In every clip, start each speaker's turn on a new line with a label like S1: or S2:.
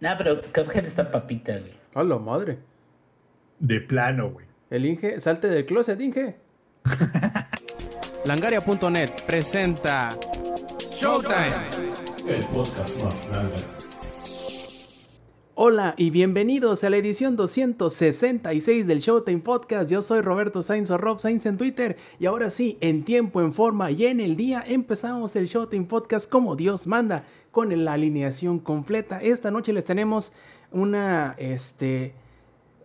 S1: Nah, pero Cuphead está papita, güey.
S2: A la madre.
S3: De plano, güey.
S2: El Inge, salte del closet, Inge.
S4: Langaria.net presenta Showtime.
S3: El podcast más grande.
S2: Hola y bienvenidos a la edición 266 del Showtime Podcast. Yo soy Roberto Sainz o Rob Sainz en Twitter. Y ahora sí, en tiempo, en forma y en el día, empezamos el Showtime Podcast como Dios manda, con la alineación completa. Esta noche les tenemos una, este,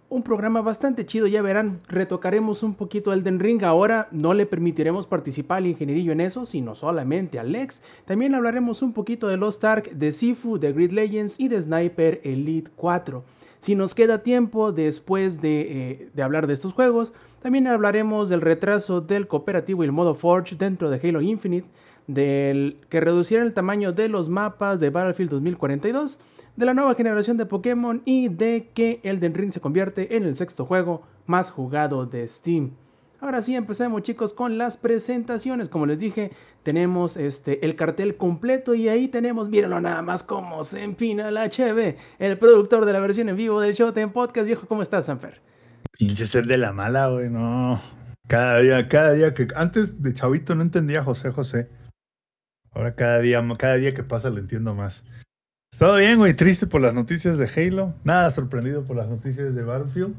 S2: un programa bastante chido, ya verán, retocaremos un poquito Elden Ring, ahora no le permitiremos participar al ingenierillo en eso, sino solamente al Lex. También hablaremos un poquito de Lost Ark, de Sifu, de Grid Legends y de Sniper Elite 4. Si nos queda tiempo después de, eh, de hablar de estos juegos, también hablaremos del retraso del cooperativo y el modo Forge dentro de Halo Infinite, del que reducirá el tamaño de los mapas de Battlefield 2042 de la nueva generación de Pokémon y de que Elden Ring se convierte en el sexto juego más jugado de Steam. Ahora sí, empecemos chicos con las presentaciones. Como les dije, tenemos este, el cartel completo y ahí tenemos, mírenlo nada más como se empina la HB, el productor de la versión en vivo del Showtime Podcast. Viejo, ¿cómo estás, Sanfer?
S3: Pinche ser de la mala, güey, no. Cada día, cada día que. Antes de chavito no entendía José José. Ahora cada día, cada día que pasa lo entiendo más. Todo bien, güey. Triste por las noticias de Halo. Nada sorprendido por las noticias de Battlefield.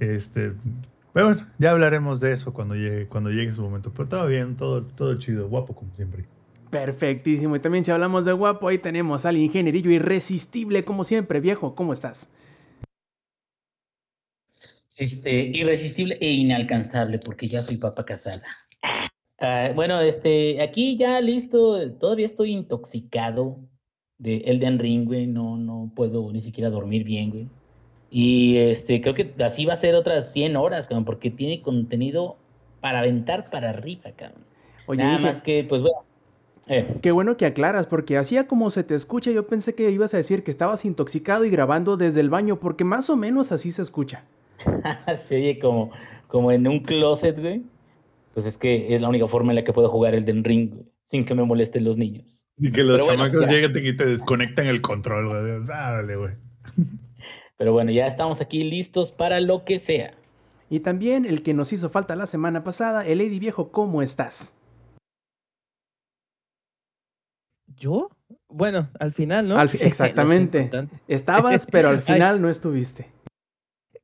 S3: Este. Pero bueno, ya hablaremos de eso cuando llegue, cuando llegue su momento. Pero todo bien, todo, todo chido, guapo como siempre.
S2: Perfectísimo. Y también si hablamos de guapo, ahí tenemos al ingenierillo irresistible como siempre. Viejo, ¿cómo estás?
S1: Este, irresistible e inalcanzable, porque ya soy papa casada. Ah, bueno, este, aquí ya listo, todavía estoy intoxicado de Elden Ring, güey, no, no puedo ni siquiera dormir bien, güey. Y este, creo que así va a ser otras 100 horas, cabrón, porque tiene contenido para aventar para arriba, cabrón.
S2: Oye,
S1: Nada
S2: dije,
S1: más que, pues bueno. eh,
S2: Qué bueno que aclaras, porque hacía como se te escucha, yo pensé que ibas a decir que estabas intoxicado y grabando desde el baño, porque más o menos así se escucha.
S1: se oye como, como en un closet, güey. Pues es que es la única forma en la que puedo jugar Elden Ring, güey, sin que me molesten los niños.
S3: Y que los
S1: Pero bueno,
S3: chamacos
S1: ya.
S3: lleguen y te desconectan el control, güey. Dale, güey.
S1: Pero bueno, ya estamos aquí listos para lo que sea.
S2: Y también el que nos hizo falta la semana pasada, el Lady Viejo, ¿cómo estás?
S5: ¿Yo? Bueno, al final, ¿no?
S2: Al fi-
S5: Lo
S2: exactamente. Estabas, pero al
S5: Ay.
S2: final no estuviste.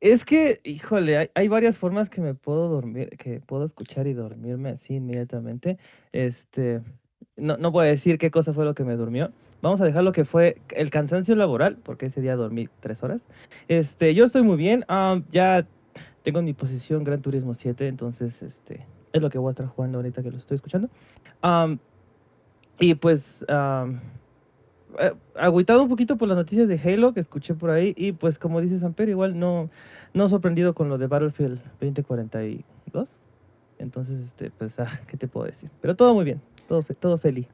S5: Es que, híjole, hay, hay varias formas que me puedo dormir, que puedo escuchar y dormirme así inmediatamente. Este, no, no voy a decir qué cosa fue lo que me durmió. Vamos a dejar lo que fue el cansancio laboral, porque ese día dormí tres horas. Este, yo estoy muy bien. ah, ya tengo en mi posición Gran Turismo 7, entonces, este, es lo que voy a estar jugando ahorita que lo estoy escuchando. Y pues, agüitado un poquito por las noticias de Halo que escuché por ahí y pues como dice Samper, igual no, no sorprendido con lo de Battlefield 2042. Entonces, este, pues, ah, ¿qué te puedo decir? Pero todo muy bien, todo, todo feliz.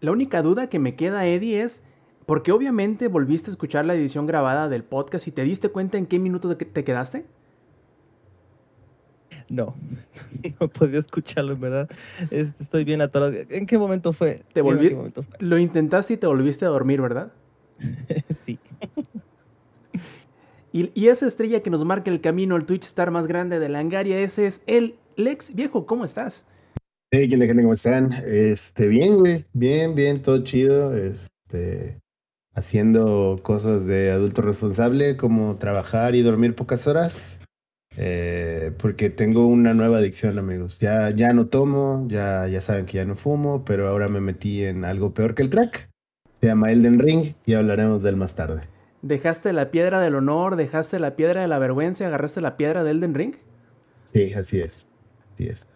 S2: La única duda que me queda, Eddie, es porque obviamente volviste a escuchar la edición grabada del podcast y te diste cuenta en qué minuto te quedaste.
S5: No, no he podido escucharlo, en verdad. Este, estoy bien atorado. ¿En qué momento fue?
S2: Te volví-
S5: qué momento fue.
S2: Lo intentaste y te volviste a dormir, ¿verdad?
S5: sí.
S2: Y, y esa estrella que nos marca el camino al Twitch Star más grande de Langaria, ese es el Lex. Viejo, ¿cómo estás?
S6: Hey, ¿qué gente? ¿Cómo están? Este, bien, güey. Bien, bien, todo chido. Este, haciendo cosas de adulto responsable, como trabajar y dormir pocas horas. Eh, porque tengo una nueva adicción, amigos. Ya, ya no tomo, ya, ya saben que ya no fumo, pero ahora me metí en algo peor que el crack. Se llama Elden Ring y hablaremos de él más tarde.
S2: ¿Dejaste la piedra del honor? ¿Dejaste la piedra de la vergüenza? ¿Agarraste la piedra del Elden Ring?
S6: Sí, así es. Así es.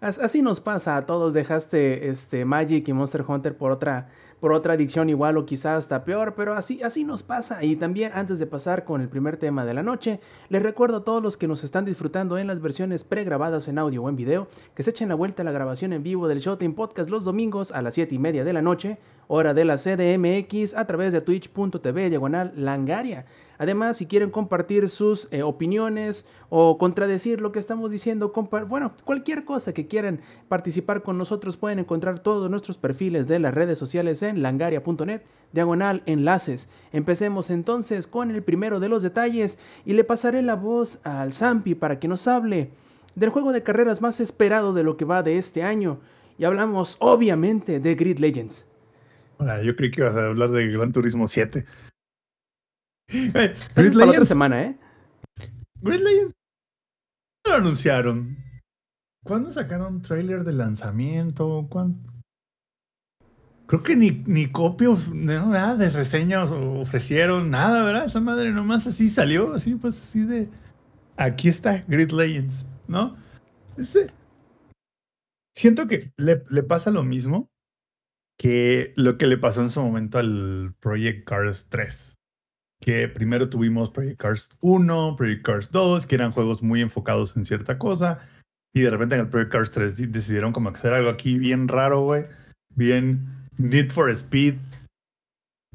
S2: As- Así nos pasa a todos. Dejaste este Magic y Monster Hunter por otra, por otra adicción igual o quizás hasta peor, pero así, así nos pasa. Y también antes de pasar con el primer tema de la noche, les recuerdo a todos los que nos están disfrutando en las versiones pregrabadas en audio o en video, que se echen la vuelta a la grabación en vivo del Showtime Podcast los domingos a las 7 y media de la noche, hora de la CDMX, a través de twitch.tv diagonal langaria. Además, si quieren compartir sus eh, opiniones o contradecir lo que estamos diciendo, bueno, cualquier cosa que quieran participar con nosotros, pueden encontrar todos nuestros perfiles de las redes sociales en en langaria.net diagonal enlaces. Empecemos entonces con el primero de los detalles y le pasaré la voz al Zampi para que nos hable del juego de carreras más esperado de lo que va de este año. Y hablamos obviamente de Grid Legends.
S3: yo creí que ibas a hablar de Gran Turismo 7.
S2: es para otra semana, ¿eh?
S3: Grid Legends lo anunciaron. ¿Cuándo sacaron trailer de lanzamiento? ¿Cuándo? Creo que ni, ni copios, nada de reseñas ofrecieron, nada, ¿verdad? Esa madre nomás así salió, así pues así de... Aquí está Grid Legends, ¿no? Ese, siento que le, le pasa lo mismo que lo que le pasó en su momento al Project Cars 3 que primero tuvimos Project Cars 1, Project Cars 2, que eran juegos muy enfocados en cierta cosa, y de repente en el Project Cars 3 decidieron como hacer algo aquí bien raro, güey, bien Need for Speed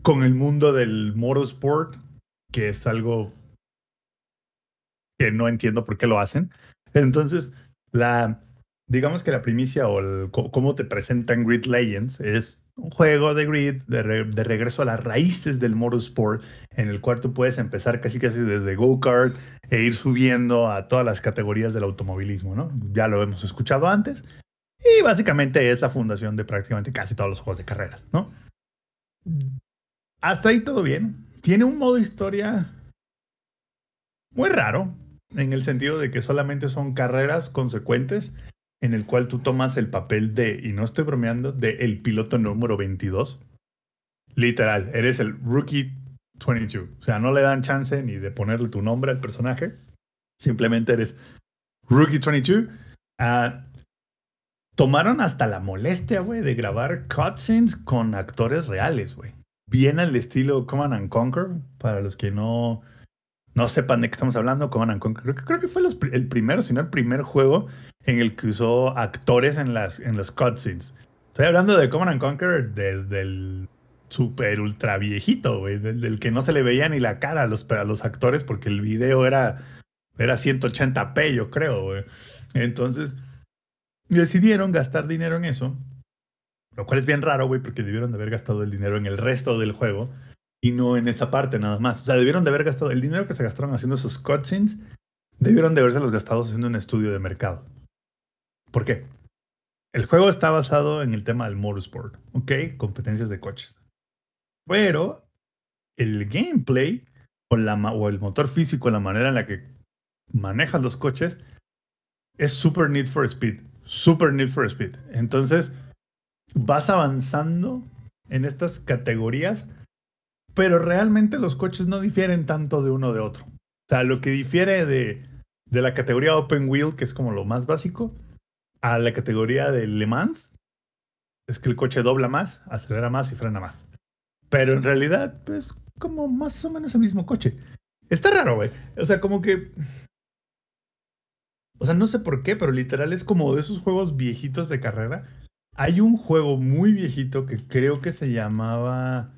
S3: con el mundo del motorsport, que es algo que no entiendo por qué lo hacen. Entonces, la, digamos que la primicia o cómo te presentan Grid Legends es un juego de grid de, de, regreso a las raíces del motorsport, en el cual tú puedes empezar casi casi desde go-kart e ir subiendo a todas las categorías del automovilismo, ¿no? Ya lo hemos escuchado antes. Y básicamente es la fundación de prácticamente casi todos los juegos de carreras, ¿no? Hasta ahí todo bien. Tiene un modo historia muy raro, en el sentido de que solamente son carreras consecuentes en el cual tú tomas el papel de, y no estoy bromeando, de el piloto número 22. Literal, eres el rookie 22. O sea, no le dan chance ni de ponerle tu nombre al personaje. Simplemente eres rookie 22. Uh, tomaron hasta la molestia, güey, de grabar cutscenes con actores reales, güey. Bien al estilo Command and Conquer, para los que no, no sepan de qué estamos hablando, Command and Conquer. Creo que, creo que fue el primero, si no el primer juego en el que usó actores en, las, en los cutscenes. Estoy hablando de Command and Conquer desde el super ultra viejito, güey, del, que no se le veía ni la cara a los, a los actores porque el video era, era 180p, yo creo, güey. Entonces, decidieron gastar dinero en eso, lo cual es bien raro, güey, porque debieron de haber gastado el dinero en el resto del juego y no en esa parte nada más. O sea, debieron de haber gastado el dinero que se gastaron haciendo esos cutscenes, debieron de haberse los gastado haciendo un estudio de mercado. ¿Por qué? El juego está basado en el tema del motorsport, ¿ok? Competencias de coches. Pero el gameplay o, la, o el motor físico, la manera en la que manejan los coches, es super Need for Speed. Super Need for Speed. Entonces, vas avanzando en estas categorías, pero realmente los coches no difieren tanto de uno de otro. O sea, lo que difiere de, de la categoría Open Wheel, que es como lo más básico, a la categoría de Le Mans, es que el coche dobla más, acelera más y frena más. Pero en realidad, pues, como más o menos el mismo coche. Está raro, güey. O sea, como que o sea, no sé por qué, pero literal es como de esos juegos viejitos de carrera. Hay un juego muy viejito que creo que se llamaba.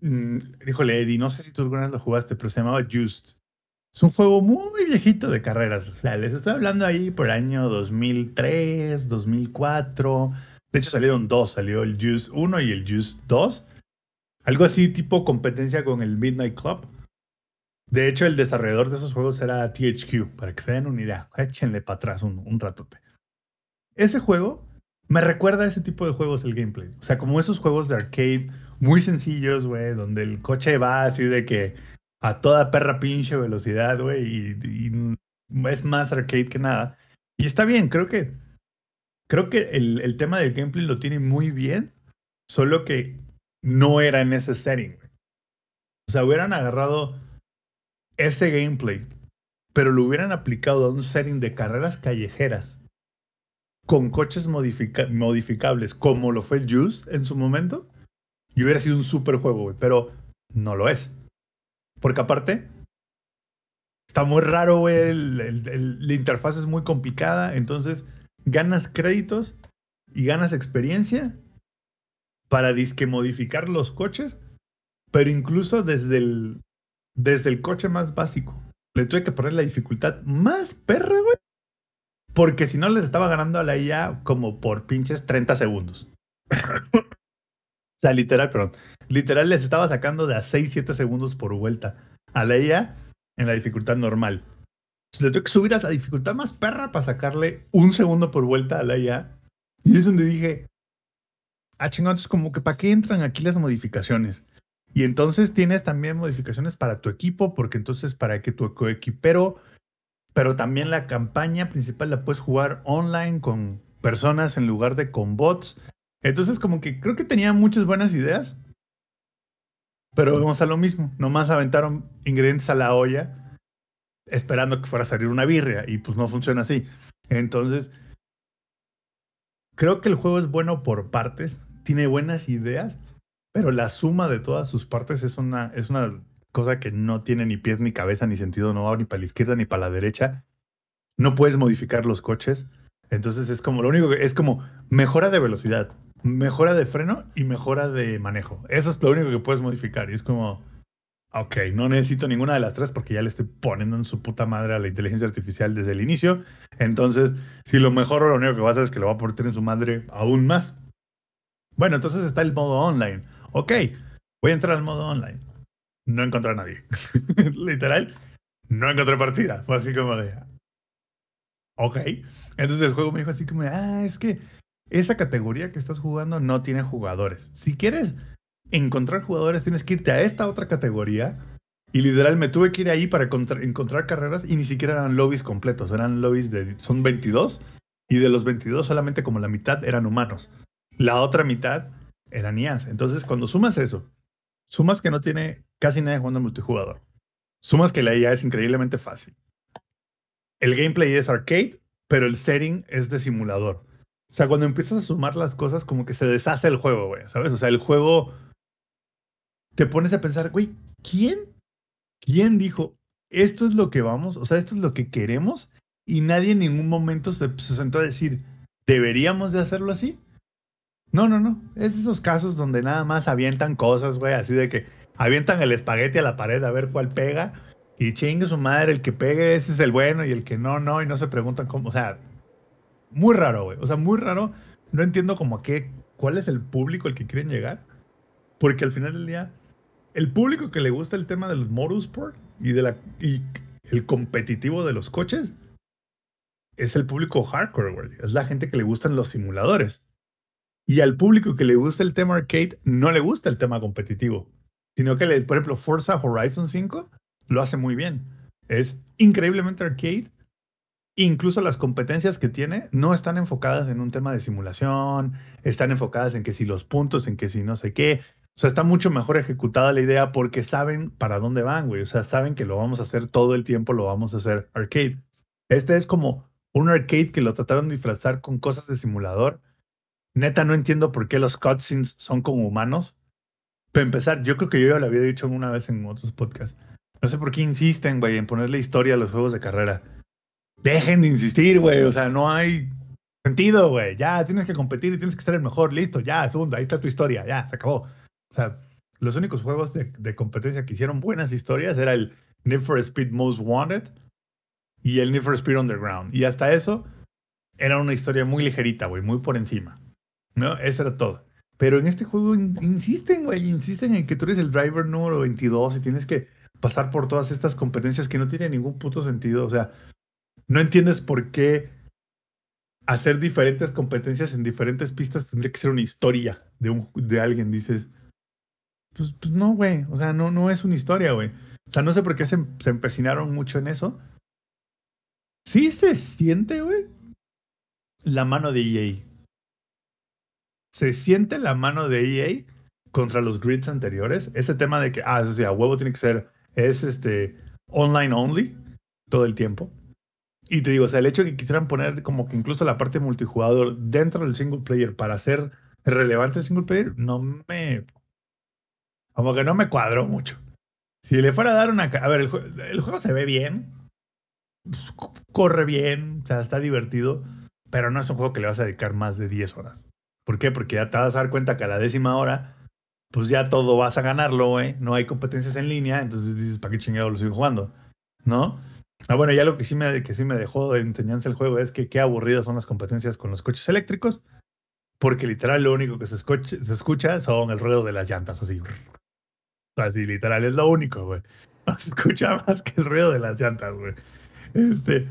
S3: Mm, híjole, Eddie, no sé si tú alguna vez lo jugaste, pero se llamaba Just. Es un juego muy viejito de carreras. O sea, les estoy hablando ahí por el año 2003, 2004. De hecho, salieron dos. Salió el Just 1 y el Just 2. Algo así tipo competencia con el Midnight Club. De hecho, el desarrollador de esos juegos era THQ, para que se den una idea. Échenle para atrás un, ratote. Ese juego me recuerda a ese tipo de juegos el gameplay. O sea, como esos juegos de arcade muy sencillos, güey, donde el coche va así de que a toda perra pinche velocidad, güey, y, es más arcade que nada. Y está bien, creo que creo que el, el, tema del gameplay lo tiene muy bien, solo que no era en ese setting. O sea, hubieran agarrado ese gameplay, pero lo hubieran aplicado a un setting de carreras callejeras con coches modificables, como lo fue el Juice en su momento, y hubiera sido un super juego, Pero no lo es. Porque aparte, está muy raro, güey. la interfaz es muy complicada. Entonces, ganas créditos y ganas experiencia para disque modificar los coches, pero incluso desde el, desde el coche más básico. Le tuve que poner la dificultad más perra, güey. Porque si no les estaba ganando a la IA como por pinches 30 segundos. o sea, literal, perdón. Literal les estaba sacando de a 6, 7 segundos por vuelta a la IA en la dificultad normal. Le tuve que subir a la dificultad más perra para sacarle un segundo por vuelta a la IA. Y es donde dije, ah, entonces como que para qué entran aquí las modificaciones. Y entonces tienes también modificaciones para tu equipo, porque entonces para que tu coequipero, pero también la campaña principal la puedes jugar online con personas en lugar de con bots. Entonces como que creo que tenía muchas buenas ideas, pero vamos a lo mismo, nomás aventaron ingredientes a la olla esperando que fuera a salir una birria y pues no funciona así. Entonces, creo que el juego es bueno por partes, tiene buenas ideas, pero la suma de todas sus partes es una, es una cosa que no tiene ni pies ni cabeza ni sentido, no va ni para la izquierda ni para la derecha. No puedes modificar los coches. Entonces es como lo único que es como mejora de velocidad, mejora de freno y mejora de manejo. Eso es lo único que puedes modificar. Y es como, ok, no necesito ninguna de las tres porque ya le estoy poniendo en su puta madre a la inteligencia artificial desde el inicio. Entonces, si lo mejor lo único que va a hacer es que lo va a poner en su madre aún más. Bueno, entonces está el modo online. Ok, voy a entrar al modo online. No encontré a nadie. Literal, no encontré partida. Fue así como de, ok. Entonces el juego me dijo así como, ah, es que esa categoría que estás jugando no tiene jugadores. Si quieres encontrar jugadores, tienes que irte a esta otra categoría. Y literal me tuve que ir ahí para encontrar, carreras y ni siquiera eran lobbies completos, eran lobbies de... Son 22 y de los 22 solamente como la mitad eran humanos. La otra mitad eran IAs. Entonces cuando sumas eso, sumas que no tiene casi nadie jugando multijugador, sumas que la IA es increíblemente fácil. El gameplay es arcade, pero el setting es de simulador. O sea, cuando empiezas a sumar las cosas, como que se deshace el juego, güey, ¿sabes? O sea, el juego te pones a pensar, güey, ¿quién? ¿Quién dijo, esto es lo que vamos, o sea, esto es lo que queremos? Y nadie en ningún momento se, sentó a decir, ¿deberíamos de hacerlo así? No, no, no. Es de esos casos donde nada más avientan cosas, güey, así de que avientan el espagueti a la pared a ver cuál pega. Y chingue su madre, el que pegue ese es el bueno y el que no, no, y no se preguntan cómo. O sea, muy raro, güey. O sea, muy raro. No entiendo como qué, cuál es el público al que quieren llegar. Porque al final del día, el público que le gusta el tema del motorsport y, de la, y el competitivo de los coches es el público hardcore, güey. Es la gente que le gustan los simuladores. Y al público que le gusta el tema arcade, no le gusta el tema competitivo. Sino que, le, por ejemplo, Forza Horizon 5 lo hace muy bien. Es increíblemente arcade incluso las competencias que tiene no están enfocadas en un tema de simulación, están enfocadas en que si los puntos, en que si no sé qué. O sea, está mucho mejor ejecutada la idea porque saben para dónde van, güey. O sea, saben que lo vamos a hacer todo el tiempo, lo vamos a hacer arcade. Este es como un arcade que lo trataron de disfrazar con cosas de simulador. Neta, no entiendo por qué los cutscenes son como humanos. Para empezar, yo creo que yo ya lo había dicho una vez en otros podcasts. No sé por qué insisten, güey, en ponerle historia a los juegos de carrera dejen de insistir, güey. O sea, no hay sentido, güey. Ya tienes que competir y tienes que ser el mejor. Listo, ya, segundo, ahí está tu historia, ya, se acabó. O sea, los únicos juegos de, competencia que hicieron buenas historias era el Need for Speed Most Wanted y el Need for Speed Underground. Y hasta eso era una historia muy ligerita, güey, muy por encima. ¿No? Eso era todo. Pero en este juego insisten, güey, insisten en que tú eres el driver número 22 y tienes que pasar por todas estas competencias que no tienen ningún puto sentido. O sea, no entiendes por qué hacer diferentes competencias en diferentes pistas tendría que ser una historia de, un, de alguien. Dices, pues, pues no, güey. O sea, no, no es una historia, güey. O sea, no sé por qué se, se empecinaron mucho en eso. Sí se siente, güey, la mano de EA. Se siente la mano de EA contra los grids anteriores. Ese tema de que, ah, eso sí, a huevo tiene que ser, es este, online only todo el tiempo. Y te digo, o sea, el hecho de que quisieran poner como que incluso la parte multijugador dentro del single player para hacer relevante el single player, no me. Como que no me cuadró mucho. Si le fuera a dar una. A ver, el, juego se ve bien. Pues, corre bien. O sea, está divertido. Pero no es un juego que le vas a dedicar más de 10 horas. ¿Por qué? Porque ya te vas a dar cuenta que a la décima hora, pues ya todo vas a ganarlo, güey. No hay competencias en línea. Entonces dices, ¿para qué chingado lo sigo jugando? ¿No? Ah, bueno, ya lo que sí me, que sí me dejó de enseñanza el juego es que qué aburridas son las competencias con los coches eléctricos. porque literal lo único que se escucha, se son el ruido de las llantas, así. Así, literal, es lo único, güey. No se escucha más que el ruido de las llantas, güey. Este,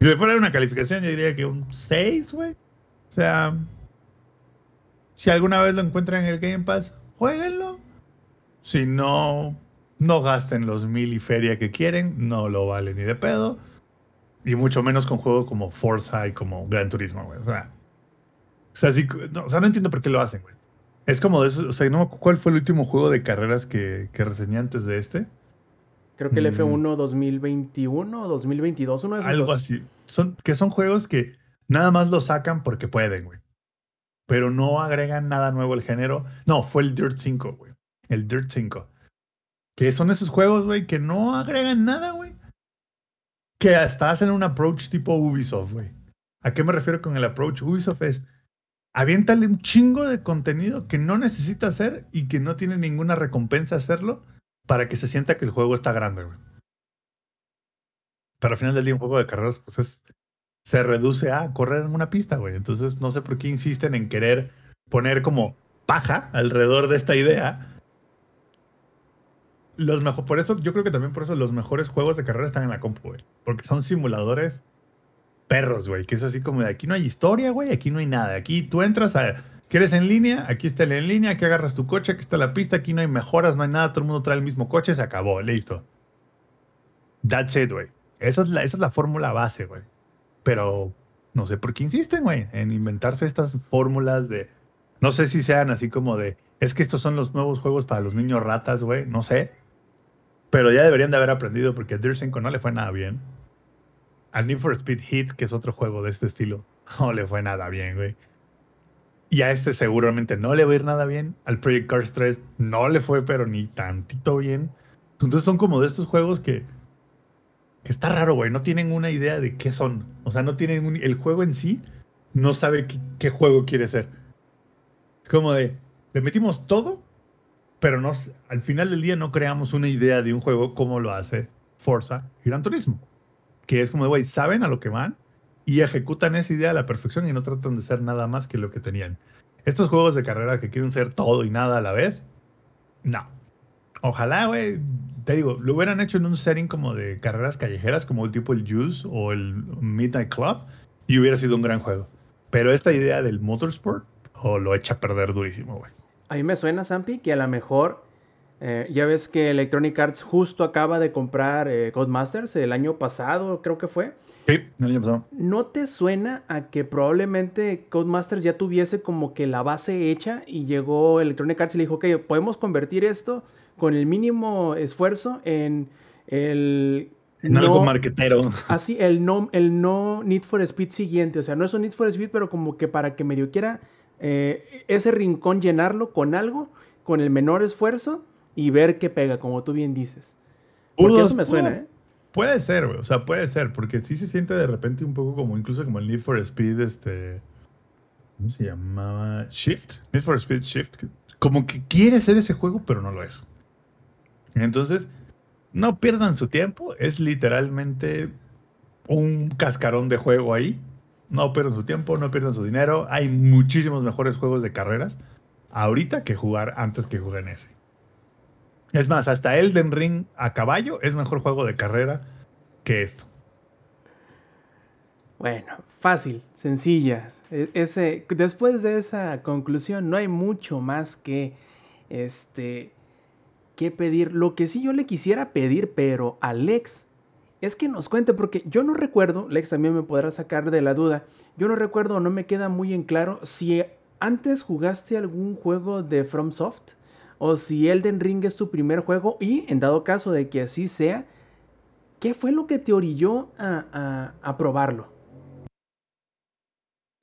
S3: si le fuera una calificación, yo diría que un 6, güey. O sea, si alguna vez lo encuentran en el Game Pass, jueguenlo. Si no, no gasten los mil y feria que quieren, no lo vale ni de pedo. Y mucho menos con juegos como Forza y como Gran Turismo, güey. O sea, o sea, sí, no, o sea, no entiendo por qué lo hacen, güey. Es como de eso, o sea, no, ¿cuál fue el último juego de carreras que, que reseñé antes de este?
S2: Creo que el
S3: Mm.
S2: F1 2021 o 2022, uno de esos
S3: Algo
S2: dos.
S3: así. Son, que son juegos que nada más lo sacan porque pueden, güey. Pero no agregan nada nuevo al género. No, fue el Dirt 5, güey. El Dirt 5. Que son esos juegos, güey, que no agregan nada, güey. Que hasta hacen un approach tipo Ubisoft, güey. ¿A qué me refiero con el approach? Ubisoft es, aviéntale un chingo de contenido que no necesita hacer y que no tiene ninguna recompensa hacerlo para que se sienta que el juego está grande, güey. Pero al final del día un juego de carreras, pues es, se reduce a correr en una pista, güey. Entonces no sé por qué insisten en querer poner como paja alrededor de esta idea. Los por eso, yo creo que también por eso los mejores juegos de carrera están en la compu, güey. Porque son simuladores perros, güey. Que es así como de aquí no hay historia, güey, aquí no hay nada. Aquí tú entras a. ¿Quieres en línea? Aquí está el en línea, aquí agarras tu coche, aquí está la pista, aquí no hay mejoras, no hay nada, todo el mundo trae el mismo coche, se acabó, listo. That's it, güey. Es la, esa es la fórmula base, güey. Pero no sé por qué insisten, güey, en inventarse estas fórmulas de. No sé si sean así como de. Es que estos son los nuevos juegos para los niños ratas, güey. No sé. Pero ya deberían de haber aprendido porque a Dirt 5 no le fue nada bien. Al Need for Speed Hit, que es otro juego de este estilo, no le fue nada bien, güey. Y a este seguramente no le va a ir nada bien. Al Project Cars 3 no le fue, pero ni tantito bien. Entonces son como de estos juegos que. Que está raro, güey. No tienen una idea de qué son. O sea, no tienen un- El juego en sí no sabe qué, qué juego quiere ser. Es como de. Le metimos todo, pero no, s- al final del día no creamos una idea de un juego como lo hace Forza Gran Turismo. Que es como de, güey, saben a lo que van y ejecutan esa idea a la perfección y no tratan de ser nada más que lo que tenían. Estos juegos de carrera que quieren ser todo y nada a la vez, no. Ojalá, güey, te digo, lo hubieran hecho en un setting como de carreras callejeras, como el tipo el Juice o el Midnight Club, y hubiera sido un gran juego. Pero esta idea del motorsport, o lo echa a perder durísimo, güey.
S2: A mí me suena, Zampi, que a lo mejor eh, ya ves que Electronic Arts justo acaba de comprar eh, Codemasters el año pasado, creo que fue.
S3: Sí, el año pasado.
S2: ¿No te suena a que probablemente Codemasters ya tuviese como que la base hecha y llegó Electronic Arts y le dijo, ok, podemos convertir esto con el mínimo esfuerzo en el...
S3: En algo marquetero.
S2: Así, el no, el no Need for Speed siguiente. O sea, no es un Need for Speed, pero como que para que medio quiera eh, ese rincón llenarlo con algo, con el menor esfuerzo y ver qué pega, como tú bien dices. Porque eso me suena, ¿eh?
S3: Puede ser, güey. O sea, puede ser, porque sí se siente de repente un poco como, incluso como el Need for Speed, este. ¿Cómo se llamaba? Shift. Need for Speed Shift. Como que quiere ser ese juego, pero no lo es. Entonces, no pierdan su tiempo. Es literalmente un cascarón de juego ahí. No pierdan su tiempo, no pierdan su dinero. Hay muchísimos mejores juegos de carreras ahorita que jugar antes que jugar en ese. Es más, hasta Elden Ring a caballo es mejor juego de carrera que esto.
S2: Bueno, fácil, sencillas. E- después de esa conclusión no hay mucho más que este pedir. Lo que sí yo le quisiera pedir, pero a Lex, es que nos cuente, porque yo no recuerdo, Lex también me podrá sacar de la duda, yo no recuerdo, no me queda muy en claro si antes jugaste algún juego de FromSoft o si Elden Ring es tu primer juego y en dado caso de que así sea, ¿qué fue lo que te orilló a, a- a probarlo?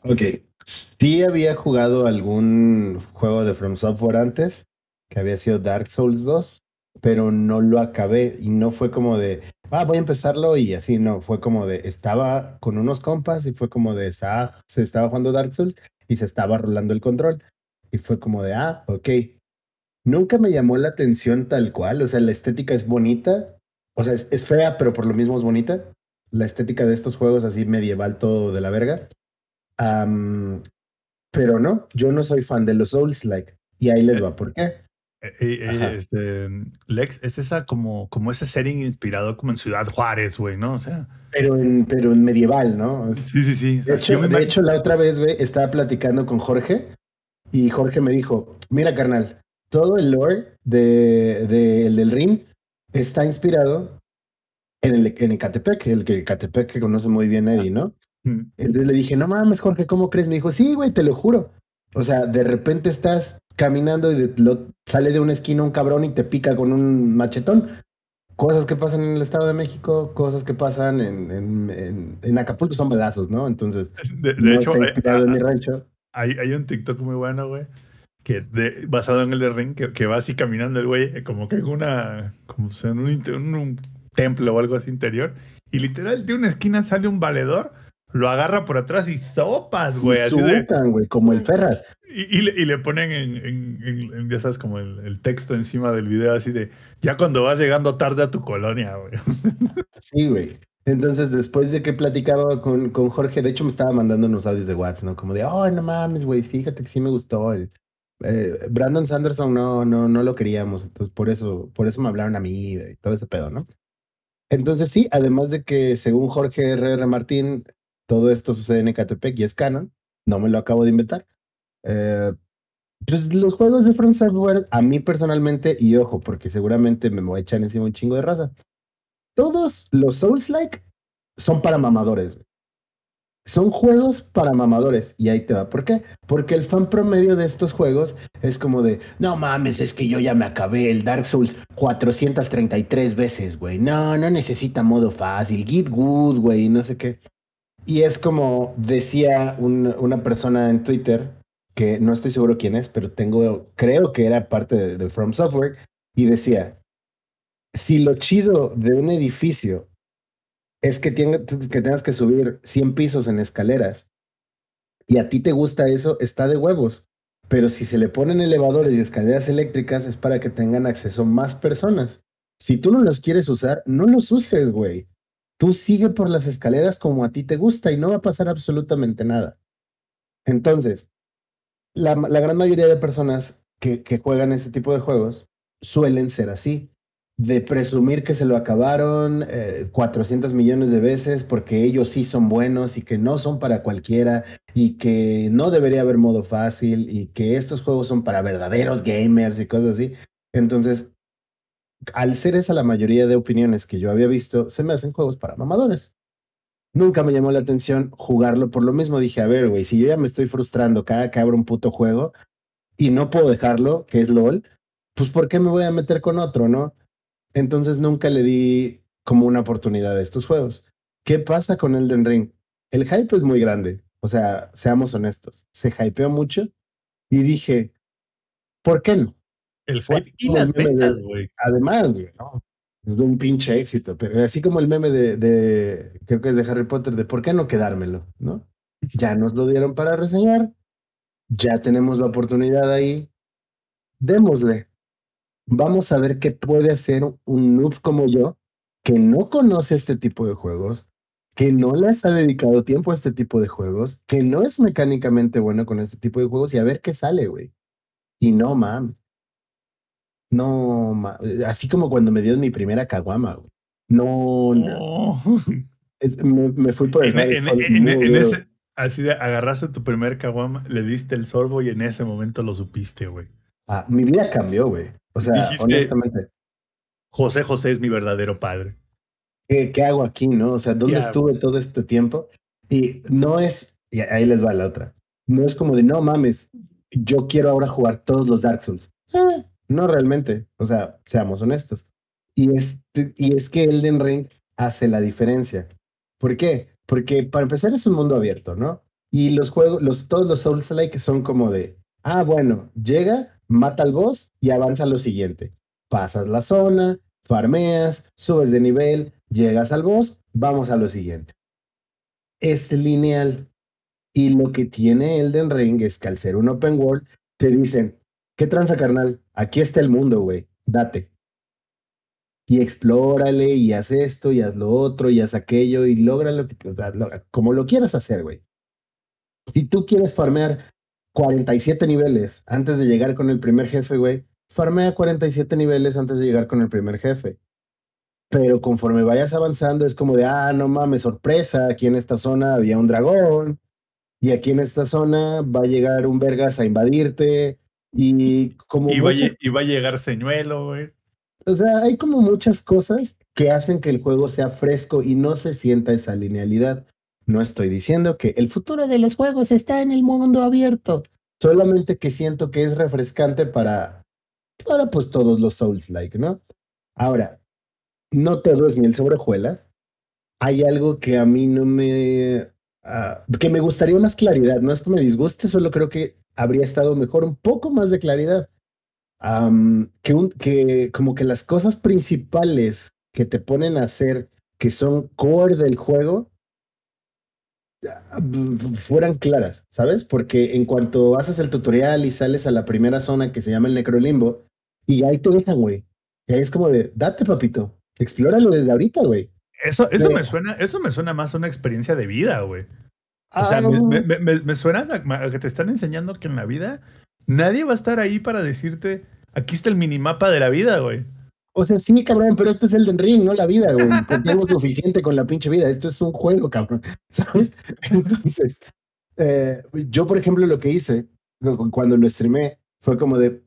S6: Ok. Sí había jugado algún juego de From Software antes, que había sido Dark Souls 2, pero no lo acabé y no fue como de, ah, voy a empezarlo y así, no, fue como de, estaba con unos compas y fue como de, estaba- se estaba jugando Dark Souls y se estaba rolando el control. Y fue como de, ah, ok. Nunca me llamó la atención tal cual, o sea, la estética es bonita, o sea, es, es fea, pero por lo mismo es bonita. La estética de estos juegos así medieval todo de la verga. Am, Pero no, yo no soy fan de los Souls-like. Y ahí les va, ¿por qué?
S3: Eh, este, Lex, es esa como, como ese setting inspirado como en Ciudad Juárez, güey, ¿no? O sea,
S6: Pero en, pero en medieval, ¿no?
S3: sí, sí, sí. o
S6: De hecho,
S3: yo me
S6: de
S3: imag-
S6: hecho, la otra vez, güey, estaba platicando con Jorge y Jorge me dijo, mira, carnal, todo el lore de, de el del Ring está inspirado en el en Ecatepec, el que Ecatepec que conoce muy bien Eddie, ¿no?
S3: Mm,
S6: Entonces le dije, no mames, Jorge, ¿cómo crees? Me dijo, sí, güey, te lo juro. O sea, de repente estás caminando y de- lo- sale de una esquina un cabrón y te pica con un machetón. Cosas que pasan en el Estado de México, cosas que pasan en, en, en- en Acapulco son balazos, ¿no? Entonces,
S3: De, de
S6: no
S3: hecho,
S6: está
S3: eh,
S6: inspirado en
S3: ah,
S6: mi rancho.
S3: hay, hay un TikTok muy bueno, güey, que de- basado en el de Ring, que, que va así caminando el güey, como que en una, como en un, inte- un- un templo o algo así interior, y literal de una esquina sale un valedor, lo agarra por atrás y sopas, güey,
S6: y
S3: así de,
S6: güey, como el Ferras.
S3: Y, y le, y le ponen en, en- en- ya sabes, como el, el texto encima del video así de, ya cuando vas llegando tarde a tu colonia, güey.
S6: Sí, güey. Entonces, después de que platicaba con, con Jorge, de hecho me estaba mandando unos audios de WhatsApp, ¿no? Como de, oh, no mames, güey, fíjate que sí me gustó. el- eh, Brandon Sanderson no, no, no lo queríamos, entonces por eso, por eso me hablaron a mí y todo ese pedo, ¿no? Entonces sí, además de que según Jorge R.R. Martín, todo esto sucede en Ecatepec y es canon, no me lo acabo de inventar. Eh, pues los juegos de From Software, a mí personalmente, y ojo, porque seguramente me voy a echar encima un chingo de raza, todos los Souls-like son para mamadores. Son juegos para mamadores. Y ahí te va. ¿Por qué? Porque el fan promedio de estos juegos es como de, no mames, es que yo ya me acabé el Dark Souls 433 veces, güey. No, no necesita modo fácil. Git good, güey, no sé qué. Y es como decía un- una persona en Twitter, que no estoy seguro quién es, pero tengo, creo que era parte de, From Software, y decía, si lo chido de un edificio es que, tenga- que tengas que subir 100 pisos en escaleras y a ti te gusta eso, está de huevos. Pero si se le ponen elevadores y escaleras eléctricas es para que tengan acceso más personas. Si tú no los quieres usar, no los uses, güey. Tú sigue por las escaleras como a ti te gusta y no va a pasar absolutamente nada. Entonces, la, gran mayoría de personas que, que juegan este tipo de juegos suelen ser así de presumir que se lo acabaron eh, 400 millones de veces porque ellos sí son buenos y que no son para cualquiera y que no debería haber modo fácil y que estos juegos son para verdaderos gamers y cosas así. Entonces, al ser esa la mayoría de opiniones que yo había visto, se me hacen juegos para mamadores. Nunca me llamó la atención jugarlo por lo mismo. Dije, a ver, güey, si yo ya me estoy frustrando cada que abro un puto juego y no puedo dejarlo, que es LOL, pues ¿por qué me voy a meter con otro, no? Entonces nunca le di como una oportunidad a estos juegos. ¿Qué pasa con Elden Ring? El hype es muy grande. O sea, seamos honestos. Se hypeó mucho y dije, ¿por qué no?
S3: El hype y las ventas, güey.
S6: Además, güey, ¿no? Es un pinche éxito. Pero así como el meme de, de, creo que es de Harry Potter, de ¿por qué no quedármelo? ¿No? Ya nos lo dieron para reseñar. Ya tenemos la oportunidad ahí. Démosle. Vamos a ver qué puede hacer un noob como yo, que no conoce este tipo de juegos, que no les ha dedicado tiempo a este tipo de juegos, que no es mecánicamente bueno con este tipo de juegos y a ver qué sale, güey. Y no, mam. No, ma- así como cuando me dio mi primera caguama, güey. No, no. Es- me, me fui por el
S3: En,
S6: hole
S3: en- en
S6: duro.
S3: ese, así de agarraste tu primer caguama, le diste el sorbo y en ese momento lo supiste, güey.
S6: Ah, mi vida cambió, güey. O sea,
S3: Dijiste-
S6: honestamente,
S3: José José es mi verdadero padre.
S6: ¿qué, qué hago aquí, no? O sea, ¿dónde estuve todo este tiempo? Y no es, y ahí les va la otra. No es como de, no mames, yo quiero ahora jugar todos los Dark Souls. Eh, no realmente. O sea, seamos honestos. Y, este, y es que Elden Ring hace la diferencia. ¿Por qué? Porque para empezar es un mundo abierto, ¿no? Y los juegos, los, todos los Souls-like son como de, ah, bueno, llega, mata al boss y avanza a lo siguiente. Pasas la zona, farmeas, subes de nivel, llegas al boss, vamos a lo siguiente. Es lineal. Y lo que tiene Elden Ring es que al ser un open world, te dicen, ¿qué tranza carnal? Aquí está el mundo, güey, date. Y explórale y haz esto y haz lo otro y haz aquello y logra lo que, como lo quieras hacer, güey. Si tú quieres farmear 47 niveles antes de llegar con el primer jefe, güey. Farmea 47 niveles antes de llegar con el primer jefe. Pero conforme vayas avanzando es como de, ah, no mames, sorpresa, aquí en esta zona había un dragón, y aquí en esta zona va a llegar un vergas a invadirte, y como...
S3: Y va, a
S6: mucha-
S3: lle- y va a llegar señuelo, güey.
S6: o sea, hay como muchas cosas que hacen que el juego sea fresco y no se sienta esa linealidad. No estoy diciendo que el futuro de los juegos está en el mundo abierto, solamente que siento que es refrescante para, para pues todos los Souls-like, ¿no? Ahora, no todo es miel sobre hojuelas. Hay algo que a mí no me... ah, que me gustaría más claridad, no es que me disguste, solo creo que habría estado mejor un poco más de claridad am, que, un, que como que las cosas principales que te ponen a hacer, que son core del juego, ah, fueran claras, ¿sabes? Porque en cuanto haces el tutorial y sales a la primera zona que se llama el Necrolimbo, y ahí te dejan, güey. Y ahí es como de, date, papito, explóralo desde ahorita, güey.
S3: Eso, eso, me suena, eso me suena más a una experiencia de vida, güey. O
S6: Ah,
S3: sea, me,
S6: no.
S3: me- me- me- me suena a, que te están enseñando que en la vida nadie va a estar ahí para decirte, aquí está el minimapa de la vida, güey.
S6: O sea, sí, cabrón, pero este es el Ring, no la vida, güey. Te tengo suficiente con la pinche vida. Esto es un juego, cabrón. ¿Sabes? Entonces, eh, yo, por ejemplo, lo que hice cu- cuando lo streamé fue como de,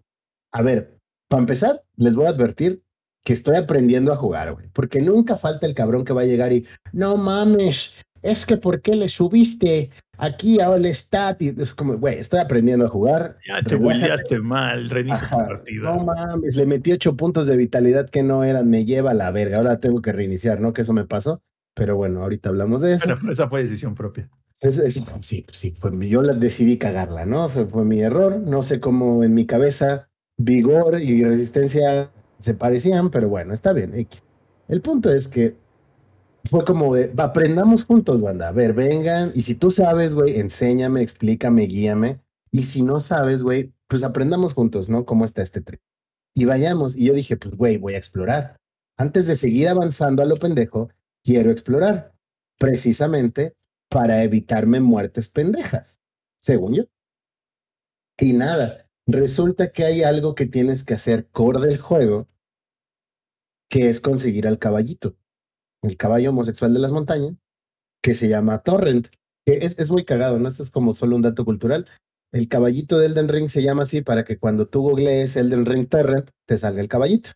S6: a ver, para empezar, les voy a advertir que estoy aprendiendo a jugar, güey. Porque nunca falta el cabrón que va a llegar y, no mames, es que ¿por qué le subiste aquí a All Stat? Y es como, güey, estoy aprendiendo a jugar.
S3: Ya te bulleaste mal, reinicia tu partida.
S6: No mames, le metí ocho puntos de vitalidad que no eran, me lleva a la verga. Ahora tengo que reiniciar, ¿no? Que eso me pasó. Pero bueno, ahorita hablamos de eso.
S3: Bueno, esa fue decisión propia.
S6: Es- es- sí, sí, fue, yo la decidí cagarla, ¿no? Fue, fue mi error. No sé cómo en mi cabeza vigor y resistencia se parecían, pero bueno, está bien. El punto es que fue como de, "Va, aprendamos juntos, banda. A ver, vengan. Y si tú sabes, güey, enséñame, explícame, guíame. Y si no sabes, güey, pues aprendamos juntos, ¿no? ¿Cómo está este trip? Y vayamos. Y yo dije, pues, güey, voy a explorar. Antes de seguir avanzando a lo pendejo, quiero explorar. Precisamente para evitarme muertes pendejas, según yo. Y nada, resulta que hay algo que tienes que hacer core del juego, que es conseguir al caballito, el caballo homosexual de las montañas, que se llama Torrent, que es, es muy cagado, ¿no? Esto es como solo un dato cultural. El caballito de Elden Ring se llama así para que cuando tú googlees Elden Ring Torrent, te salga el caballito.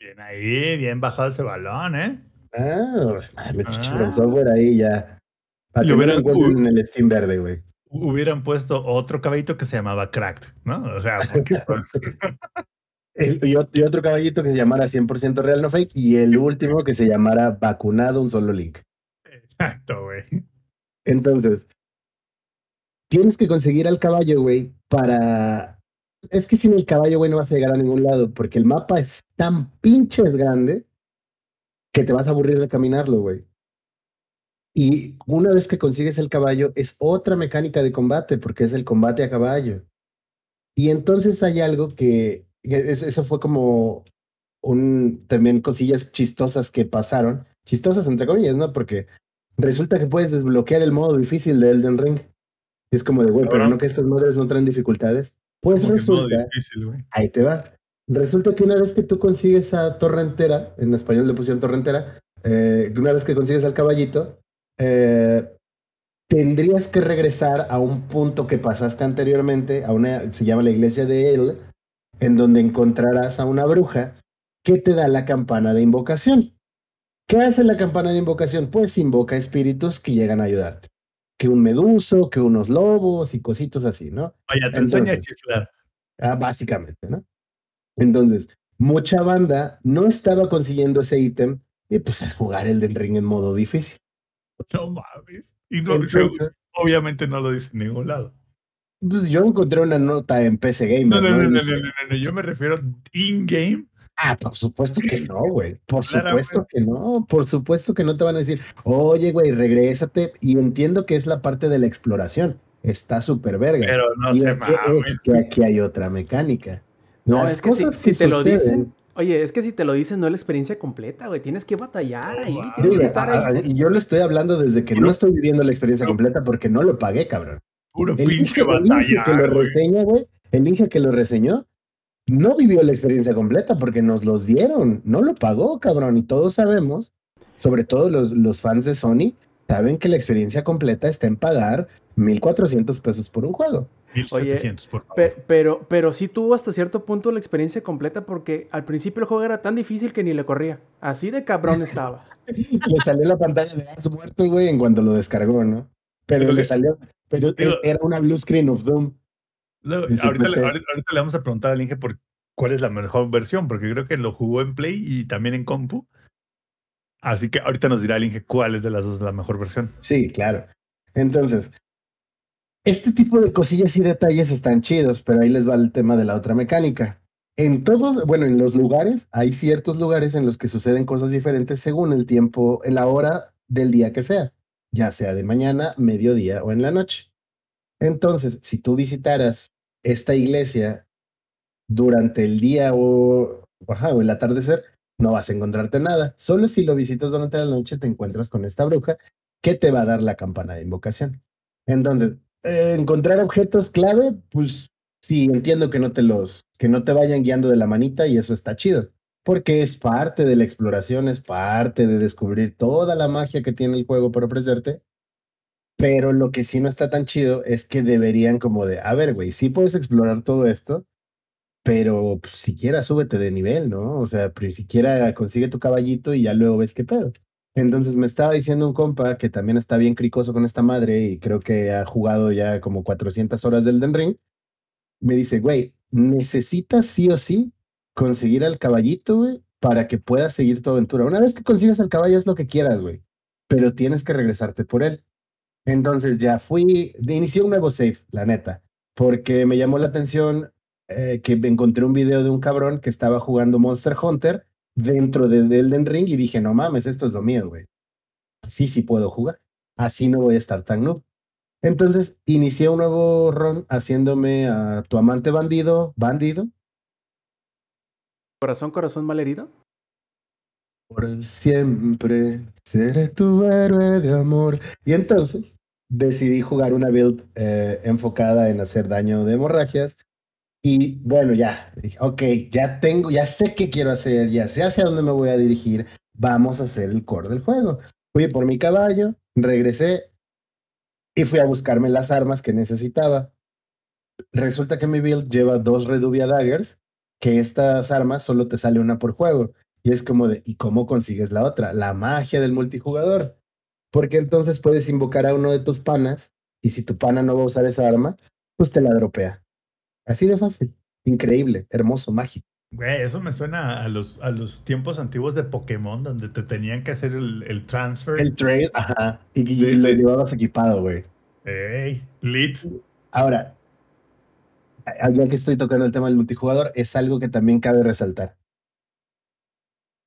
S3: Bien ahí, bien bajado ese balón, ¿eh?
S6: Ah, mames, pinche
S3: Ah.
S6: software ahí ya. Para que no
S3: hubieran-
S6: encuentren en el Steam verde, güey.
S3: Hubieran puesto otro caballito que se llamaba Cracked, ¿no? O sea, porque
S6: El- y, ot- y otro caballito que se llamara 100% real no fake y el último que se llamara vacunado un solo link.
S3: Exacto, güey.
S6: Entonces, tienes que conseguir al caballo, güey, para... Es que sin el caballo, güey, no vas a llegar a ningún lado porque el mapa es tan pinches grande que te vas a aburrir de caminarlo, güey. Y una vez que consigues el caballo, es otra mecánica de combate porque es el combate a caballo. Y entonces hay algo que es- eso fue como un, también cosillas chistosas que pasaron, chistosas entre comillas, ¿no? Porque resulta que puedes desbloquear el modo difícil de Elden Ring. Y es como de, güey, pero no que estas madres no traen dificultades. Pues
S3: Como
S6: resulta,
S3: difícil,
S6: ahí te va. Resulta que una vez que tú consigues a Torrentera, en español le pusieron Torrentera, eh, una vez que consigues al caballito, eh, tendrías que regresar a un punto que pasaste anteriormente, a una, se llama la iglesia de él, en donde encontrarás a una bruja que te da la campana de invocación. ¿Qué hace la campana de invocación? Pues invoca espíritus que llegan a ayudarte. Que un meduso, que unos lobos y cositos así, ¿no?
S3: Vaya, te enseña a chiflar.
S6: Ah, básicamente, ¿no? Entonces, mucha banda no estaba consiguiendo ese ítem y pues es jugar el del ring en modo difícil.
S3: No mames. Y no,
S6: Entonces,
S3: obviamente no lo dice en ningún lado.
S6: Pues yo encontré una nota en PC Gamer.
S3: No, no, no, no, no, no, no, no, Yo me refiero in-game.
S6: Ah, por supuesto que no, güey. Por
S3: Claramente.
S6: supuesto que no. Por supuesto que no te van a decir, oye, güey, regrésate. Y entiendo que es la parte de la exploración. Está súper verga.
S3: Pero no
S6: y
S3: se
S6: aquí es que aquí hay otra mecánica.
S2: No,
S6: Las
S2: es que si,
S6: cosas
S2: si
S6: que
S2: te lo dicen, oye, es que si te lo dicen no es la experiencia completa, güey. Tienes que batallar ahí, tienes que estar ahí.
S6: y yo lo estoy hablando desde que no estoy viviendo la experiencia completa porque no lo pagué, cabrón.
S3: Puro
S6: El
S3: pinche
S6: el ninja que lo
S3: batalla, güey.
S6: reseña, güey, el ninja que lo reseñó, no vivió la experiencia completa porque nos los dieron, no lo pagó, cabrón, y todos sabemos, sobre todo los, los fans de Sony, saben que la experiencia completa está en pagar 1.400 pesos por un juego.
S3: 1700, por favor.
S2: Pe- pero, pero sí tuvo hasta cierto punto la experiencia completa porque al principio el juego era tan difícil que ni le corría. Así de cabrón estaba.
S6: Le salió la pantalla de As muerto, güey, en cuanto lo descargó, ¿no? Pero le salió, pero
S3: digo-
S6: era una blue screen of Doom.
S3: Luego, ahorita, le,
S6: PC.
S3: ahorita- ahorita le vamos a preguntar al Inge por cuál es la mejor versión, porque creo que lo jugó en Play y también en Compu. Así que ahorita nos dirá el Inge cuál es de las dos la mejor versión.
S6: Sí, claro. Entonces, este tipo de cosillas y detalles están chidos, pero ahí les va el tema de la otra mecánica. En todos, bueno, en los lugares, hay ciertos lugares en los que suceden cosas diferentes según el tiempo, en la hora del día que sea, ya sea de mañana, mediodía o en la noche. Entonces, si tú visitaras esta iglesia durante el día o, el atardecer, no vas a encontrarte nada. Solo si lo visitas durante la noche te encuentras con esta bruja que te va a dar la campana de invocación. Entonces, encontrar objetos clave, pues sí, entiendo que no te los, que no te vayan guiando de la manita y eso está chido, porque es parte de la exploración, es parte de descubrir toda la magia que tiene el juego para ofrecerte. Pero lo que sí no está tan chido es que deberían como de, a ver, güey, sí puedes explorar todo esto, pero pues, siquiera súbete de nivel, ¿no? O sea, siquiera consigue tu caballito y ya luego ves qué pedo. Entonces me estaba diciendo un compa que también está bien cricoso con esta madre y creo que ha jugado ya como 400 horas del Den Ring. Me dice, güey, necesitas sí o sí conseguir al caballito, güey, para que puedas seguir tu aventura. Una vez que consigas al caballo es lo que quieras, güey, pero tienes que regresarte por él. Entonces ya fui, inicié un nuevo save, la neta, porque me llamó la atención eh, que encontré un video de un cabrón que estaba jugando Monster Hunter dentro de, de Elden Ring y dije, no mames, esto es lo mío, güey. Así sí puedo jugar. Así no voy a estar tan noob. Entonces inicié un nuevo run haciéndome a tu amante bandido, bandido,
S2: Corazón, corazón malherido.
S6: por siempre seré tu héroe de amor. Y entonces decidí jugar una build eh, enfocada en hacer daño de hemorragias. Y bueno, ya, dije, ok, ya tengo, ya sé qué quiero hacer, ya sé hacia dónde me voy a dirigir, vamos a hacer el core del juego. Fui por mi caballo, regresé y fui a buscarme las armas que necesitaba. Resulta que mi build lleva dos Reduvia Daggers, que estas armas solo te sale una por juego. Y es como de, ¿y cómo consigues la otra? La magia del multijugador. Porque entonces puedes invocar a uno de tus panas y si tu pana no va a usar esa arma, pues te la dropea. Así de fácil. Increíble, hermoso, mágico.
S3: Güey, eso me suena a los, a los tiempos antiguos de Pokémon, donde te tenían que hacer el, el transfer.
S6: El trail, ajá. Y, y
S3: Sí,
S6: lo llevabas equipado, güey.
S3: Ey, lit.
S6: Ahora, ya que estoy tocando el tema del multijugador, es algo que también cabe resaltar.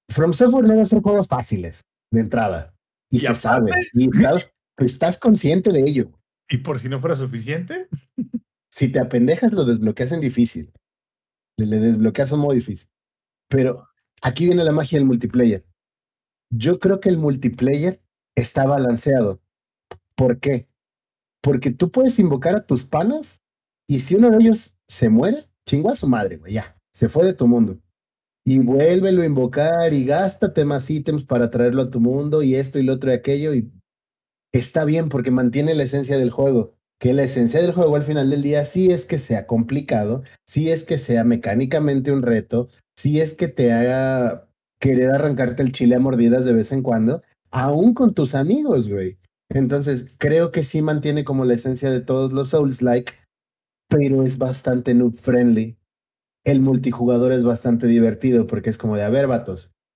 S6: From Software no va a ser juegos fáciles de entrada. Y,
S3: Y
S6: se sabe. Y estás, estás consciente de ello.
S3: Y por si no fuera suficiente,
S6: Si te apendejas, lo desbloqueas en difícil. Le, le desbloqueas un modo difícil. Pero aquí viene la magia del multiplayer. Yo creo que el multiplayer está balanceado. ¿Por qué? Porque tú puedes invocar a tus panas y si uno de ellos se muere, chingo a su madre, güey, ya, se fue de tu mundo. Y vuélvelo a invocar y gástate más ítems para traerlo a tu mundo y esto y lo otro y aquello y está bien porque mantiene la esencia del juego. Que la esencia del juego al final del día sí es que sea complicado, sí es que sea mecánicamente un reto, sí es que te haga querer arrancarte el chile a mordidas de vez en cuando, aún con tus amigos, güey. Entonces, creo que sí mantiene como la esencia de todos los Souls-like, pero es bastante noob friendly. El multijugador es bastante divertido porque es como de, a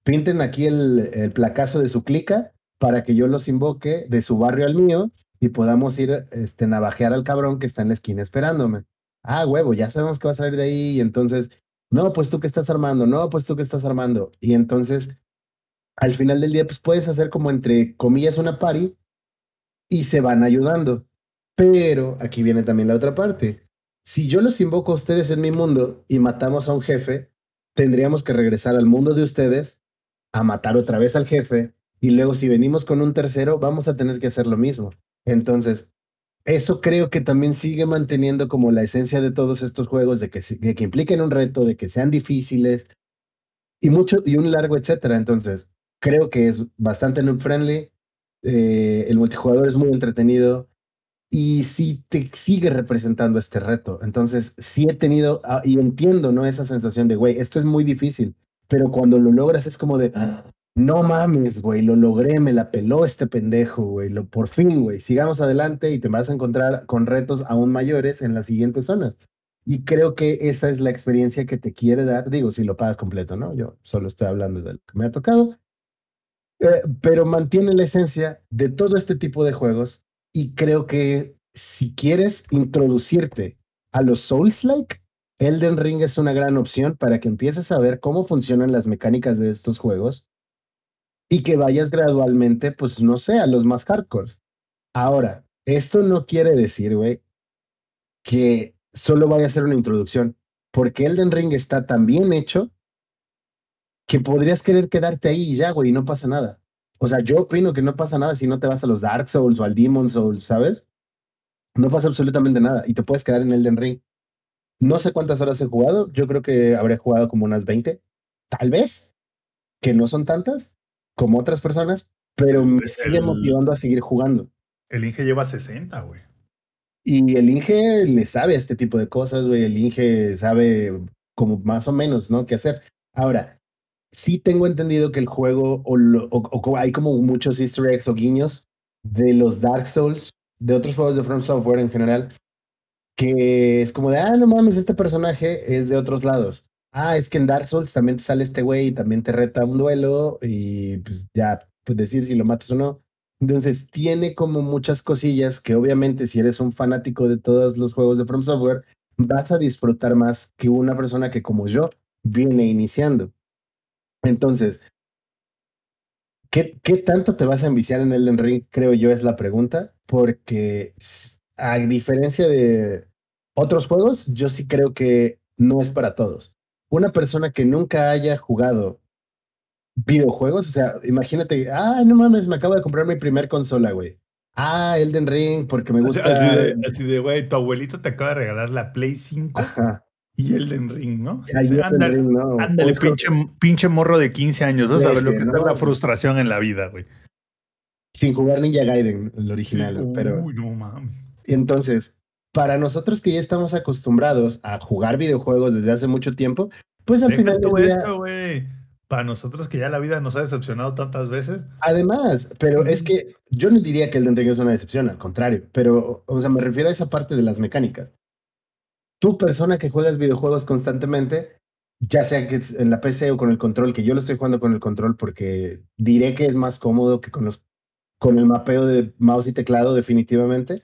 S6: pinten aquí el, el placazo de su clica para que yo los invoque de su barrio al mío y podamos ir este, navajear al cabrón que está en la esquina esperándome. Ah, huevo, ya sabemos que va a salir de ahí y entonces, no, pues tú que estás armando, no, pues tú que estás armando. Y entonces, al final del día, pues puedes hacer como entre comillas una party y se van ayudando. Pero aquí viene también la otra parte. Si yo los invoco a ustedes en mi mundo y matamos a un jefe, tendríamos que regresar al mundo de ustedes a matar otra vez al jefe y luego si venimos con un tercero, vamos a tener que hacer lo mismo. Entonces, eso creo que también sigue manteniendo como la esencia de todos estos juegos, de que, de que impliquen un reto, de que sean difíciles y mucho y un largo etcétera. Entonces, creo que es bastante noob friendly. Eh, el multijugador es muy entretenido y sí te sigue representando este reto. Entonces, sí he tenido ah, y entiendo, ¿no? Esa sensación de, güey, esto es muy difícil, pero cuando lo logras es como de, no mames, güey, lo logré, me la peló este pendejo, güey, lo, por fin, güey, sigamos adelante y te vas a encontrar con retos aún mayores en las siguientes zonas. Y creo que esa es la experiencia que te quiere dar, digo, si lo pagas completo, ¿no? Yo solo estoy hablando de lo que me ha tocado, eh, pero mantiene la esencia de todo este tipo de juegos y creo que si quieres introducirte a los Souls-like, Elden Ring es una gran opción para que empieces a ver cómo funcionan las mecánicas de estos juegos y que vayas gradualmente, pues no sé, a los más hardcore. Ahora, esto no quiere decir, güey, que solo vaya a ser una introducción, porque Elden Ring está tan bien hecho que podrías querer quedarte ahí y ya, güey, y no pasa nada. O sea, yo opino que no pasa nada si no te vas a los Dark Souls o al Demon Souls, ¿sabes? No pasa absolutamente nada y te puedes quedar en Elden Ring. No sé cuántas horas he jugado, yo creo que habré jugado como unas 20, tal vez, que no son tantas como otras personas, pero me sigue motivando a seguir jugando.
S3: El Inge lleva 60, güey.
S6: Y el Inge le sabe a este tipo de cosas, güey. El Inge sabe como más o menos, ¿no? Qué hacer. Ahora, sí tengo entendido que el juego, o, hay como muchos easter eggs o guiños de los Dark Souls, de otros juegos de From Software en general, que es como de, ah, no mames, este personaje es de otros lados. Ah, es que en Dark Souls también te sale este güey y también te reta un duelo y pues ya, pues decir si lo matas o no. Entonces tiene como muchas cosillas que obviamente si eres un fanático de todos los juegos de From Software, vas a disfrutar más que una persona que como yo viene iniciando. Entonces, ¿qué, qué tanto te vas a enviciar en Elden Ring? Creo yo es la pregunta, porque a diferencia de otros juegos, yo sí creo que no es para todos. Una persona que nunca haya jugado videojuegos, o sea, imagínate, ah, no mames, me acabo de comprar mi primer consola, güey. Ah, Elden Ring, porque me gusta.
S3: así de, güey, tu abuelito te acaba de regalar la Play 5
S6: Ajá.
S3: Y Elden Ring, ¿no? Ándale,
S6: Ring, ¿no?
S3: ándale, pinche, pinche morro de 15 años. Vas a ver lo que
S6: ¿no?
S3: es la frustración en la vida, güey.
S6: Sin jugar Ninja Gaiden, el
S3: Sí,
S6: original, pero.
S3: Uy, no mames.
S6: Entonces, para nosotros que ya estamos acostumbrados a jugar videojuegos desde hace mucho tiempo, pues al
S3: Deja
S6: final
S3: tú
S6: día,
S3: eso, güey. Para nosotros que ya la vida nos ha decepcionado tantas veces,
S6: además, pero es que yo no diría que Elden Ring es una decepción, al contrario, pero, o sea, me refiero a esa parte de las mecánicas. Tú, persona que juegas videojuegos constantemente, ya sea que en la PC o con el control, que yo lo estoy jugando con el control porque diré que es más cómodo que con los con el mapeo de mouse y teclado, definitivamente.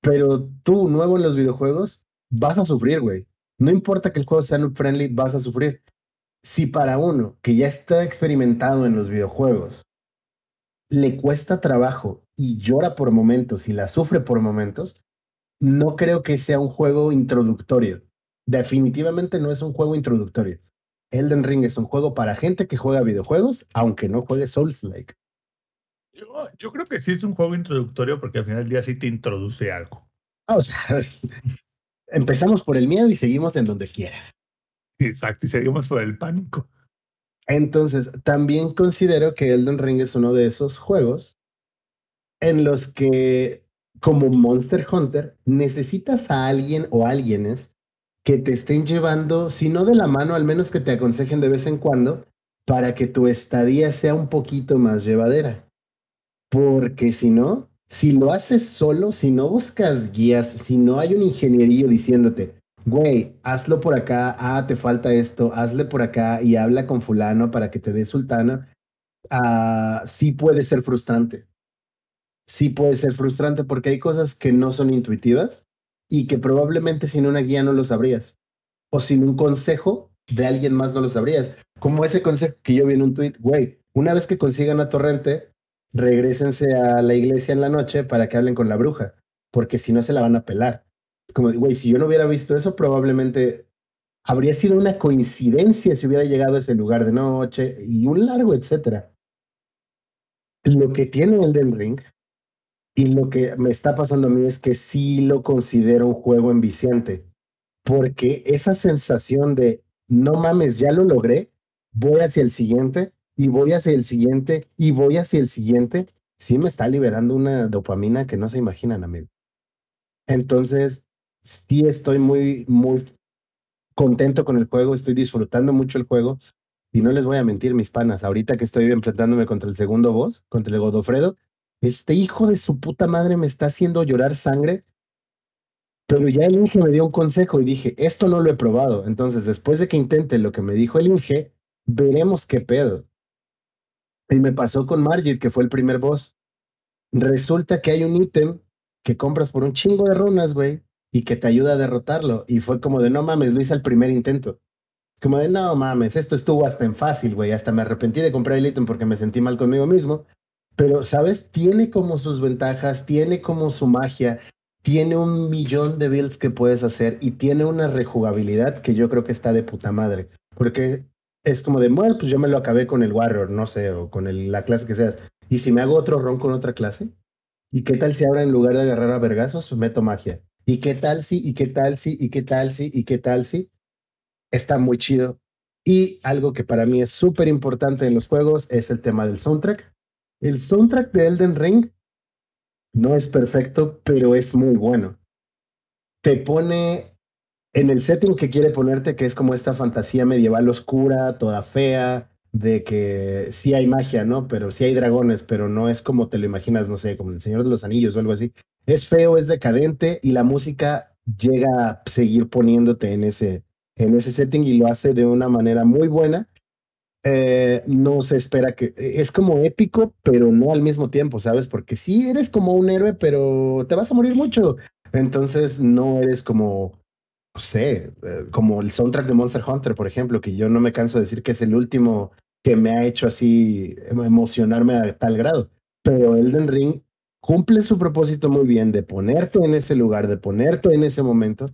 S6: Pero tú, nuevo en los videojuegos, vas a sufrir, güey. No importa que el juego sea friendly, vas a sufrir. Si para uno que ya está experimentado en los videojuegos le cuesta trabajo y llora por momentos y la sufre por momentos, no creo que sea un juego introductorio. Definitivamente no es un juego introductorio. Elden Ring es un juego para gente que juega videojuegos, aunque no juegue Souls-like.
S3: yo, yo creo que sí es un juego introductorio porque al final del día sí te introduce algo.
S6: Ah, o sea, empezamos por el miedo y seguimos en donde quieras.
S3: Exacto, y seguimos por el pánico.
S6: Entonces, también considero que Elden Ring es uno de esos juegos en los que, como Monster Hunter, necesitas a alguien o alguienes que te estén llevando, si no de la mano, al menos que te aconsejen de vez en cuando, para que tu estadía sea un poquito más llevadera. Porque si no, si lo haces solo, si no buscas guías, si no hay un ingenierillo diciéndote, güey, hazlo por acá, ah, te falta esto, hazle por acá y habla con fulano para que te dé sultano, ah, sí puede ser frustrante. Sí puede ser frustrante porque hay cosas que no son intuitivas y que probablemente sin una guía no lo sabrías. O sin un consejo de alguien más no lo sabrías. Como ese consejo que yo vi en un tweet, güey, una vez que consigan a Torrente, regrésense a la iglesia en la noche para que hablen con la bruja, porque si no se la van a pelar. Como, güey, si yo no hubiera visto eso, probablemente habría sido una coincidencia si hubiera llegado a ese lugar de noche y un largo etcétera. Lo que tiene Elden Ring Y lo que me está pasando a mí es que sí lo considero un juego enviciante, porque esa sensación de, no mames, ya lo logré, voy hacia el siguiente y voy hacia el siguiente y voy hacia el siguiente, sí me está liberando una dopamina que no se imaginan, amigo. Entonces, sí estoy muy, muy contento con el juego, estoy disfrutando mucho el juego y no les voy a mentir, mis panas, ahorita que estoy enfrentándome contra el segundo boss, contra el Godofredo, este hijo de su puta madre me está haciendo llorar sangre, pero ya el Inge me dio un consejo y dije, esto no lo he probado, entonces después de que intente lo que me dijo el Inge, veremos qué pedo. Y me pasó con Margit, que fue el primer boss. Resulta que hay un ítem que compras por un chingo de runas, güey, y que te ayuda a derrotarlo. Y fue como de, no mames, lo hice al primer intento. Como de, no mames, esto estuvo hasta en fácil, güey. Hasta me arrepentí de comprar el ítem porque me sentí mal conmigo mismo. Pero, ¿sabes? Tiene como sus ventajas, tiene como su magia, tiene un millón de builds que puedes hacer y tiene una rejugabilidad que yo creo que está de puta madre. Porque es como de, bueno, pues yo me lo acabé con el Warrior, no sé, o con el, la clase que seas. Y si me hago otro ron con otra clase, ¿y qué tal si ahora en lugar de agarrar a vergazos, meto magia? ¿Y qué tal si? ¿Y qué tal si? ¿Y qué tal si? ¿Y qué tal si? Está muy chido. Y algo que para mí es súper importante en los juegos es el tema del soundtrack. El soundtrack de Elden Ring no es perfecto, pero es muy bueno. Te pone en el setting que quiere ponerte, que es como esta fantasía medieval oscura, toda fea, de que sí hay magia, ¿no? Pero sí hay dragones, pero no es como te lo imaginas, no sé, como el Señor de los Anillos o algo así. Es feo, es decadente y la música llega a seguir poniéndote en ese, en ese setting y lo hace de una manera muy buena. Eh, no se espera que es como épico, pero no al mismo tiempo, ¿sabes? Porque sí eres como un héroe, pero te vas a morir mucho. Entonces no eres como no sé, eh, como el soundtrack de Monster Hunter, por ejemplo, que yo no me canso de decir que es el último que me ha hecho así emocionarme a tal grado. Pero Elden Ring cumple su propósito muy bien de ponerte en ese lugar, de ponerte en ese momento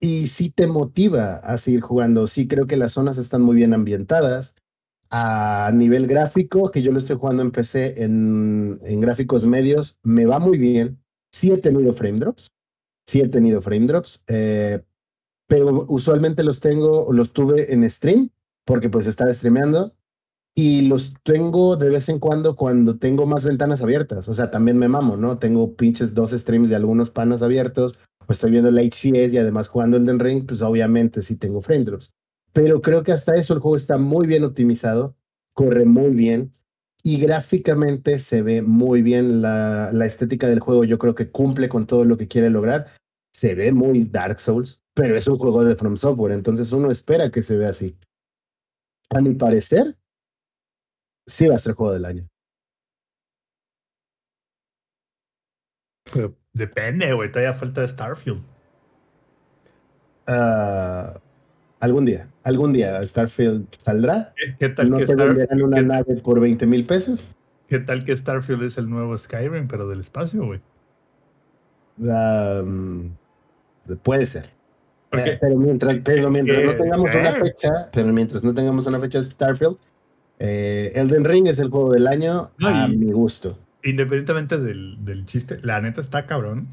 S6: y sí te motiva a seguir jugando. Sí creo que las zonas están muy bien ambientadas. A nivel gráfico, que yo lo estoy jugando en PC en, en gráficos medios, me va muy bien. Sí he tenido frame drops. Sí he tenido frame drops. Eh, pero usualmente los tengo, los tuve en stream, porque pues estaba streameando, y los tengo de vez en cuando cuando tengo más ventanas abiertas, o sea, también me mamo, ¿no? Tengo pinches dos streams de algunos panas abiertos, pues estoy viendo la HCS y además jugando el Den Ring, pues obviamente sí tengo frame drops. Pero creo que hasta eso el juego está muy bien optimizado, corre muy bien y gráficamente se ve muy bien la, la estética del juego. Yo creo que cumple con todo lo que quiere lograr. Se ve muy Dark Souls, pero es un juego de From Software, entonces uno espera que se vea así. A mi parecer, sí va a ser juego del año.
S3: Pero depende, güey, todavía falta Starfield.
S6: Uh, algún día, algún día Starfield saldrá.
S3: ¿Qué, qué tal
S6: ¿No
S3: que
S6: te
S3: Star-
S6: venderán una
S3: qué-
S6: nave por 20 mil pesos?
S3: ¿Qué tal que Starfield es el nuevo Skyrim, pero del espacio, güey?
S6: Um, puede ser. Eh, pero mientras, pero mientras no
S3: eh,
S6: tengamos una fecha, pero mientras no tengamos una fecha de Starfield, eh, Elden Ring es el juego del año
S3: No,
S6: a
S3: y-
S6: mi gusto.
S3: Independientemente del, del chiste, la neta está cabrón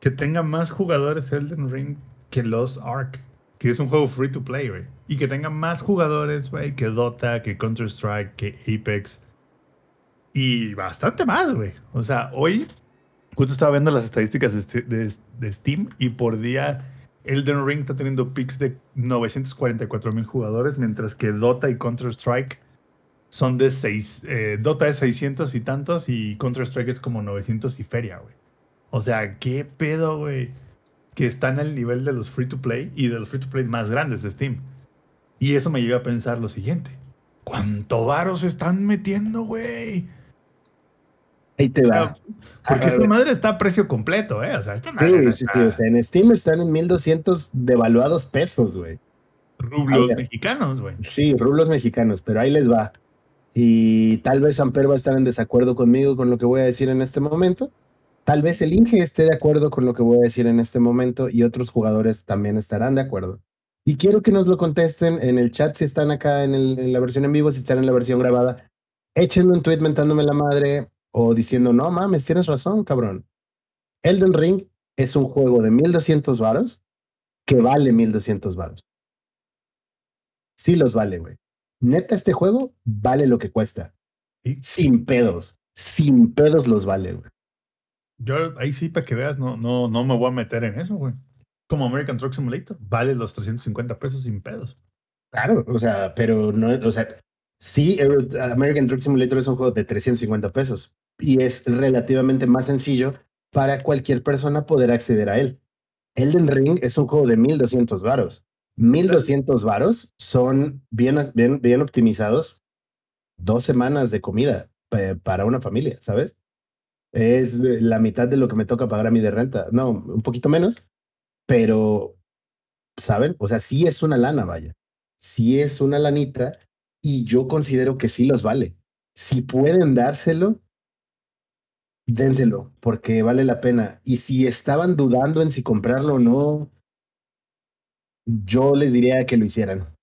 S3: que tenga más jugadores Elden Ring que Lost Ark, que es un juego free to play, güey. Y que tenga más jugadores, güey, que Dota, que Counter-Strike, que Apex. Y bastante más, güey. O sea, hoy, justo estaba viendo las estadísticas de, Ste- de- de Steam y por día Elden Ring está teniendo picks de 944 mil jugadores, mientras que Dota y Counter-Strike son de 6. Dota es 600 y tantos y Counter-Strike es como 900 y feria, güey. O sea, qué pedo, güey. Que están al nivel de los free to play y de los free to play más grandes de Steam. Y eso me lleva a pensar lo siguiente: ¿cuánto varos se están metiendo, güey?
S6: Ahí te
S3: O
S6: va.
S3: sea, porque
S6: A
S3: esta madre está a precio completo, ¿eh? O sea, esta madre
S6: Sí, sí,
S3: está-
S6: sí, o sea, en Steam están en 1200 devaluados pesos, güey.
S3: rublos mexicanos, güey.
S6: Sí, rublos mexicanos, pero ahí les va. Y tal vez Amper va a estar en desacuerdo conmigo con lo que voy a decir en este momento. Tal vez el Inge esté de acuerdo con lo que voy a decir en este momento y otros jugadores también estarán de acuerdo. Y quiero que nos lo contesten en el chat si están acá en, el- en la versión en vivo, si están en la versión grabada. Échenme un tweet mentándome la madre o diciendo, no mames, tienes razón, cabrón. Elden Ring es un juego de 1200 varos que vale 1200 varos. Sí los vale, güey. Neta, este juego vale lo que cuesta.
S3: Sí.
S6: Sin pedos. Sin pedos los vale, güey.
S3: Yo ahí sí, para que veas, no, no, no me voy a meter en eso, güey. Como American Truck Simulator, vale los 350 pesos sin pedos.
S6: Claro, o sea, pero no, o sea, sí, American Truck Simulator es un juego de 350 pesos y es relativamente más sencillo para cualquier persona poder acceder a él. Elden Ring es un juego de 1200 varos. 1200 varos son bien, bien, bien optimizados dos semanas de comida eh, para una familia, ¿sabes? Es la mitad de lo que me toca pagar a mí de renta. No, un poquito menos, pero, ¿saben? O sea, sí es una lana, vaya. Sí es una lanita y yo considero que sí los vale. Si pueden dárselo, dénselo, porque vale la pena. Y si estaban dudando en si comprarlo o no, yo les diría que lo hicieran.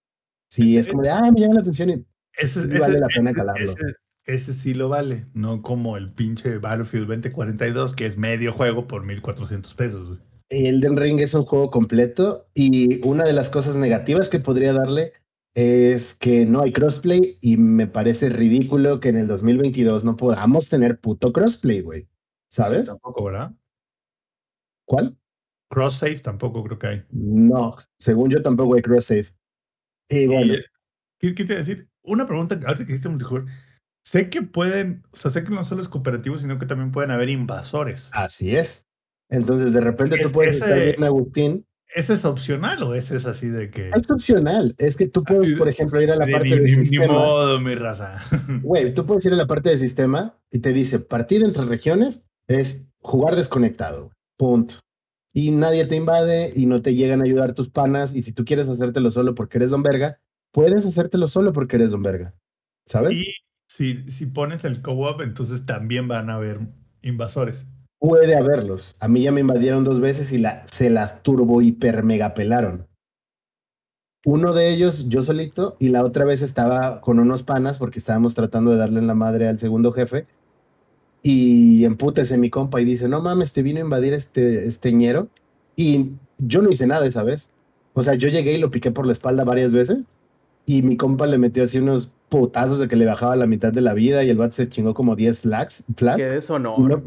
S6: Si es como de, ah, me llama la atención y
S3: Ese,
S6: Sí
S3: ese-
S6: vale la pena calarlo.
S3: Ese, ese sí lo vale, no como el pinche Battlefield 2042, que es medio juego por 1400 pesos, güey.
S6: Elden Ring es un juego completo y una de las cosas negativas que podría darle es que no hay crossplay y me parece ridículo que en el 2022 no podamos tener puto crossplay, güey. ¿Sabes?
S3: Tampoco, ¿verdad?
S6: ¿Cuál?
S3: Cross save tampoco creo que hay.
S6: No, según yo tampoco hay cross save. Y bueno,
S3: eh, ¿qué, qué te iba a decir? Una pregunta, ahorita que hiciste multijugador. Sé que pueden, o sea, sé que no solo es cooperativo, sino que también pueden haber invasores.
S6: así es. Entonces de repente tú
S3: Es-
S6: puedes
S3: ese-
S6: estar bien, Agustín.
S3: ¿Ese es opcional o ese es así de que...
S6: Es opcional. Es que tú puedes, por ejemplo, ir a la
S3: de
S6: parte
S3: ni,
S6: de
S3: ni
S6: sistema.
S3: modo, mi raza.
S6: Güey, tú puedes ir a la parte de sistema y te dice partida entre regiones es jugar desconectado. Punto. Y nadie te invade y no te llegan a ayudar tus panas. Y si tú quieres hacértelo solo porque eres don verga, puedes hacértelo solo porque eres don verga. ¿Sabes?
S3: y si, si pones el co-op, entonces también van a haber invasores.
S6: Puede haberlos. A mí ya me invadieron dos veces y la, se las turbo hiper mega pelaron. Uno de ellos yo solito y la otra vez estaba con unos panas porque estábamos tratando de darle en la madre al segundo jefe y empútese mi compa y dice, no mames, te vino a invadir este, este ñero y yo no hice nada esa vez. O sea, yo llegué y lo piqué por la espalda varias veces y mi compa le metió así unos putazos de que le bajaba la mitad de la vida y el vato se chingó como 10 flags, flasks.
S2: Qué deshonor.
S6: No,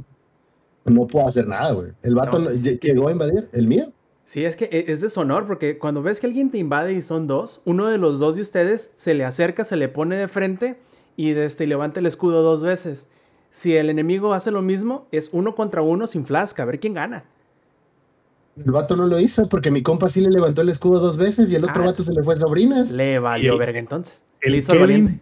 S6: no puedo hacer nada, güey. El vato
S2: No.
S6: llegó a invadir, el mío.
S2: Sí, es que e- es deshonor porque cuando ves que alguien te invade y son dos, uno de los dos de ustedes se le acerca, se le pone de frente y de este, y levanta el escudo dos veces. Si el enemigo hace lo mismo, es uno contra uno sin flask, a ver quién gana.
S6: El vato no lo hizo porque mi compa sí le levantó el escudo dos veces y el otro
S2: Ah,
S6: vato se le fue sobrinas.
S2: Le valió
S3: el-
S2: verga entonces.
S3: El
S2: le hizo
S3: Kevin,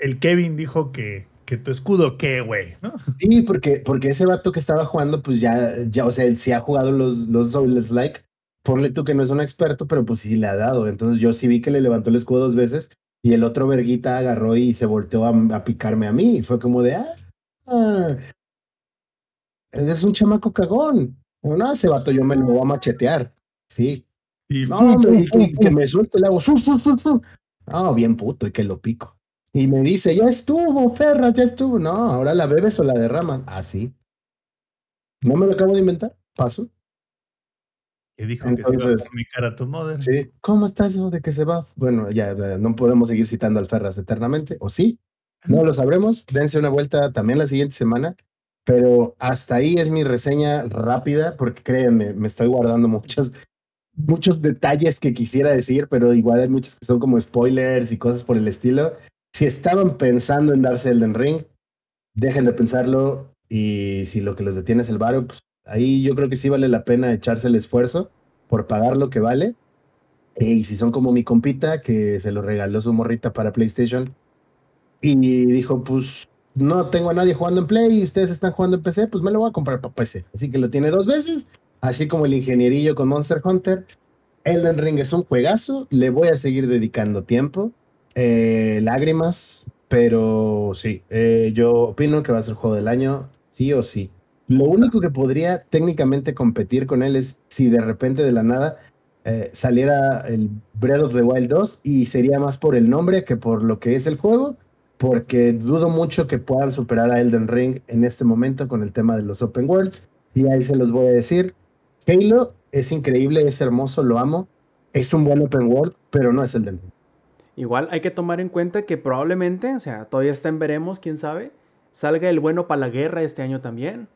S3: el Kevin dijo que, que tu escudo, ¿qué, güey? ¿No?
S6: Sí, porque, porque ese vato que estaba jugando, pues ya, ya o sea, él sí ha jugado los, los Souls like. Ponle tú que no es un experto, pero pues sí le ha dado. Entonces yo sí vi que le levantó el escudo dos veces y el otro verguita agarró y se volteó a, a picarme a mí. Y fue como de, ah, ah, eres un chamaco cagón. No, ese vato yo me lo voy a machetear. Sí.
S3: Y
S6: No,
S3: ¡fum,
S6: hombre, y,
S3: fum,
S6: y
S3: fum,
S6: que me suelte el agua. ¡Fu, fu, fu, fu! Ah, bien puto, y que lo pico. Y me dice, ya estuvo, Ferra, ya estuvo. No, ahora la bebes o la derramas. Así. No me lo acabo de inventar. Paso.
S3: Y dijo que se iba a
S6: Entonces-
S3: comunicar a tu mother.
S6: Sí. ¿Cómo está eso de que se va? Bueno, ya ya, no podemos seguir citando al Ferras eternamente. ¿O sí? No lo sabremos. Dense una vuelta también la siguiente semana. Pero hasta ahí es mi reseña rápida, porque créanme, me estoy guardando muchas, muchos detalles que quisiera decir, pero igual hay muchos que son como spoilers y cosas por el estilo. Si estaban pensando en darse Elden Ring, dejen de pensarlo. Y si lo que los detiene es el varo, pues ahí yo creo que sí vale la pena echarse el esfuerzo por pagar lo que vale. Y si son como mi compita, que se lo regaló su morrita para PlayStation, y dijo, pues no tengo a nadie jugando en Play y ustedes están jugando en PC, pues me lo voy a comprar para PC. Así que lo tiene dos veces, así como el ingenierillo con Monster Hunter. Elden Ring es un juegazo, le voy a seguir dedicando tiempo, eh, lágrimas, pero sí, eh, yo opino que va a ser juego del año, sí o sí. Lo único que podría técnicamente competir con él es si de repente de la nada eh, saliera el Breath of the Wild 2 y sería más por el nombre que por lo que es el juego, porque dudo mucho que puedan superar a Elden Ring en este momento con el tema de los open worlds. Y ahí se los voy a decir. Halo es increíble, es hermoso, lo amo. Es un buen open world, pero no es Elden Ring.
S2: Igual hay que tomar en cuenta que probablemente, o sea, todavía está en veremos, quién sabe, salga el bueno para la guerra este año también.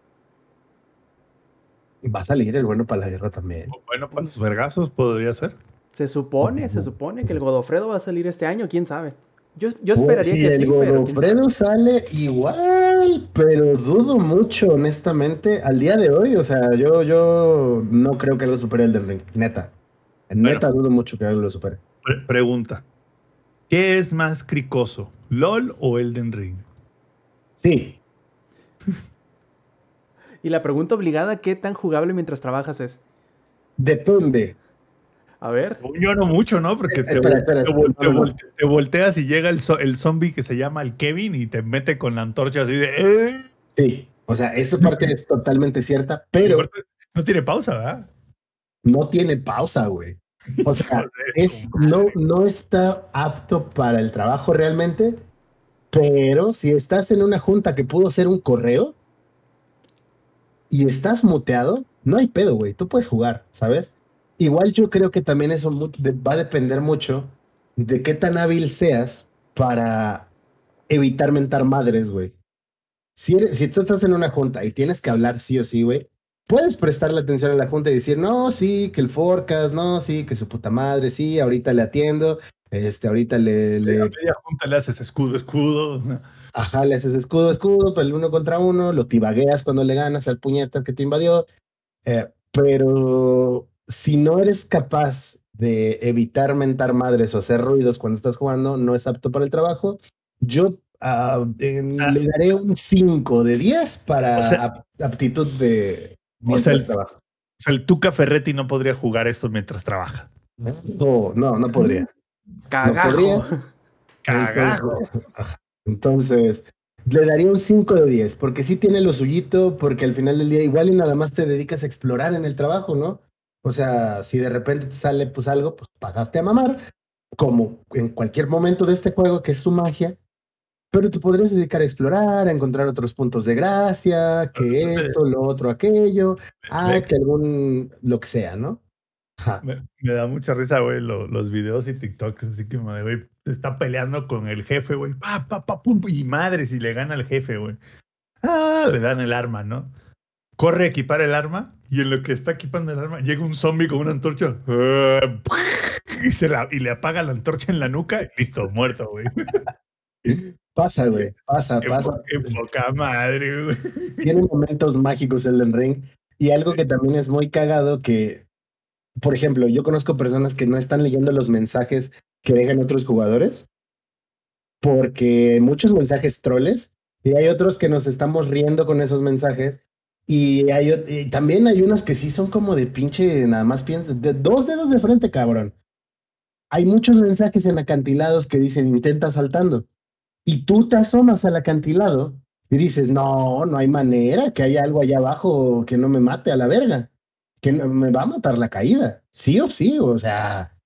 S6: Va a salir el bueno para la guerra también.
S3: Bueno, para los vergazos podría ser.
S2: Se supone, se supone que el Godofredo va a salir este año, quién sabe. Yo, yo esperaría
S6: si
S2: que
S6: el
S2: sí.
S6: Godofredo sale igual, pero dudo mucho, honestamente, al día de hoy. O sea, yo, yo no creo que lo supere el del ring, neta. Neta, dudo mucho que algo lo supere.
S3: Pre- pregunta. ¿Qué es más cricoso? ¿LOL o Elden Ring?
S6: Sí,
S2: Y la pregunta obligada, ¿qué tan jugable mientras trabajas es?
S6: depende.
S2: A ver,
S3: Yo no mucho, ¿no? Porque te,
S6: Espera,
S3: vol-
S6: espera,
S3: te vol-
S6: no,
S3: te
S6: no, no.
S3: volte- te volteas y llega el, zo- el zombie que se llama el Kevin y te mete con la antorcha así de... "Eh".
S6: Sí, o sea, esa parte es totalmente cierta, pero
S3: No tiene pausa, ¿verdad?
S6: no tiene pausa, güey. O sea, es, no, no está apto para el trabajo realmente, pero si estás en una junta que pudo ser un correo y estás muteado, no hay pedo, güey. Tú puedes jugar, ¿sabes? Igual yo creo que también eso va a depender mucho de qué tan hábil seas para evitar mentar madres, güey. Si, eres- si tú estás en una junta y tienes que hablar sí o sí, güey, puedes prestarle atención a la junta y decir, no, sí, que el forecast, no, sí, que su puta madre, sí, ahorita le atiendo, este, ahorita le,
S3: A
S6: le
S3: media junta le haces escudo, escudo.
S6: ajá, le haces escudo, escudo, pero el uno contra uno, lo tibagueas cuando le ganas al puñetas que te invadió. eh, pero si no eres capaz de evitar mentar madres o hacer ruidos cuando estás jugando, no es apto para el trabajo. Yo ah, en-
S3: Ah.
S6: le daré un 5 de 10 para
S3: O sea-
S6: ap- aptitud de
S3: O sea, el-
S6: trabajo.
S3: O sea, el Tuca Ferretti no podría jugar esto mientras trabaja.
S6: No, no, no podría.
S2: cagajo.
S6: podría.
S3: Cagajo.
S6: Ajá. Entonces, le daría un 5 de 10, porque sí tiene lo suyito, porque al final del día igual y nada más te dedicas a explorar en el trabajo, ¿no? O sea, si de repente te sale pues algo, pues pasaste a mamar, como en cualquier momento de este juego, que es su magia, pero te podrías dedicar a explorar, a encontrar otros puntos de gracia, que esto, lo otro, aquello, ah, que algún, lo que sea, ¿no?
S3: Me, me da mucha risa, güey, lo- los videos y TikToks, así que, madre, güey, está peleando con el jefe, güey, pa, pa, pa, pum, y madre, si le gana al jefe, güey. Ah, le dan el arma, ¿no? Corre a equipar el arma y en lo que está equipando el arma llega un zombie con una antorcha ah, y, se la- y le apaga la antorcha en la nuca y listo, muerto, güey.
S6: Pasa, güey, pasa, pasa.
S3: po- qué poca madre, güey.
S6: tiene momentos mágicos Elden Ring. Y algo que también es muy cagado que, por ejemplo, yo conozco personas que no están leyendo los mensajes que dejan otros jugadores, porque muchos mensajes troles, y hay otros que nos estamos riendo con esos mensajes, y, hay, también hay unos que sí son como de pinche, nada más piensa, de dos dedos de frente, cabrón. Hay muchos mensajes en acantilados que dicen intenta saltando, y tú te asomas al acantilado y dices, no, no hay manera que haya algo allá abajo que no me mate a la verga, que no- me va a matar la caída, sí o sí, o sea.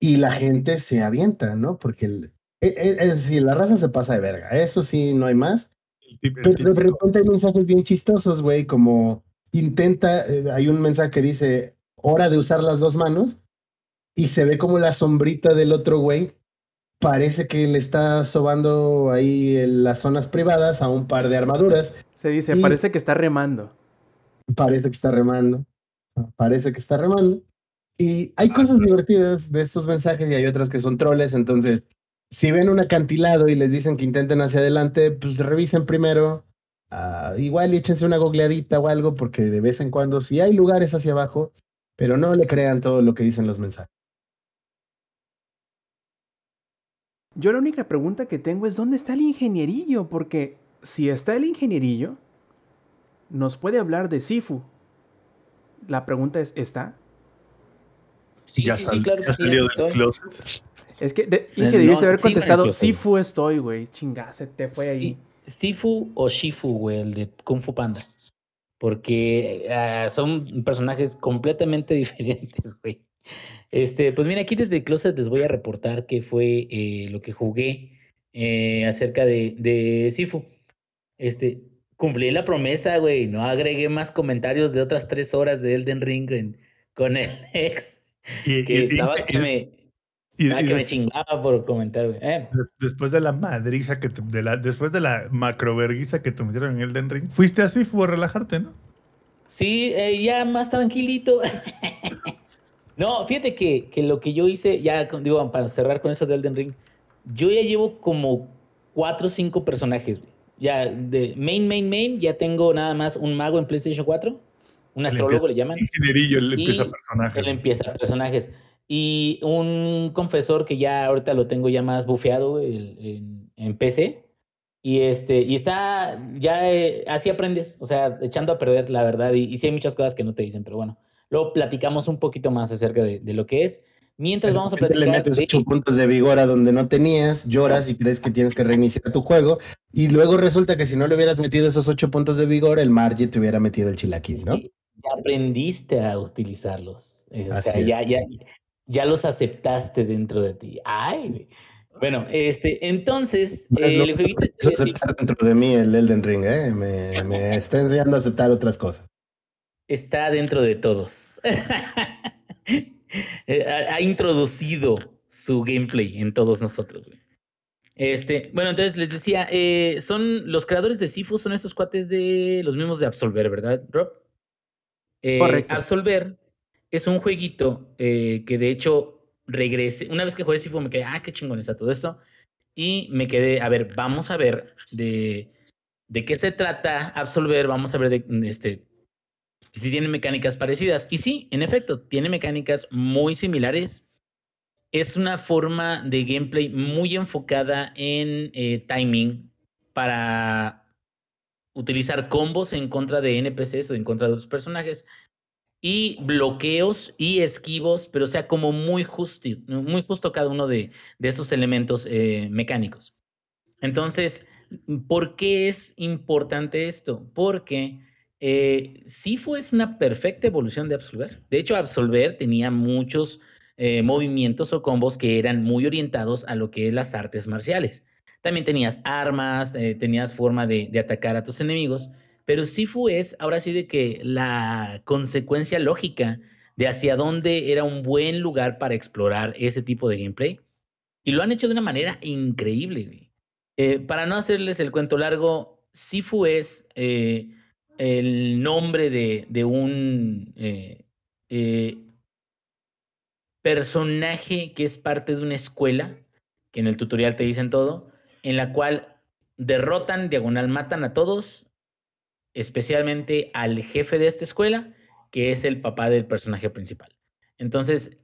S6: Y la gente se avienta, ¿no? Porque el- e- e- es, decir, la raza se pasa de verga, eso sí, no hay más. Pero de repente hay mensajes bien chistosos, güey, como intenta, eh, hay un mensaje que dice, hora de usar las dos manos, y se ve como la sombrita del otro güey parece que le está sobando ahí en las zonas privadas a un par de armaduras.
S2: Se dice, parece que está remando.
S6: Parece que está remando. Parece que está remando. Y hay cosas divertidas de estos mensajes y hay otras que son troles. Entonces, si ven un acantilado y les dicen que intenten hacia adelante, pues revisen primero. ah, igual y échense una googleadita o algo, porque de vez en cuando sí hay lugares hacia abajo, pero no le crean todo lo que dicen los mensajes.
S2: Yo la única pregunta que tengo es ¿dónde está el ingenierillo? Porque si está el ingenierillo, nos puede hablar de Sifu. La pregunta es, ¿está?
S1: Sí,
S3: ya
S1: sí,
S3: sal-
S1: sí, claro
S3: ya
S1: que sí,
S3: salió del
S1: estoy.
S3: closet.
S2: Es que, de, Inge,
S1: no,
S2: debiste haber
S1: sí,
S2: contestado, Sifu estoy, güey. Chinga, se te fue ahí.
S1: Sí, Sifu o Shifu, güey, el de Kung Fu Panda. Porque ah, son personajes completamente diferentes, güey. Este, pues mira, aquí desde el closet les voy a reportar qué fue eh, lo que jugué eh, acerca de, de Sifu. Este, cumplí la promesa, güey. No agregué más comentarios de otras tres horas de Elden Ring en- con el ex.
S3: Y,
S1: Que
S3: y- y-
S1: estaba
S3: y-
S1: que me,
S3: y-
S1: ah,
S3: y
S1: que me chingaba por comentar, güey. Eh,
S3: de- después de la madriza que te- de la, después de la macroverguiza que te metieron en Elden Ring, fuiste así, fue a relajarte, ¿no?
S1: Sí, eh, ya más tranquilito. no, fíjate que, que lo que yo hice, ya digo, para cerrar con eso de Elden Ring, yo ya llevo como cuatro o cinco personajes. güey. Ya de main, main, main, ya tengo nada más un mago en PlayStation 4, un
S3: Le
S1: astrólogo
S3: empieza-
S1: le llaman.
S3: Ingenierillo le empieza personaje.
S1: Él empieza personajes. Y un confesor que ya ahorita lo tengo ya más bufeado el- en, en PC. Y este, y está, ya eh, así aprendes, o sea, echando a perder la verdad. Y, y sí hay muchas cosas que no te dicen, pero bueno, luego platicamos un poquito más acerca de, de lo que es. Mientras vamos a platicar.
S6: Le metes 8 puntos de vigor a donde no tenías, lloras y crees que tienes que reiniciar tu juego. Y luego resulta que si no le hubieras metido esos 8 puntos de vigor, el Margie te hubiera metido el chilaquil, ¿no?
S1: Sí, ya aprendiste a utilizarlos. Eh, o sea, ya, ya, ya los aceptaste dentro de ti. Ay, güey. Bueno, este, entonces,
S6: es
S1: eh,
S6: lo
S1: el
S6: que
S1: jueguito
S6: a
S1: este de
S6: aceptar dentro de mí el Elden Ring, ¿eh? Me, me está enseñando a aceptar otras cosas.
S1: está dentro de todos. Eh, ha, ha introducido su gameplay en todos nosotros, güey. Este, bueno, entonces les decía, eh, son los creadores de Sifu, son estos cuates de los mismos de Absolver, ¿verdad, Rob? Eh,
S2: Correcto.
S1: Absolver es un jueguito eh, que de hecho regresé, una vez que jugué Sifu me quedé, ah, qué chingón está todo esto, y me quedé, a ver, vamos a ver de, de qué se trata Absolver, vamos a ver de, este, si tiene mecánicas parecidas. Y sí, en efecto, tiene mecánicas muy similares. Es una forma de gameplay muy enfocada en eh, timing para utilizar combos en contra de NPCs o en contra de otros personajes y bloqueos y esquivos, pero sea, como muy justo, muy justo cada uno de, de esos elementos eh, mecánicos. Entonces, ¿por qué es importante esto? Porque eh, Sifu es una perfecta evolución de Absolver. De hecho, Absolver tenía muchos eh, movimientos o combos que eran muy orientados a lo que es las artes marciales. También tenías armas, eh, tenías forma de, de atacar a tus enemigos, pero Sifu es ahora sí de que la consecuencia lógica de hacia dónde era un buen lugar para explorar ese tipo de gameplay. Y lo han hecho de una manera increíble. Eh, para no hacerles el cuento largo, Sifu es eh, el nombre de, un eh, personaje que es parte de una escuela, que en el tutorial te dicen todo, en la cual derrotan, diagonal, matan a todos, especialmente al jefe de esta escuela, que es el papá del personaje principal. Entonces,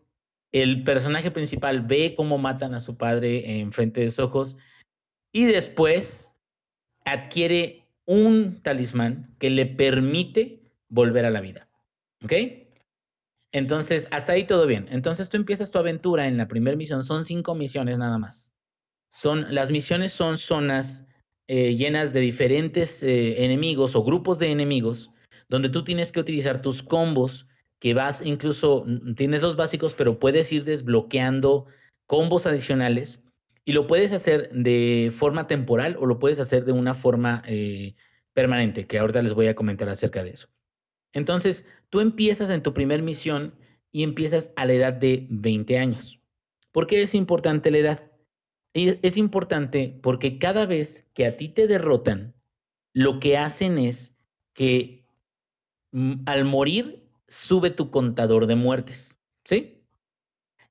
S1: el personaje principal ve cómo matan a su padre en frente de sus ojos y después adquiere un talismán que le permite volver a la vida. ¿Ok? Entonces, hasta ahí todo bien. Entonces tú empiezas tu aventura en la primera misión. Son cinco misiones nada más. Son, las misiones son zonas eh, llenas de diferentes eh, enemigos o grupos de enemigos, donde tú tienes que utilizar tus combos, que vas incluso, mm, tienes los básicos, pero puedes ir desbloqueando combos adicionales y lo puedes hacer de forma temporal o lo puedes hacer de una forma eh, permanente, que ahorita les voy a comentar acerca de eso. Entonces, tú empiezas en tu primer misión y empiezas a la edad de 20 años. ¿Por qué es importante la edad? Es importante porque cada vez que a ti te derrotan, lo que hacen es que mm, al morir sube tu contador de muertes, ¿sí?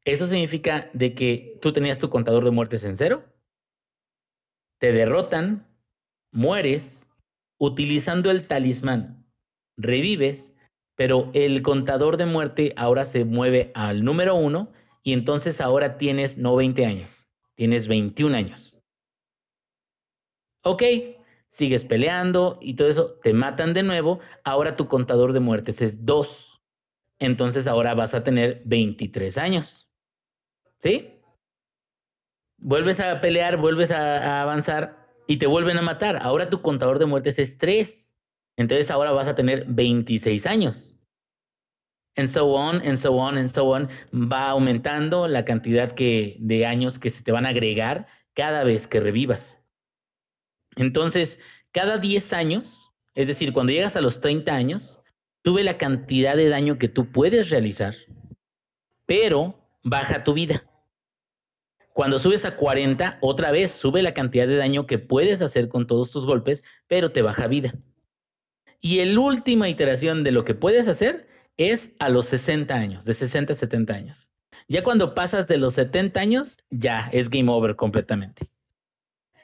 S1: Eso significa de que tú tenías tu contador de muertes en cero, te derrotan, mueres, utilizando el talismán, revives, pero el contador de muerte ahora se mueve al número uno y entonces ahora tienes no 20 años, tienes 21 años. Ok, sigues peleando y todo eso, te matan de nuevo, ahora tu contador de muertes es 2. Entonces ahora vas a tener 23 años. ¿Sí? Vuelves a pelear, vuelves a, avanzar y te vuelven a matar. Ahora tu contador de muertes es 3. Entonces ahora vas a tener 26 años. And so on, and so on, and so on. Va aumentando la cantidad de años que se te van a agregar cada vez que revivas. Entonces, cada 10 años, es decir, cuando llegas a los 30 años, sube la cantidad de daño que tú puedes realizar, pero baja tu vida. Cuando subes a 40, otra vez sube la cantidad de daño que puedes hacer con todos tus golpes, pero te baja vida. Y la última iteración de lo que puedes hacer es a los 60 años, de 60 a 70 años. Ya cuando pasas de los 70 años, ya es game over completamente.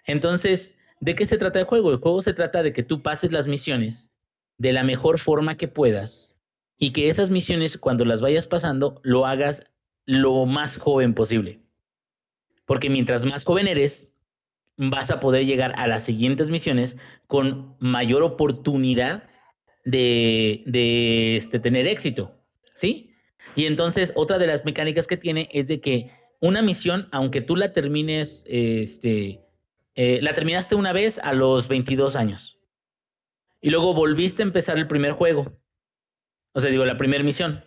S1: Entonces, ¿de qué se trata el juego? El juego se trata de que tú pases las misiones de la mejor forma que puedas y que esas misiones, cuando las vayas pasando, lo hagas lo más joven posible. Porque mientras más joven eres, vas a poder llegar a las siguientes misiones con mayor oportunidad de, este, tener éxito. ¿Sí? Y entonces, otra de las mecánicas que tiene es de que una misión, aunque tú la termines, este, eh, la terminaste una vez a los 22 años. Y luego volviste a empezar el primer juego. O sea, digo, la primera misión.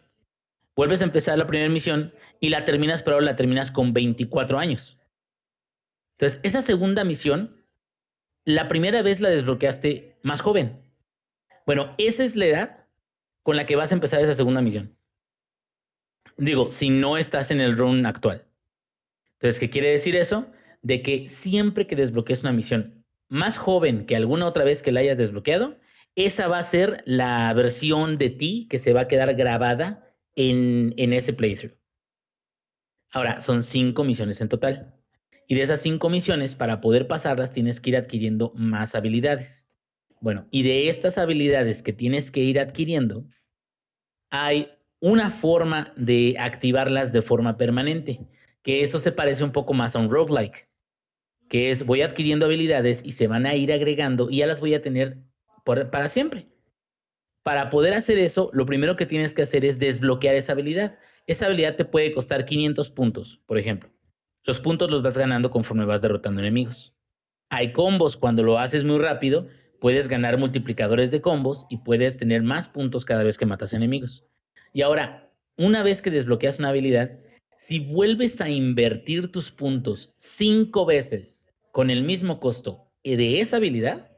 S1: Vuelves a empezar la primera misión y la terminas, pero la terminas con 24 años. Entonces, esa segunda misión, la primera vez la desbloqueaste más joven. Bueno, esa es la edad con la que vas a empezar esa segunda misión. Digo, si no estás en el run actual. Entonces, ¿qué quiere decir eso? De que siempre que desbloquees una misión más joven que alguna otra vez que la hayas desbloqueado, esa va a ser la versión de ti que se va a quedar grabada en, en ese playthrough. Ahora, son cinco misiones en total. Y de esas cinco misiones, para poder pasarlas, tienes que ir adquiriendo más habilidades. Bueno, y de estas habilidades que tienes que ir adquiriendo, hay una forma de activarlas de forma permanente, que eso se parece un poco más a un roguelike, que es voy adquiriendo habilidades y se van a ir agregando y ya las voy a tener para siempre. Para poder hacer eso, lo primero que tienes que hacer es desbloquear esa habilidad. Esa habilidad te puede costar 500 puntos, por ejemplo. Los puntos los vas ganando conforme vas derrotando enemigos. Hay combos cuando lo haces muy rápido, puedes ganar multiplicadores de combos y puedes tener más puntos cada vez que matas enemigos. Y ahora, una vez que desbloqueas una habilidad, si vuelves a invertir tus puntos cinco veces con el mismo costo de esa habilidad,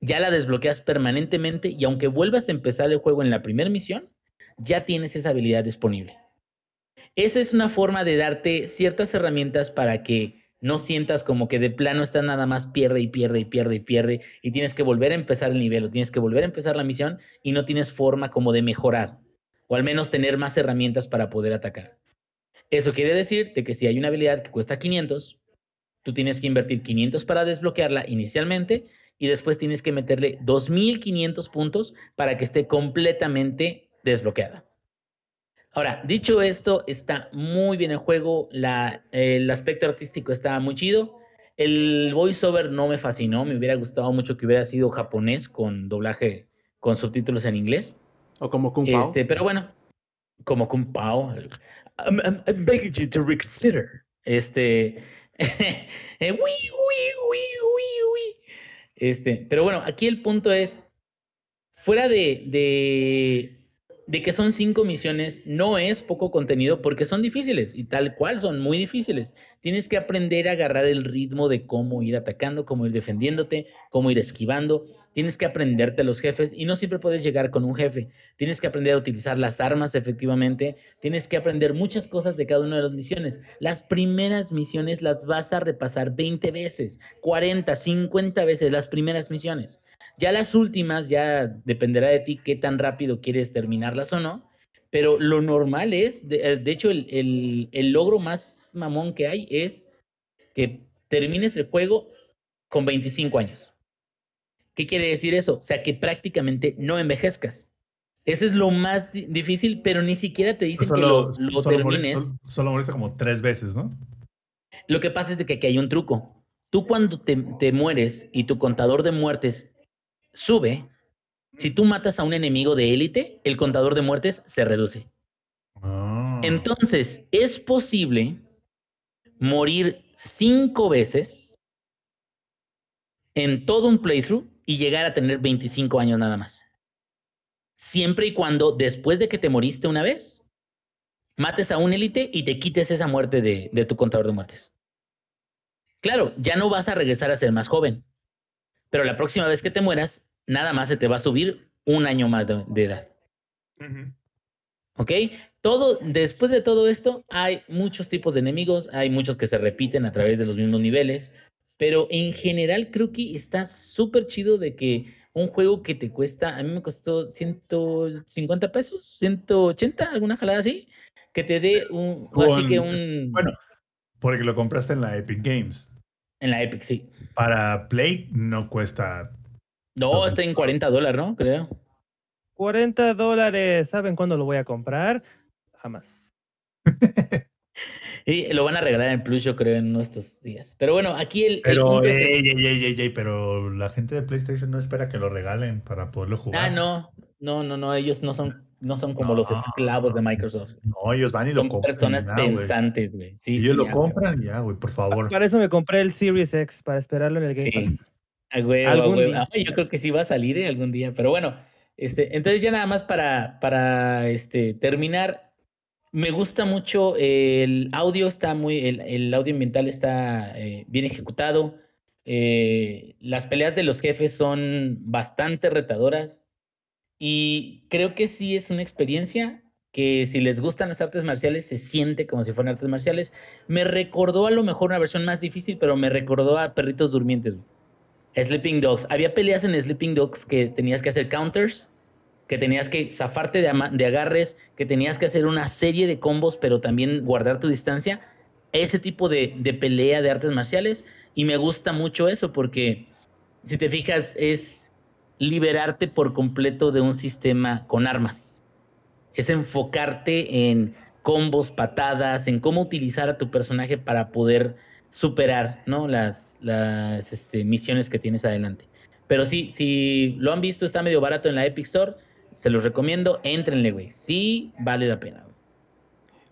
S1: ya la desbloqueas permanentemente y aunque vuelvas a empezar el juego en la primera misión, ya tienes esa habilidad disponible. Esa es una forma de darte ciertas herramientas para que no sientas como que de plano estás nada más pierde y pierde y pierde y pierde y tienes que volver a empezar el nivel o tienes que volver a empezar la misión y no tienes forma como de mejorar o al menos tener más herramientas para poder atacar. Eso quiere decir de que si hay una habilidad que cuesta 500, tú tienes que invertir 500 para desbloquearla inicialmente y después tienes que meterle 2500 puntos para que esté completamente desbloqueada. Ahora, dicho esto, está muy bien el juego, el aspecto artístico está muy chido. El voiceover no me fascinó, me hubiera gustado mucho que hubiera sido japonés con doblaje, con subtítulos en inglés.
S2: O como Kung Pao.
S1: Este, pero bueno, como Kung Pao. I'm, I'm, begging you to reconsider. Este. eh, este, pero bueno, aquí el punto es, fuera de, de, de que son cinco misiones, no es poco contenido porque son difíciles y tal cual son muy difíciles. Tienes que aprender a agarrar el ritmo de cómo ir atacando, cómo ir defendiéndote, cómo ir esquivando. Tienes que aprenderte a los jefes y no siempre puedes llegar con un jefe. Tienes que aprender a utilizar las armas efectivamente. Tienes que aprender muchas cosas de cada una de las misiones. Las primeras misiones las vas a repasar 20 veces, 40, 50 veces las primeras misiones. Ya las últimas, ya dependerá de ti qué tan rápido quieres terminarlas o no. Pero lo normal es, de, eh, hecho, el, el logro más mamón que hay es que termines el juego con 25 años. ¿Qué quiere decir eso? O sea, que prácticamente no envejezcas. Eso es lo más difícil, pero ni siquiera te dicen que lo, lo
S3: solo
S1: termines.
S3: Solo, solo moriste como tres veces, ¿no?
S1: Lo que pasa es de que aquí hay un truco. Tú cuando te, te mueres y tu contador de muertes sube, si tú matas a un enemigo de élite, el contador de muertes se reduce.
S3: Ah.
S1: Entonces, es posible morir cinco veces en todo un playthrough y llegar a tener 25 años nada más. Siempre y cuando después de que te moriste una vez, mates a un élite y te quites esa muerte de, de, tu contador de muertes. Claro, ya no vas a regresar a ser más joven, pero la próxima vez que te mueras, nada más se te va a subir un año más de, de edad. ¿Ok? Todo, después de todo esto, hay muchos tipos de enemigos, hay muchos que se repiten a través de los mismos niveles, pero en general creo que está súper chido de que un juego que te cuesta, a mí me costó 150 pesos, 180, alguna jalada así, que te dé un, así que un...
S3: Bueno, porque lo compraste en la Epic Games.
S1: En la Epic, sí.
S3: Para Play no cuesta...
S1: No, está en 40 dólares, ¿no? Creo.
S5: 40 dólares. ¿Saben cuándo lo voy a comprar? Jamás.
S1: Y lo van a regalar en Plus, yo creo, en nuestros días. Pero bueno, aquí el... el
S3: Pero,
S1: punto es-
S3: ey, ey, ey, ey, ey, pero la gente de PlayStation no espera que lo regalen para poderlo jugar.
S1: Ah, no, no, no, no, ellos no son, no son como los
S3: No.
S1: esclavos de Microsoft.
S3: No, ellos van y lo
S1: Son
S3: compran.
S1: personas
S3: y ya, güey.
S1: pensantes, güey. Sí,
S3: ellos
S1: sí,
S3: lo compran y ya, güey, por favor.
S5: Para eso me compré el Series X, para esperarlo en el Game
S1: Sí.
S5: Pass.
S1: A huevo, a
S5: Algún día.
S1: Ah, yo creo que sí va a salir eh, algún día, pero bueno, este, entonces ya nada más para, para este, terminar, me gusta mucho el audio, está muy, el, el audio ambiental está eh, bien ejecutado, eh, las peleas de los jefes son bastante retadoras y creo que sí es una experiencia que si les gustan las artes marciales se siente como si fueran artes marciales. Me recordó a lo mejor una versión más difícil, pero me recordó a Perritos Durmientes. Sleeping Dogs. Había peleas en Sleeping Dogs que tenías que hacer counters, que tenías que zafarte de, de agarres, que tenías que hacer una serie de combos, pero también guardar tu distancia. Ese tipo de, de pelea de artes marciales. Y me gusta mucho eso porque, si te fijas, es liberarte por completo de un sistema con armas. Es enfocarte en combos, patadas, en cómo utilizar a tu personaje para poder superar ¿no? las, las este, misiones que tienes adelante. Pero sí, si lo han visto, está medio barato en la Epic Store. Se los recomiendo, éntrenle, güey. Sí, vale la pena.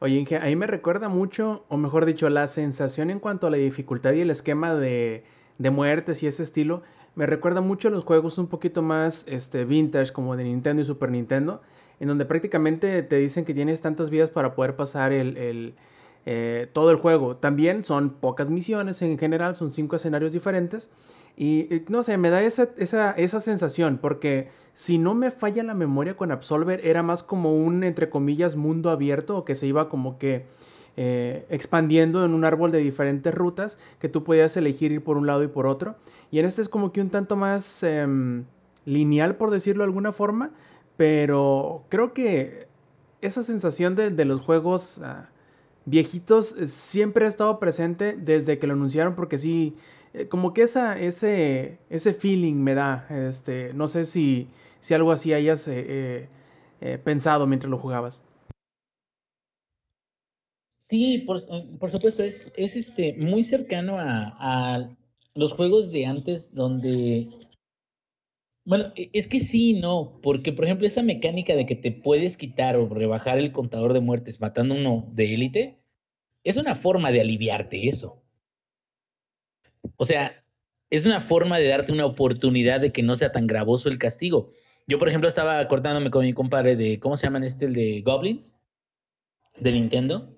S2: Oye, Inge, ahí me recuerda mucho, o mejor dicho, la sensación en cuanto a la dificultad y el esquema de, de muertes y ese estilo, me recuerda mucho a los juegos un poquito más este, vintage, como de Nintendo y Super Nintendo, en donde prácticamente te dicen que tienes tantas vidas para poder pasar el, el, eh, todo el juego. También son pocas misiones en general, son cinco escenarios diferentes. Y no sé, me da esa, esa, esa sensación, porque si no me falla la memoria con Absolver, era más como un, entre comillas, mundo abierto, que se iba como que eh, expandiendo en un árbol de diferentes rutas, que tú podías elegir ir por un lado y por otro. Y en este es como que un tanto más em, lineal, por decirlo de alguna forma, pero creo que esa sensación de, de los juegos ah, viejitos eh, siempre ha estado presente desde que lo anunciaron, porque sí, eh, como que esa, ese, ese feeling me da. Este, no sé si, si algo así hayas eh, pensado mientras lo jugabas.
S1: Sí, por, por supuesto, es, es este, muy cercano a, a los juegos de antes donde... Bueno, e- es que sí, no, porque por ejemplo esa mecánica de que te puedes quitar o rebajar el contador de muertes matando uno de élite, es una forma de aliviarte eso. O sea, es una forma de darte una oportunidad de que no sea tan gravoso el castigo. Yo, por ejemplo, estaba acordándome con mi compadre de, ¿cómo se llaman este? El de Goblins, de Nintendo.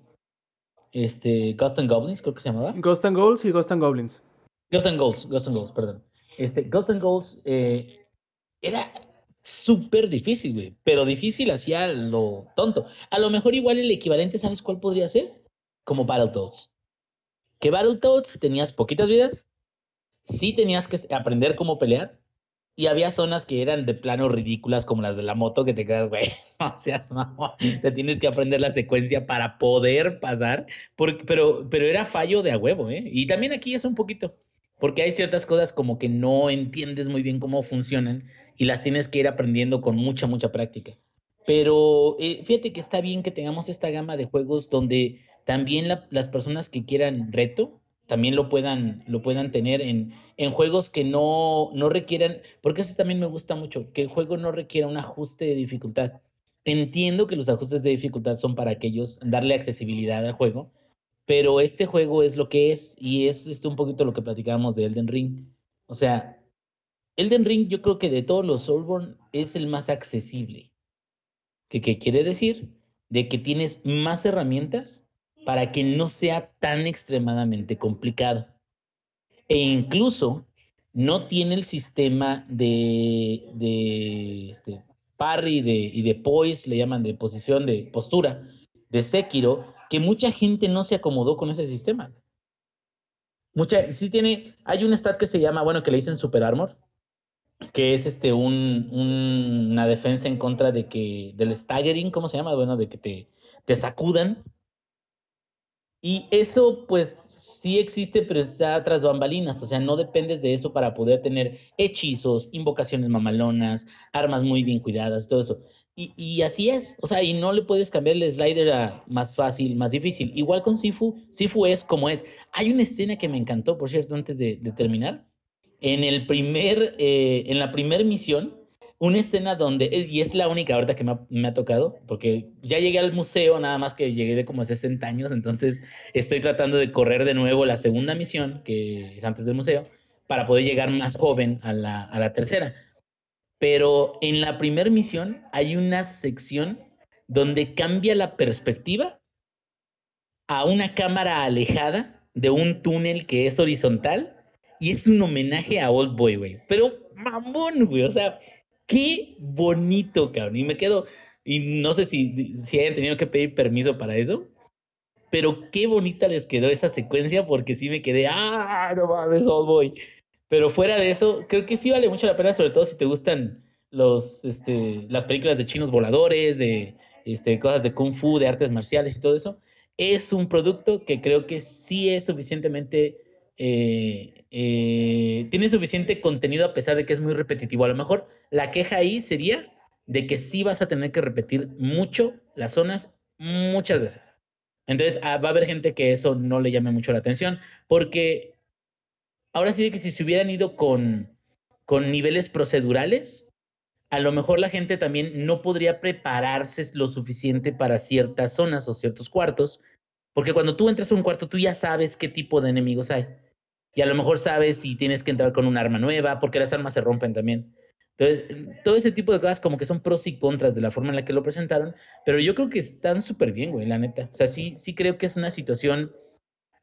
S1: Este, Ghost and Goblins, creo que se llamaba.
S2: Ghost and Goals y Ghost and Goblins.
S1: Ghost and Goals, Ghost and Goals, perdón. Este, Ghost and Goals eh, era súper difícil, güey, pero difícil hacía lo tonto. A lo mejor igual el equivalente, ¿sabes cuál podría ser? Como Battletoads. Que Battletoads tenías poquitas vidas, sí tenías que aprender cómo pelear, y había zonas que eran de plano ridículas, como las de la moto, que te quedas, güey, no seas mamón, te tienes que aprender la secuencia para poder pasar, porque, pero, pero era fallo de a huevo, ¿eh? Y también aquí es un poquito, porque hay ciertas cosas como que no entiendes muy bien cómo funcionan y las tienes que ir aprendiendo con mucha, mucha práctica. Pero eh, fíjate que está bien que tengamos esta gama de juegos donde también la- las personas que quieran reto también lo puedan, lo puedan tener en, en juegos que no, no requieran, porque eso también me gusta mucho, que el juego no requiera un ajuste de dificultad. Entiendo que los ajustes de dificultad son para aquellos, darle accesibilidad al juego, pero este juego es lo que es y es este, un poquito lo que platicábamos de Elden Ring. O sea, Elden Ring yo creo que de todos los Soulborn es el más accesible. ¿Qué, qué quiere decir? De que tienes más herramientas para que no sea tan extremadamente complicado. E incluso no tiene el sistema de, de este, parry de, y de poise, le llaman de posición, de postura, de Sekiro, que mucha gente no se acomodó con ese sistema. Mucha, sí tiene, hay un stat que se llama, bueno, que le dicen Super Armor, que es este un, una defensa en contra de que, del staggering, ¿cómo se llama? Bueno, de que te, te sacudan. Y eso, pues, sí existe, pero está tras bambalinas, o sea, no dependes de eso para poder tener hechizos, invocaciones mamalonas, armas muy bien cuidadas, todo eso. Y, así es, o sea, y no le puedes cambiar el slider a más fácil, más difícil. Igual con Sifu, Sifu es como es. Hay una escena que me encantó, por cierto, antes de, terminar. En el primer, eh, en la primera misión, una escena donde, es, y es la única ahorita que me ha, tocado, porque ya llegué al museo, nada más que llegué de como 60 años, entonces estoy tratando de correr de nuevo la segunda misión, que es antes del museo, para poder llegar más joven a la tercera. Pero en la primera misión hay una sección donde cambia la perspectiva a una cámara alejada de un túnel que es horizontal y es un homenaje a Old Boy, güey. Pero mamón, güey, o sea, qué bonito, cabrón. Y me quedo, y no sé si, si hayan tenido que pedir permiso para eso, pero qué bonita les quedó esa secuencia porque sí me quedé, ah, no mames, Old Boy. Pero fuera de eso, creo que sí vale mucho la pena, sobre todo si te gustan los, este, las películas de chinos voladores, de este, cosas de kung fu, de artes marciales y todo eso. Es un producto que creo que sí es suficientemente eh, eh, tiene suficiente contenido a pesar de que es muy repetitivo. A lo mejor la queja ahí sería de que sí vas a tener que repetir mucho las zonas muchas veces. Entonces ah, va a haber gente que eso no le llame mucho la atención, porque ahora sí que si se hubieran ido con, con niveles procedurales, a lo mejor la gente también no podría prepararse lo suficiente para ciertas zonas o ciertos cuartos, porque cuando tú entras a un cuarto tú ya sabes qué tipo de enemigos hay y a lo mejor sabes si tienes que entrar con un arma nueva, porque las armas se rompen también. Entonces, todo ese tipo de cosas como que son pros y contras de la forma en la que lo presentaron, pero yo creo que están súper bien, güey, la neta. O sea, sí, sí creo que es una situación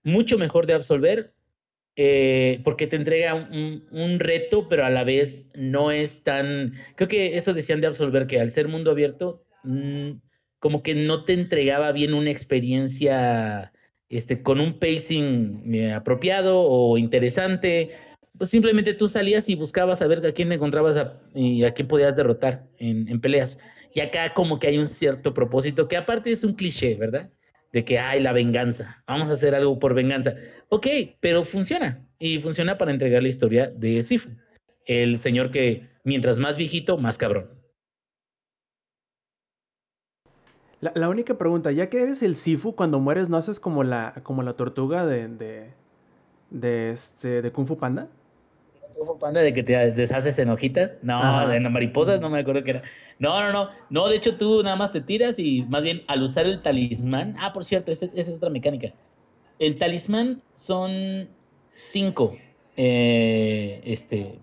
S1: mucho mejor de absolver, eh, porque te entrega un, un, reto, pero a la vez no es tan... Creo que eso decían de absolver, que al ser mundo abierto, mmm, como que no te entregaba bien una experiencia este, con un pacing eh, apropiado o interesante, pues simplemente tú salías y buscabas a ver a quién encontrabas a, y a quién podías derrotar en, en, peleas. Y acá como que hay un cierto propósito, que aparte es un cliché, ¿verdad? De que hay la venganza, vamos a hacer algo por venganza. Ok, pero funciona. Y funciona para entregar la historia de Sifu, el señor que mientras más viejito, más cabrón.
S2: La, la, única pregunta, ya que eres el Sifu, cuando mueres, ¿no haces como la, como la tortuga de, de, de, este, de Kung Fu Panda?
S1: Kung Fu Panda de que te deshaces en hojitas. No, de mariposas no me acuerdo qué era. No, no, no. No, de hecho tú nada más te tiras y más bien al usar el talismán. Ah, por cierto, esa, esa es otra mecánica. El talismán son cinco. Eh, este.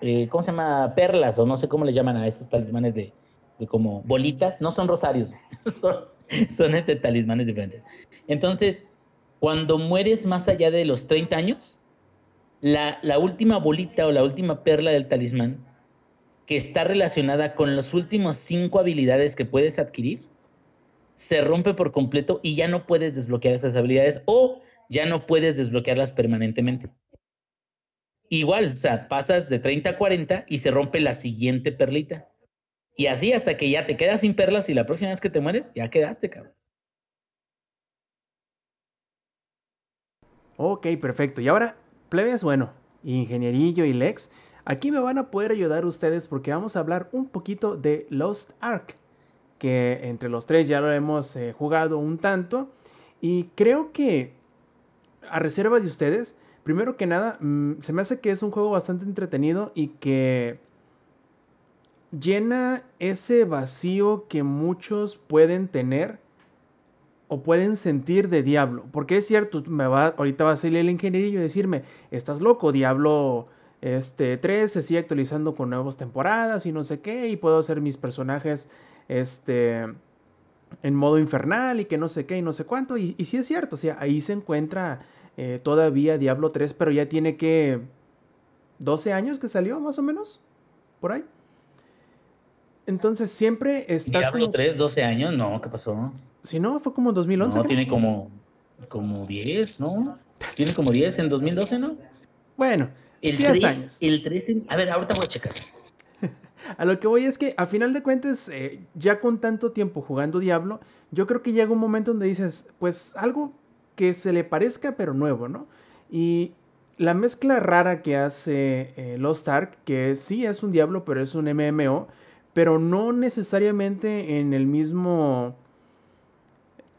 S1: Eh, ¿Cómo se llama? Perlas, o no sé cómo le llaman a esos talismanes de, de como bolitas, no son rosarios, son, son este, talismanes diferentes. Entonces, cuando mueres más allá de los 30 años, la, la, última bolita o la última perla del talismán, que está relacionada con las últimas cinco habilidades que puedes adquirir, se rompe por completo y ya no puedes desbloquear esas habilidades o ya no puedes desbloquearlas permanentemente. Igual, o sea, pasas de 30 a 40 y se rompe la siguiente perlita. Y así hasta que ya te quedas sin perlas y la próxima vez que te mueres, ya quedaste, cabrón.
S2: Ok, perfecto. Y ahora, plebes, bueno, Ingenierillo y Lex, aquí me van a poder ayudar ustedes porque vamos a hablar un poquito de Lost Ark, que entre los tres ya lo hemos eh, jugado un tanto. Y creo que, a reserva de ustedes, primero que nada, mmm, se me hace que es un juego bastante entretenido y que llena ese vacío que muchos pueden tener o pueden sentir de Diablo. Porque es cierto, me va, ahorita va a salir el ingenierillo y decirme, estás loco, Diablo este, 3 se sigue actualizando con nuevas temporadas y no sé qué, y puedo hacer mis personajes este, en modo infernal y que no sé qué y no sé cuánto. Y, y sí es cierto, o sea, ahí se encuentra eh, todavía Diablo 3, pero ya tiene que 12 años que salió, más o menos, por ahí. Entonces siempre está...
S1: Diablo 3, 12 años, no, ¿qué pasó?
S2: Si no, fue como en 2011.
S1: No, tiene como, como 10, ¿no? Tiene como 10 en 2012, ¿no?
S2: Bueno,
S1: el
S2: 10
S1: 3,
S2: años.
S1: El 3, a ver, ahorita voy a checar.
S2: A lo que voy es que a final de cuentas, eh, ya con tanto tiempo jugando Diablo, yo creo que llega un momento donde dices, pues algo que se le parezca pero nuevo, ¿no? Y la mezcla rara que hace eh, Lost Ark, que sí es un Diablo, pero es un MMO, pero no necesariamente en el mismo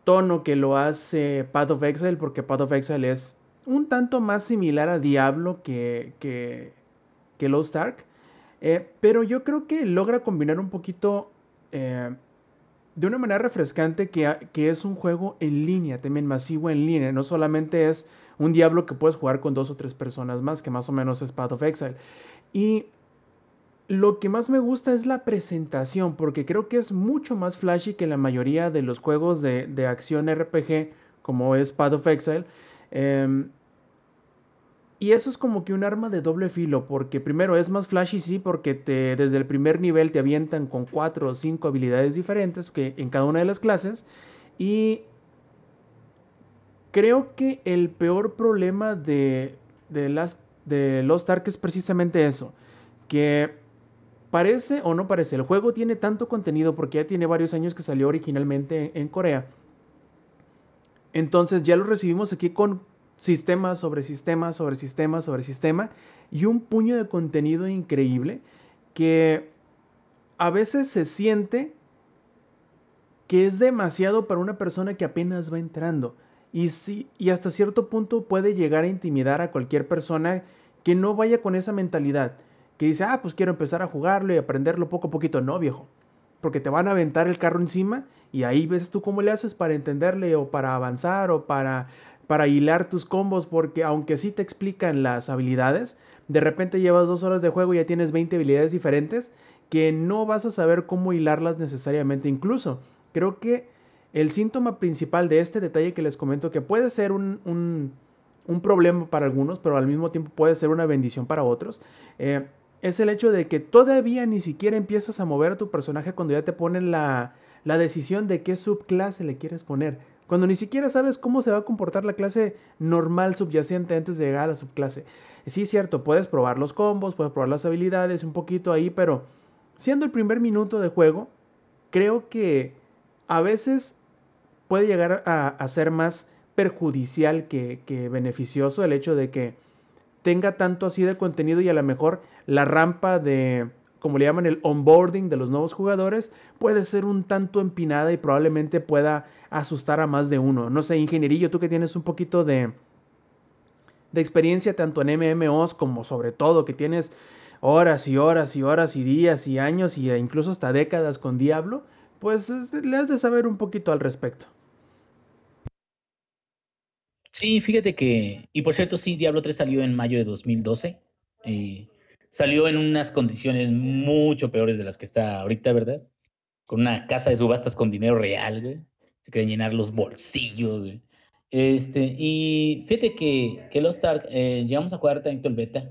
S2: tono que lo hace Path of Exile, porque Path of Exile es un tanto más similar a Diablo que, que, Lost Ark. Eh, pero yo creo que logra combinar un poquito eh, de una manera refrescante que, que, es un juego en línea, también masivo en línea. No solamente es un Diablo que puedes jugar con dos o tres personas más, que más o menos es Path of Exile. Y lo que más me gusta es la presentación, porque creo que es mucho más flashy que la mayoría de los juegos de, de acción RPG, como es Path of Exile. Eh, y eso es como que un arma de doble filo, porque primero es más flashy, sí, porque te, desde el primer nivel te avientan con cuatro o cinco habilidades diferentes que en cada una de las clases. Y creo que el peor problema de, de, las, de Lost Ark es precisamente eso, que parece o no parece, el juego tiene tanto contenido porque ya tiene varios años que salió originalmente en Corea. Entonces ya lo recibimos aquí con sistema sobre sistema sobre sistema sobre sistema y un puño de contenido increíble que a veces se siente que es demasiado para una persona que apenas va entrando y, sí, y hasta cierto punto puede llegar a intimidar a cualquier persona que no vaya con esa mentalidad, que dice, ah, pues quiero empezar a jugarlo y aprenderlo poco a poquito. No, viejo, porque te van a aventar el carro encima y ahí ves tú cómo le haces para entenderle o para avanzar o para para hilar tus combos, porque aunque sí te explican las habilidades, de repente llevas dos horas de juego y ya tienes 20 habilidades diferentes que no vas a saber cómo hilarlas necesariamente. Incluso creo que el síntoma principal de este detalle que les comento, que puede ser un, un, problema para algunos, pero al mismo tiempo puede ser una bendición para otros, eh, es el hecho de que todavía ni siquiera empiezas a mover a tu personaje cuando ya te ponen la, la decisión de qué subclase le quieres poner cuando ni siquiera sabes cómo se va a comportar la clase normal subyacente antes de llegar a la subclase. Sí, es cierto, puedes probar los combos, puedes probar las habilidades un poquito ahí, pero siendo el primer minuto de juego, creo que a veces puede llegar a, ser más perjudicial que, que beneficioso el hecho de que tenga tanto así de contenido y a lo mejor la rampa de, como le llaman el onboarding de los nuevos jugadores, puede ser un tanto empinada y probablemente pueda asustar a más de uno. No sé, ingenierillo, tú que tienes un poquito de, de experiencia tanto en MMOs como sobre todo que tienes horas y horas y horas y días y años y incluso hasta décadas con Diablo, pues eh, le has de saber un poquito al respecto.
S1: Sí, fíjate que, y por cierto, sí, Diablo 3 salió en mayo de 2012. y salió en unas condiciones mucho peores de las que está ahorita, ¿verdad? Con una casa de subastas con dinero real, güey se quieren llenar los bolsillos, Este, y fíjate que, que Lost Ark, eh, llegamos a jugar tanto el beta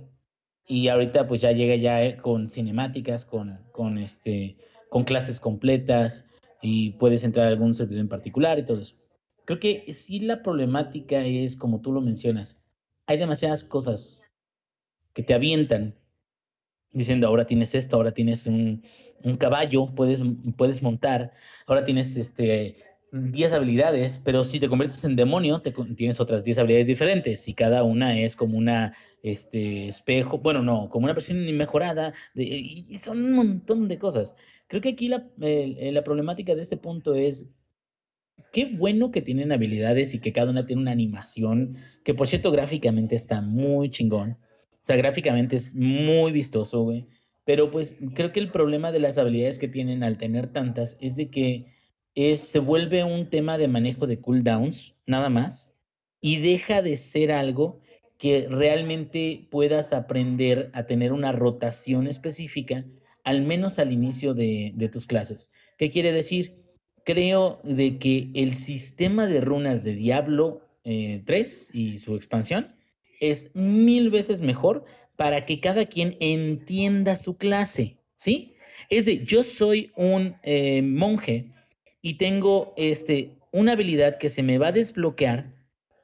S1: y ahorita pues ya llega ya eh, con cinemáticas, con, con, este, con clases completas y puedes entrar a algún servidor en particular y todo eso. Creo que sí la problemática es, como tú lo mencionas, hay demasiadas cosas que te avientan diciendo ahora tienes esto, ahora tienes un, un caballo, puedes, puedes montar, ahora tienes este 10 habilidades, pero si te conviertes en demonio, te, tienes otras 10 habilidades diferentes y cada una es como una este, espejo, bueno, no, como una versión mejorada, de, y, son un montón de cosas. Creo que aquí la, la problemática de este punto es qué bueno que tienen habilidades y que cada una tiene una animación, que por cierto gráficamente está muy chingón. O sea, gráficamente es muy vistoso, güey. Pero pues creo que el problema de las habilidades que tienen al tener tantas es de que se vuelve un tema de manejo de cooldowns, nada más, y deja de ser algo que realmente puedas aprender a tener una rotación específica, al menos al inicio de, de tus clases. ¿Qué quiere decir? Creo de que el sistema de runas de Diablo eh, 3 y su expansión es mil veces mejor para que cada quien entienda su clase, ¿sí? Es de, yo soy un eh, monje y tengo este, una habilidad que se me va a desbloquear,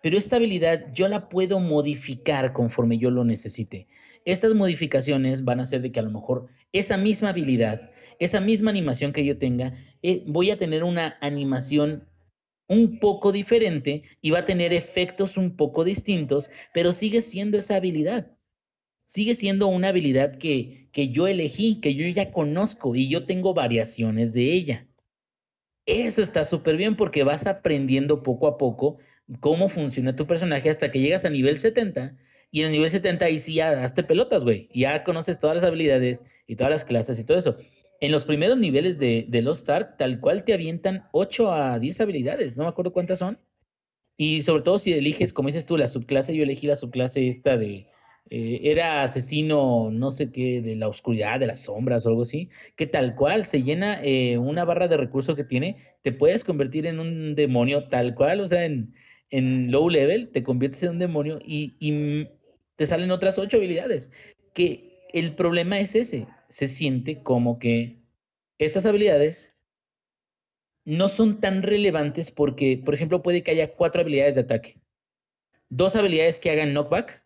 S1: pero esta habilidad yo la puedo modificar conforme yo lo necesite. Estas modificaciones van a hacer de que a lo mejor esa misma habilidad, esa misma animación que yo tenga, eh, voy a tener una animación un poco diferente y va a tener efectos un poco distintos, pero sigue siendo esa habilidad. Sigue siendo una habilidad que, que yo elegí, que yo ya conozco y yo tengo variaciones de ella. Eso está súper bien porque vas aprendiendo poco a poco cómo funciona tu personaje hasta que llegas a nivel 70 y en el nivel 70 ahí sí ya daste pelotas, güey. Ya conoces todas las habilidades y todas las clases y todo eso. En los primeros niveles de, de Lost Ark, tal cual te avientan 8 a 10 habilidades, no me acuerdo cuántas son. Y sobre todo si eliges, como dices tú, la subclase, yo elegí la subclase esta de, eh, era asesino, no sé qué, de la oscuridad, de las sombras o algo así, que tal cual se llena eh, una barra de recursos que tiene, te puedes convertir en un demonio tal cual, o sea, en, en low level te conviertes en un demonio y, y te salen otras ocho habilidades. Que el problema es ese, se siente como que estas habilidades no son tan relevantes porque, por ejemplo, puede que haya cuatro habilidades de ataque, dos habilidades que hagan knockback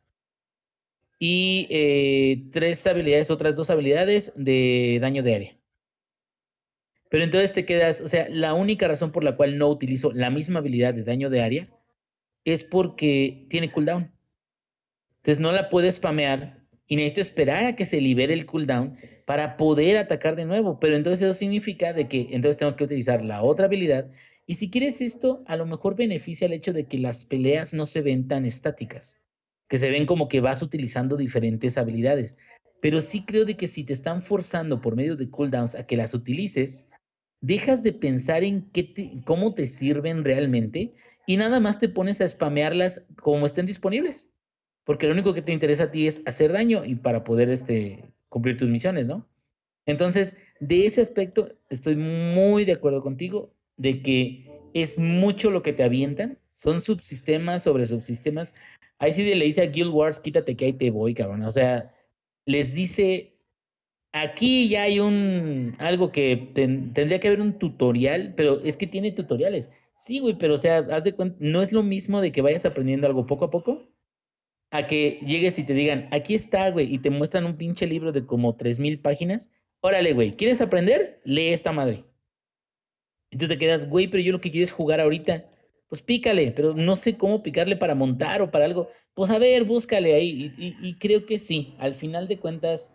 S1: y eh, tres habilidades, otras dos habilidades de daño de área. Pero entonces te quedas, o sea, la única razón por la cual no utilizo la misma habilidad de daño de área es porque tiene cooldown. Entonces no la puedo spamear y necesito esperar a que se libere el cooldown para poder atacar de nuevo. Pero entonces eso significa de que entonces tengo que utilizar la otra habilidad. Y si quieres esto, a lo mejor beneficia el hecho de que las peleas no se ven tan estáticas que se ven como que vas utilizando diferentes habilidades. Pero sí creo de que si te están forzando por medio de cooldowns a que las utilices, dejas de pensar en qué te, cómo te sirven realmente y nada más te pones a spamearlas como estén disponibles. Porque lo único que te interesa a ti es hacer daño y para poder este, cumplir tus misiones, ¿no? Entonces, de ese aspecto, estoy muy de acuerdo contigo de que es mucho lo que te avientan, son subsistemas sobre subsistemas, Ahí sí le dice a Guild Wars, quítate que ahí te voy, cabrón. O sea, les dice, aquí ya hay un, algo que tendría que haber un tutorial, pero es que tiene tutoriales. Sí, güey, pero o sea, haz de cuenta, no es lo mismo de que vayas aprendiendo algo poco a poco, a que llegues y te digan, aquí está, güey, y te muestran un pinche libro de como tres mil páginas. Órale, güey, ¿quieres aprender? Lee esta madre. Y tú te quedas, güey, pero yo lo que quiero es jugar ahorita pues pícale, pero no sé cómo picarle para montar o para algo. Pues a ver, búscale ahí. Y, creo que sí, al final de cuentas,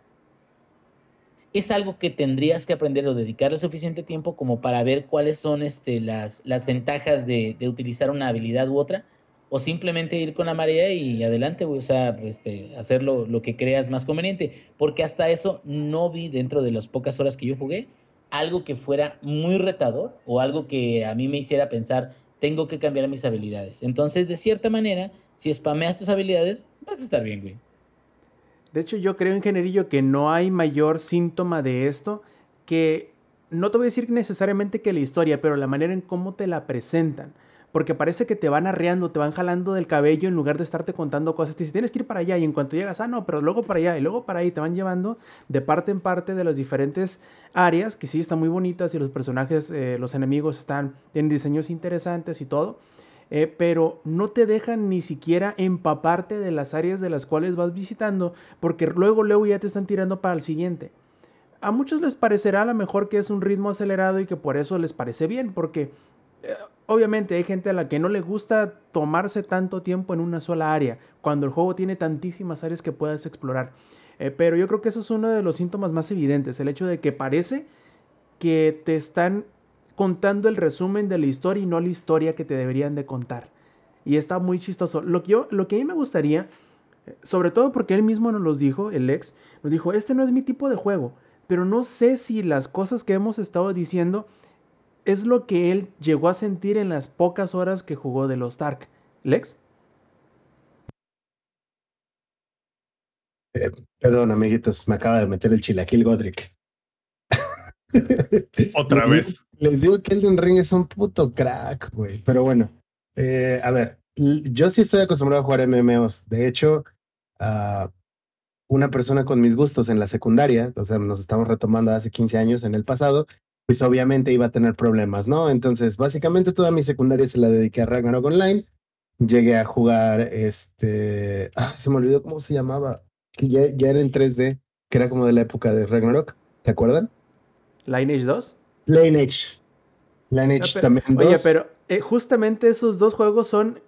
S1: es algo que tendrías que aprender o dedicarle suficiente tiempo como para ver cuáles son este, las, ventajas de, de, utilizar una habilidad u otra, o simplemente ir con la marea y adelante, o sea, este, hacer lo, lo que creas más conveniente, porque hasta eso no vi dentro de las pocas horas que yo jugué algo que fuera muy retador o algo que a mí me hiciera pensar, tengo que cambiar mis habilidades. Entonces, de cierta manera, si spameas tus habilidades, vas a estar bien, güey.
S2: De hecho, yo creo, ingenierillo, que no hay mayor síntoma de esto que, no te voy a decir necesariamente que la historia, pero la manera en cómo te la presentan porque parece que te van arreando, te van jalando del cabello en lugar de estarte contando cosas. Te dicen, tienes que ir para allá y en cuanto llegas, ah, no, pero luego para allá y luego para ahí, te van llevando de parte en parte de las diferentes áreas que sí están muy bonitas y los personajes, eh, los enemigos están, tienen diseños interesantes y todo. Eh, pero no te dejan ni siquiera empaparte de las áreas de las cuales vas visitando, porque luego, luego ya te están tirando para el siguiente. A muchos les parecerá a lo mejor que es un ritmo acelerado y que por eso les parece bien, porque eh, obviamente hay gente a la que no le gusta tomarse tanto tiempo en una sola área, cuando el juego tiene tantísimas áreas que puedas explorar. Eh, pero yo creo que eso es uno de los síntomas más evidentes, el hecho de que parece que te están contando el resumen de la historia y no la historia que te deberían de contar. Y está muy chistoso. Lo que, yo, lo que a mí me gustaría, eh, sobre todo porque él mismo nos los dijo, el ex, nos dijo, este no es mi tipo de juego, pero no sé si las cosas que hemos estado diciendo es lo que él llegó a sentir en las pocas horas que jugó de los Stark. ¿Lex?
S6: Eh, perdón, amiguitos, me acaba de meter el chilaquil Godric.
S3: Otra vez.
S6: les digo que Elden Ring es un puto crack, güey. Pero bueno, eh, a ver, yo sí estoy acostumbrado a jugar MMOs. De hecho, ah, una persona con mis gustos en la secundaria, o sea, nos estamos retomando hace 15 años en el pasado, pues obviamente iba a tener problemas, ¿no? Entonces, básicamente toda mi secundaria se la dediqué a Ragnarok Online. Llegué a jugar este. Ah, se me olvidó cómo se llamaba. Que ya, ya era en 3D, que era como de la época de Ragnarok. ¿Se acuerdan?
S2: Lineage 2.
S6: Lineage. Lineage
S2: Ah,
S6: también.
S2: Oye, pero eh, justamente esos dos juegos son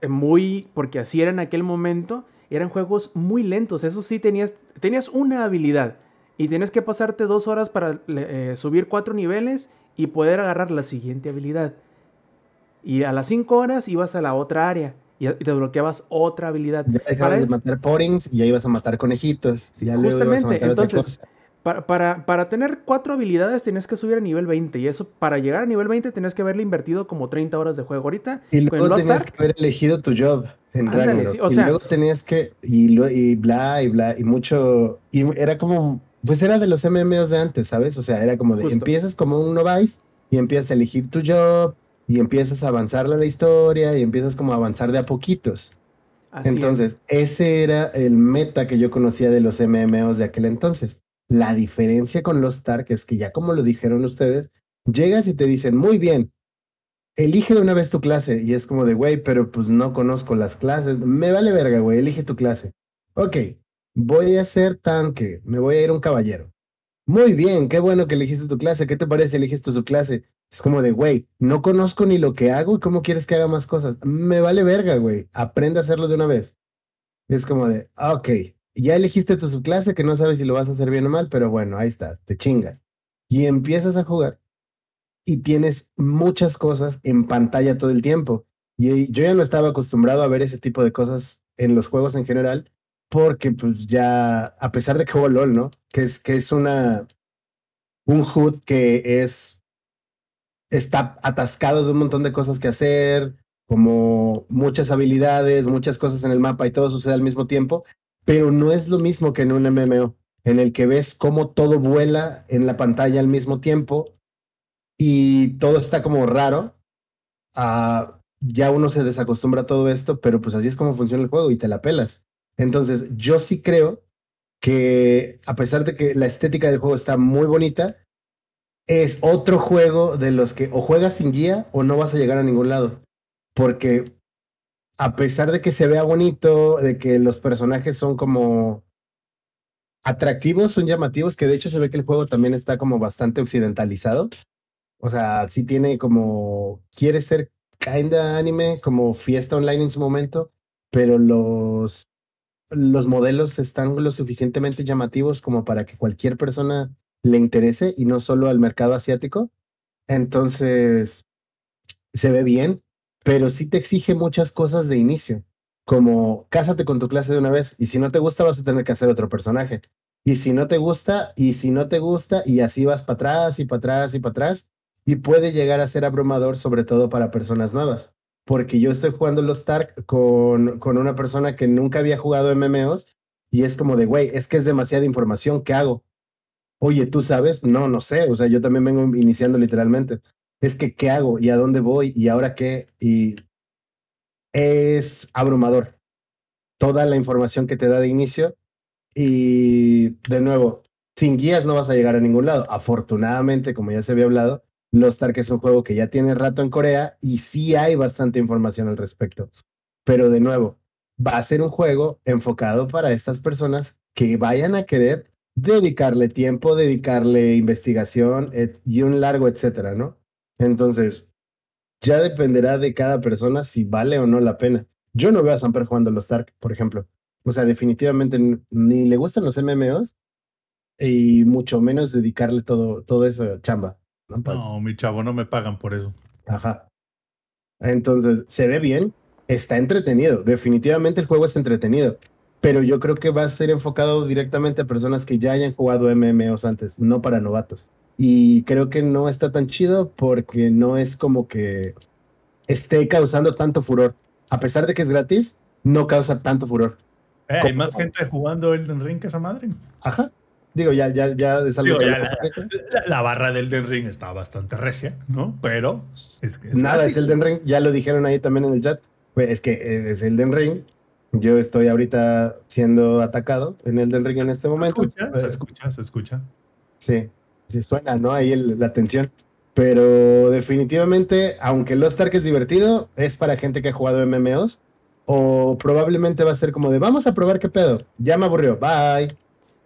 S2: eh, muy, porque así era en aquel momento, eran juegos muy lentos. Eso sí, tenías, tenías una habilidad y tenías que pasarte dos horas para eh, subir cuatro niveles y poder agarrar la siguiente habilidad. Y a las cinco horas ibas a la otra área y, y te bloqueabas otra habilidad.
S6: Ya
S2: Para
S6: dejabas de matar porings y ya ibas a matar conejitos.
S2: Sí,
S6: ya
S2: justamente, entonces. Para, para, para tener cuatro habilidades tenías que subir a nivel 20 y eso para llegar a nivel 20 tenías que haberle invertido como 30 horas de juego. Ahorita
S6: Y luego tenías
S2: Ark,
S6: que haber elegido tu job en
S2: Ándale, sí, o
S6: y
S2: sea-
S6: luego tenías que, y, y bla, y bla, y mucho, y era como, pues era de los MMOs de antes, ¿sabes? O sea, era como de,
S2: Justo.
S6: empiezas como un novice y empiezas a elegir tu job y empiezas a avanzar la historia y empiezas como a avanzar de a poquitos.
S2: así es.
S6: Entonces, ese era el meta que yo conocía de los MMOs de aquel entonces. La diferencia con los Stark es que ya como lo dijeron ustedes, llegas y te dicen, muy bien, elige de una vez tu clase. Y es como de, güey, pero pues no conozco las clases. Me vale verga, güey, elige tu clase. Ok, voy a ser tanque, me voy a ir un caballero. Muy bien, qué bueno que elegiste tu clase. ¿Qué te parece eliges tu subclase? Es como de, güey, no conozco ni lo que hago y cómo quieres que haga más cosas. Me vale verga, güey. Aprende a hacerlo de una vez. Es como de, ah, ok, ya elegiste tu subclase que no sabes si lo vas a hacer bien o mal, pero bueno, ahí está, te chingas. Y empiezas a jugar y tienes muchas cosas en pantalla todo el tiempo. Y yo ya no estaba acostumbrado a ver ese tipo de cosas en los juegos en general, porque pues ya, a pesar de que juego LOL, ¿no? Que es, que es una, un HUD que es, está atascado de un montón de cosas que hacer, como muchas habilidades, muchas cosas en el mapa y todo sucede al mismo tiempo, pero no es lo mismo que en un MMO, en el que ves cómo todo vuela en la pantalla al mismo tiempo y todo está como raro. Ah, ya uno se desacostumbra a todo esto, pero pues así es como funciona el juego y te la pelas. Entonces, yo sí creo que a pesar de que la estética del juego está muy bonita, es otro juego de los que o juegas sin guía o no vas a llegar a ningún lado. Porque a pesar de que se vea bonito, de que los personajes son como atractivos, son llamativos, que de hecho se ve que el juego también está como bastante occidentalizado. O sea, sí tiene como, quiere ser kinda anime, como fiesta online en su momento, pero los, los modelos están lo suficientemente llamativos como para que cualquier persona le interese y no solo al mercado asiático. Entonces, se ve bien, pero sí te exige muchas cosas de inicio, como cásate con tu clase de una vez y si no te gusta vas a tener que hacer otro personaje. Y si no te gusta, y si no te gusta, y así vas para atrás y para atrás y para atrás, y puede llegar a ser abrumador, sobre todo para personas nuevas. Porque yo estoy jugando los Stark con, con una persona que nunca había jugado MMOs y es como de, güey, es que es demasiada información, ¿qué hago? Oye, ¿tú sabes? No, no sé, o sea, yo también vengo iniciando literalmente. Es que, ¿qué hago? ¿Y a dónde voy? ¿Y ahora qué? Y es abrumador toda la información que te da de inicio y de nuevo, sin guías no vas a llegar a ningún lado. Afortunadamente, como ya se había hablado, Lost Ark es un juego que ya tiene rato en Corea y sí hay bastante información al respecto. Pero de nuevo, va a ser un juego enfocado para estas personas que vayan a querer dedicarle tiempo, dedicarle investigación et- y un largo etcétera, ¿no? Entonces, ya dependerá de cada persona si vale o no la pena. Yo no veo a Samper jugando los Stark, por ejemplo. O sea, definitivamente ni le gustan los MMOs y mucho menos dedicarle todo, todo eso chamba. ¿No?
S3: Mi chavo, no me pagan por eso.
S6: Ajá. Entonces, se ve bien, está entretenido. Definitivamente el juego es entretenido. Pero yo creo que va a ser enfocado directamente a personas que ya hayan jugado MMOs antes, no para novatos. Y creo que no está tan chido porque no es como que esté causando tanto furor. A pesar de que es gratis, no causa tanto furor.
S3: Eh, hay más gente jugando Elden Ring que esa madre.
S6: Ajá. Digo, ya, ya, ya es algo
S3: Digo,
S6: que
S3: ya
S6: hablamos ahorita.
S3: La, la barra del Elden Ring está bastante recia, ¿no? Pero es que es
S6: Nada
S3: gratis.
S6: es Elden Ring, ya lo dijeron ahí también en el chat. Pues es que es Elden Ring. Yo estoy ahorita siendo atacado en Elden Ring en este
S3: ¿Se
S6: momento.
S3: escucha?
S6: Eh,
S3: ¿Se escucha? ¿Se escucha?
S6: Sí, sí suena, ¿no? Ahí el- la tensión. Pero definitivamente, aunque Lost Ark es divertido, es para gente que ha jugado MMOs. O probablemente va a ser como de, vamos a probar qué pedo. Ya me aburrió, bye.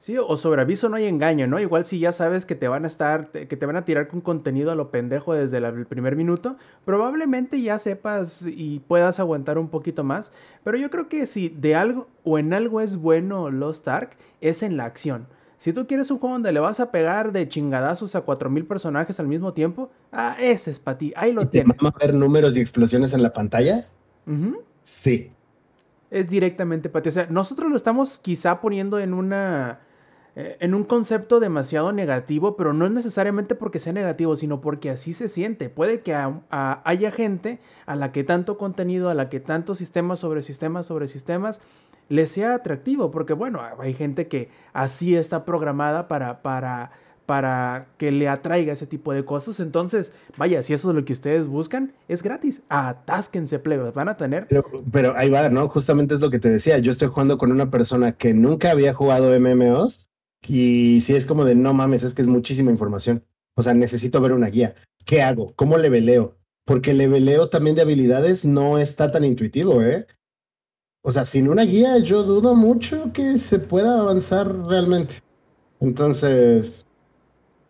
S2: Sí, o sobre aviso no hay engaño, ¿no? Igual si ya sabes que te van a estar, te- que te van a tirar con contenido a lo pendejo desde el primer minuto, probablemente ya sepas y puedas aguantar un poquito más. Pero yo creo que si de algo o en algo es bueno Lost Ark, es en la acción. Si tú quieres un juego donde le vas a pegar de chingadazos a 4000 personajes al mismo tiempo, ah, ese es para ti, ahí lo
S6: ¿Y te
S2: tienes.
S6: vamos a ver números y explosiones en la pantalla?
S2: Ujú.
S6: Sí.
S2: Es directamente para ti. O sea, nosotros lo estamos quizá poniendo en una. Eh, en un concepto demasiado negativo, pero no es necesariamente porque sea negativo, sino porque así se siente. Puede que haya gente a la que tanto contenido, a la que tanto sistemas sobre sistemas sobre sistemas le sea atractivo, porque bueno, hay gente que así está programada para, para, para que le atraiga ese tipo de cosas. Entonces, vaya, si eso es lo que ustedes buscan, es gratis. Atásquense, plebes. Van a tener
S6: Pero, pero ahí va, ¿no? Justamente es lo que te decía. Yo estoy jugando con una persona que nunca había jugado MMOs y sí es como de, no mames, es que es muchísima información. O sea, necesito ver una guía. ¿Qué hago? ¿Cómo leveleo? Porque el leveleo también de habilidades no está tan intuitivo, ¿eh? O sea, sin una guía yo dudo mucho que se pueda avanzar realmente. Entonces,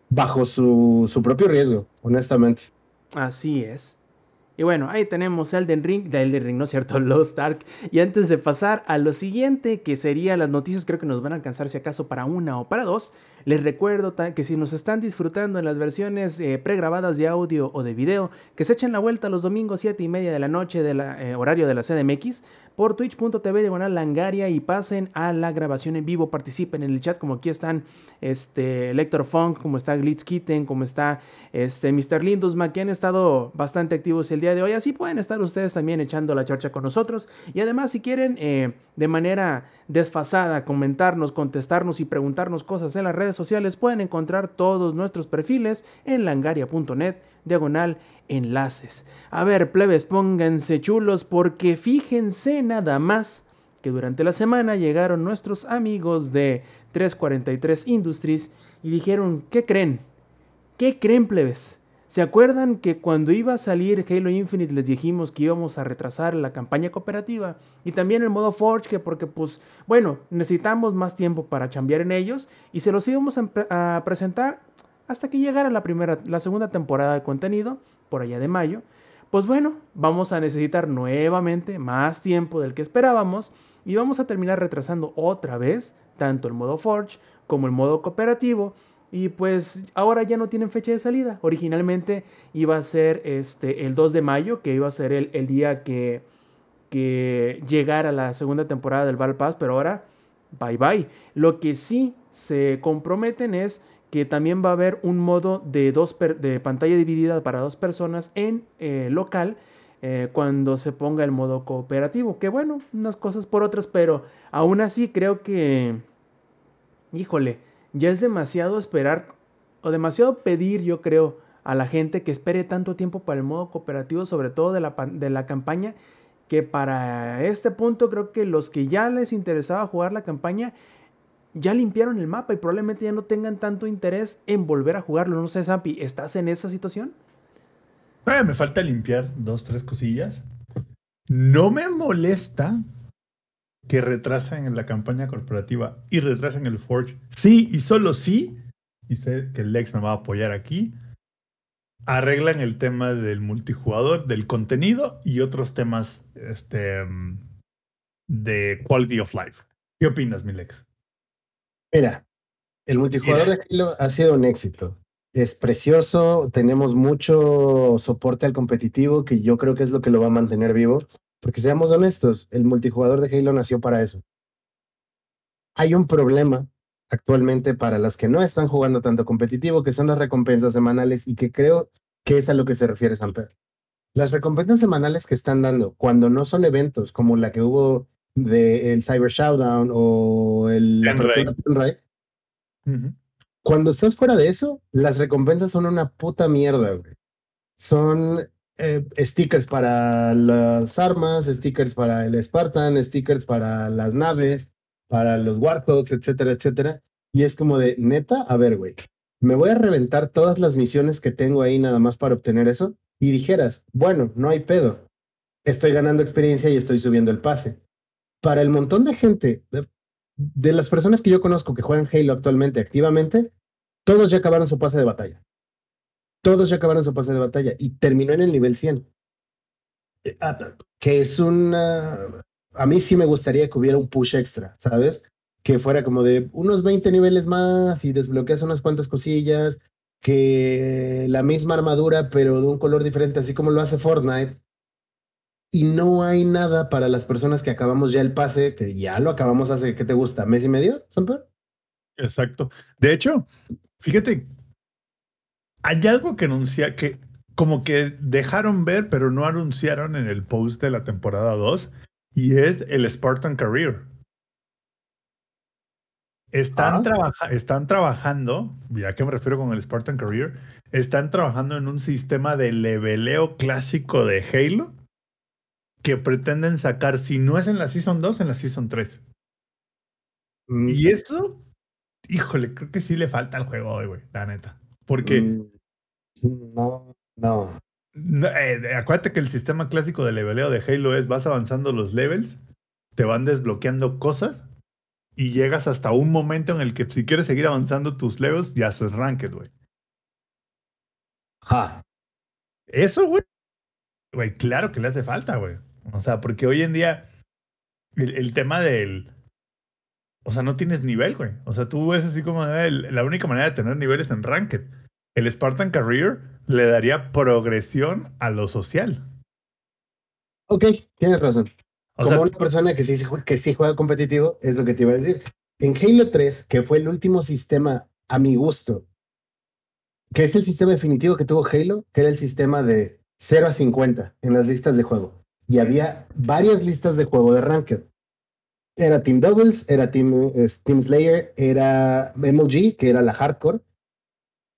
S6: bajo su, su propio riesgo, honestamente.
S2: Así es. Y bueno, ahí tenemos Elden Ring, de Elden Ring, ¿no es cierto? Lost Ark. Y antes de pasar a lo siguiente, que sería las noticias, creo que nos van a alcanzar si acaso para una o para dos. Les recuerdo que si nos están disfrutando en las versiones eh, pregrabadas de audio o de video, que se echen la vuelta los domingos 7 y media de la noche del horario de la CDMX por twitch.tv diagonal langaria y pasen a la grabación en vivo, participen en el chat como aquí están este Lector Funk, como está Glitz Kitten, como está este Mr. Lindusma, que han estado bastante activos el día de hoy, así pueden estar ustedes también echando la charcha con nosotros y además si quieren eh, de manera desfasada comentarnos, contestarnos y preguntarnos cosas en las redes sociales, pueden encontrar todos nuestros perfiles en langaria.net diagonal enlaces. A ver, plebes, pónganse chulos porque fíjense nada más que durante la semana llegaron nuestros amigos de 343 Industries y dijeron, ¿qué creen? ¿Qué creen, plebes? ¿Se acuerdan que cuando iba a salir Halo Infinite les dijimos que íbamos a retrasar la campaña cooperativa y también el modo Forge que porque pues bueno necesitamos más tiempo para chambear en ellos y se los íbamos a, a presentar hasta que llegara la primera la segunda temporada de contenido por allá de mayo. Pues bueno vamos a necesitar nuevamente más tiempo del que esperábamos y vamos a terminar retrasando otra vez tanto el modo Forge como el modo cooperativo y pues ahora ya no tienen fecha de salida. Originalmente iba a ser este, el 2 de mayo, que iba a ser el, el día que, que llegara la segunda temporada del Battle Pass, pero ahora bye bye. Lo que sí se comprometen es que también va a haber un modo de, dos de pantalla dividida para dos personas en eh, local eh, cuando se ponga el modo cooperativo. Que bueno, unas cosas por otras, pero aún así creo que, híjole, ya es demasiado esperar o demasiado pedir, yo creo, a la gente que espere tanto tiempo para el modo cooperativo, sobre todo de la, de la campaña, que para este punto creo que los que ya les interesaba jugar la campaña ya limpiaron el mapa y probablemente ya no tengan tanto interés en volver a jugarlo. No sé, Zampi, ¿estás en esa situación?
S3: Me falta limpiar dos, tres cosillas. No me molesta que retrasen en la campaña corporativa y retrasen el Forge. Sí, y solo sí, y sé que Lex me va a apoyar aquí, arreglan el tema del multijugador, del contenido y otros temas este, de quality of life. ¿Qué opinas, mi Lex?
S6: Mira, el multijugador
S3: Mira.
S6: de Halo ha sido un éxito. Es precioso, tenemos mucho soporte al competitivo, que yo creo que es lo que lo va a mantener vivo. Porque seamos honestos, el multijugador de Halo nació para eso. Hay un problema actualmente para los que no están jugando tanto competitivo, que son las recompensas semanales y que creo que es a lo que se refiere Samper. Las recompensas semanales que están dando cuando no son eventos como la que hubo del Cyber Showdown o el la
S3: Tenrai.
S6: cuando estás fuera de eso, las recompensas son una puta mierda, güey. Son eh, stickers para las armas, stickers para el Spartan, stickers para las naves, para los Warthogs, etcétera, etcétera. Y es como de, neta, a ver, güey, me voy a reventar todas las misiones que tengo ahí nada más para obtener eso. Y dijeras, bueno, no hay pedo. Estoy ganando experiencia y estoy subiendo el pase. Para el montón de gente, de, de las personas que yo conozco que juegan Halo actualmente activamente, todos ya acabaron su pase de batalla. Todos ya acabaron su pase de batalla y terminó en el nivel 100. Eh, ah, Que es una... A mí sí me gustaría que hubiera un push extra, ¿sabes? Que fuera como de unos 20 niveles más y desbloqueas unas cuantas cosillas, que la misma armadura pero de un color diferente, así como lo hace Fortnite. Y no hay nada para las personas que acabamos ya el pase, que ya lo acabamos hace, ¿qué te gusta? ¿Mes y medio, Samper?
S3: Exacto. De hecho, fíjate, hay algo que anuncia que como que dejaron ver, pero no anunciaron en el post de la temporada 2, y es el Spartan Career. Están,
S6: Ah.
S3: trabaja- están trabajando, ya que me refiero con el Spartan Career, están trabajando en un sistema de leveleo clásico de Halo que pretenden sacar, si no es en la Season 2, en la Season 3.
S6: Mm,
S3: Y eso, híjole, creo que sí le falta al juego hoy, güey, la neta. Porque
S6: mm, No, no.
S3: no, eh, acuérdate que el sistema clásico de leveleo de Halo es vas avanzando los levels, te van desbloqueando cosas y llegas hasta un momento en el que si quieres seguir avanzando tus levels, ya eso es ranked, güey.
S6: Ja.
S3: Eso, güey. Güey, claro que le hace falta, güey. O sea, porque hoy en día el, el tema del... O sea, no tienes nivel, güey. O sea, tú ves así como eh, la única manera de tener niveles en Ranked. El Spartan Career le daría progresión a lo social.
S6: Ok, tienes razón.
S3: O
S6: Como
S3: sea,
S6: una persona que sí, que juega competitivo, es lo que te iba a decir. En Halo 3, que fue el último sistema a mi gusto, que es el sistema definitivo que tuvo Halo, que era el sistema de 0 a 50 en las listas de juego. Y había varias listas de juego de Ranked. Era Team Doubles, era Team, team Slayer, era MLG, que era la hardcore.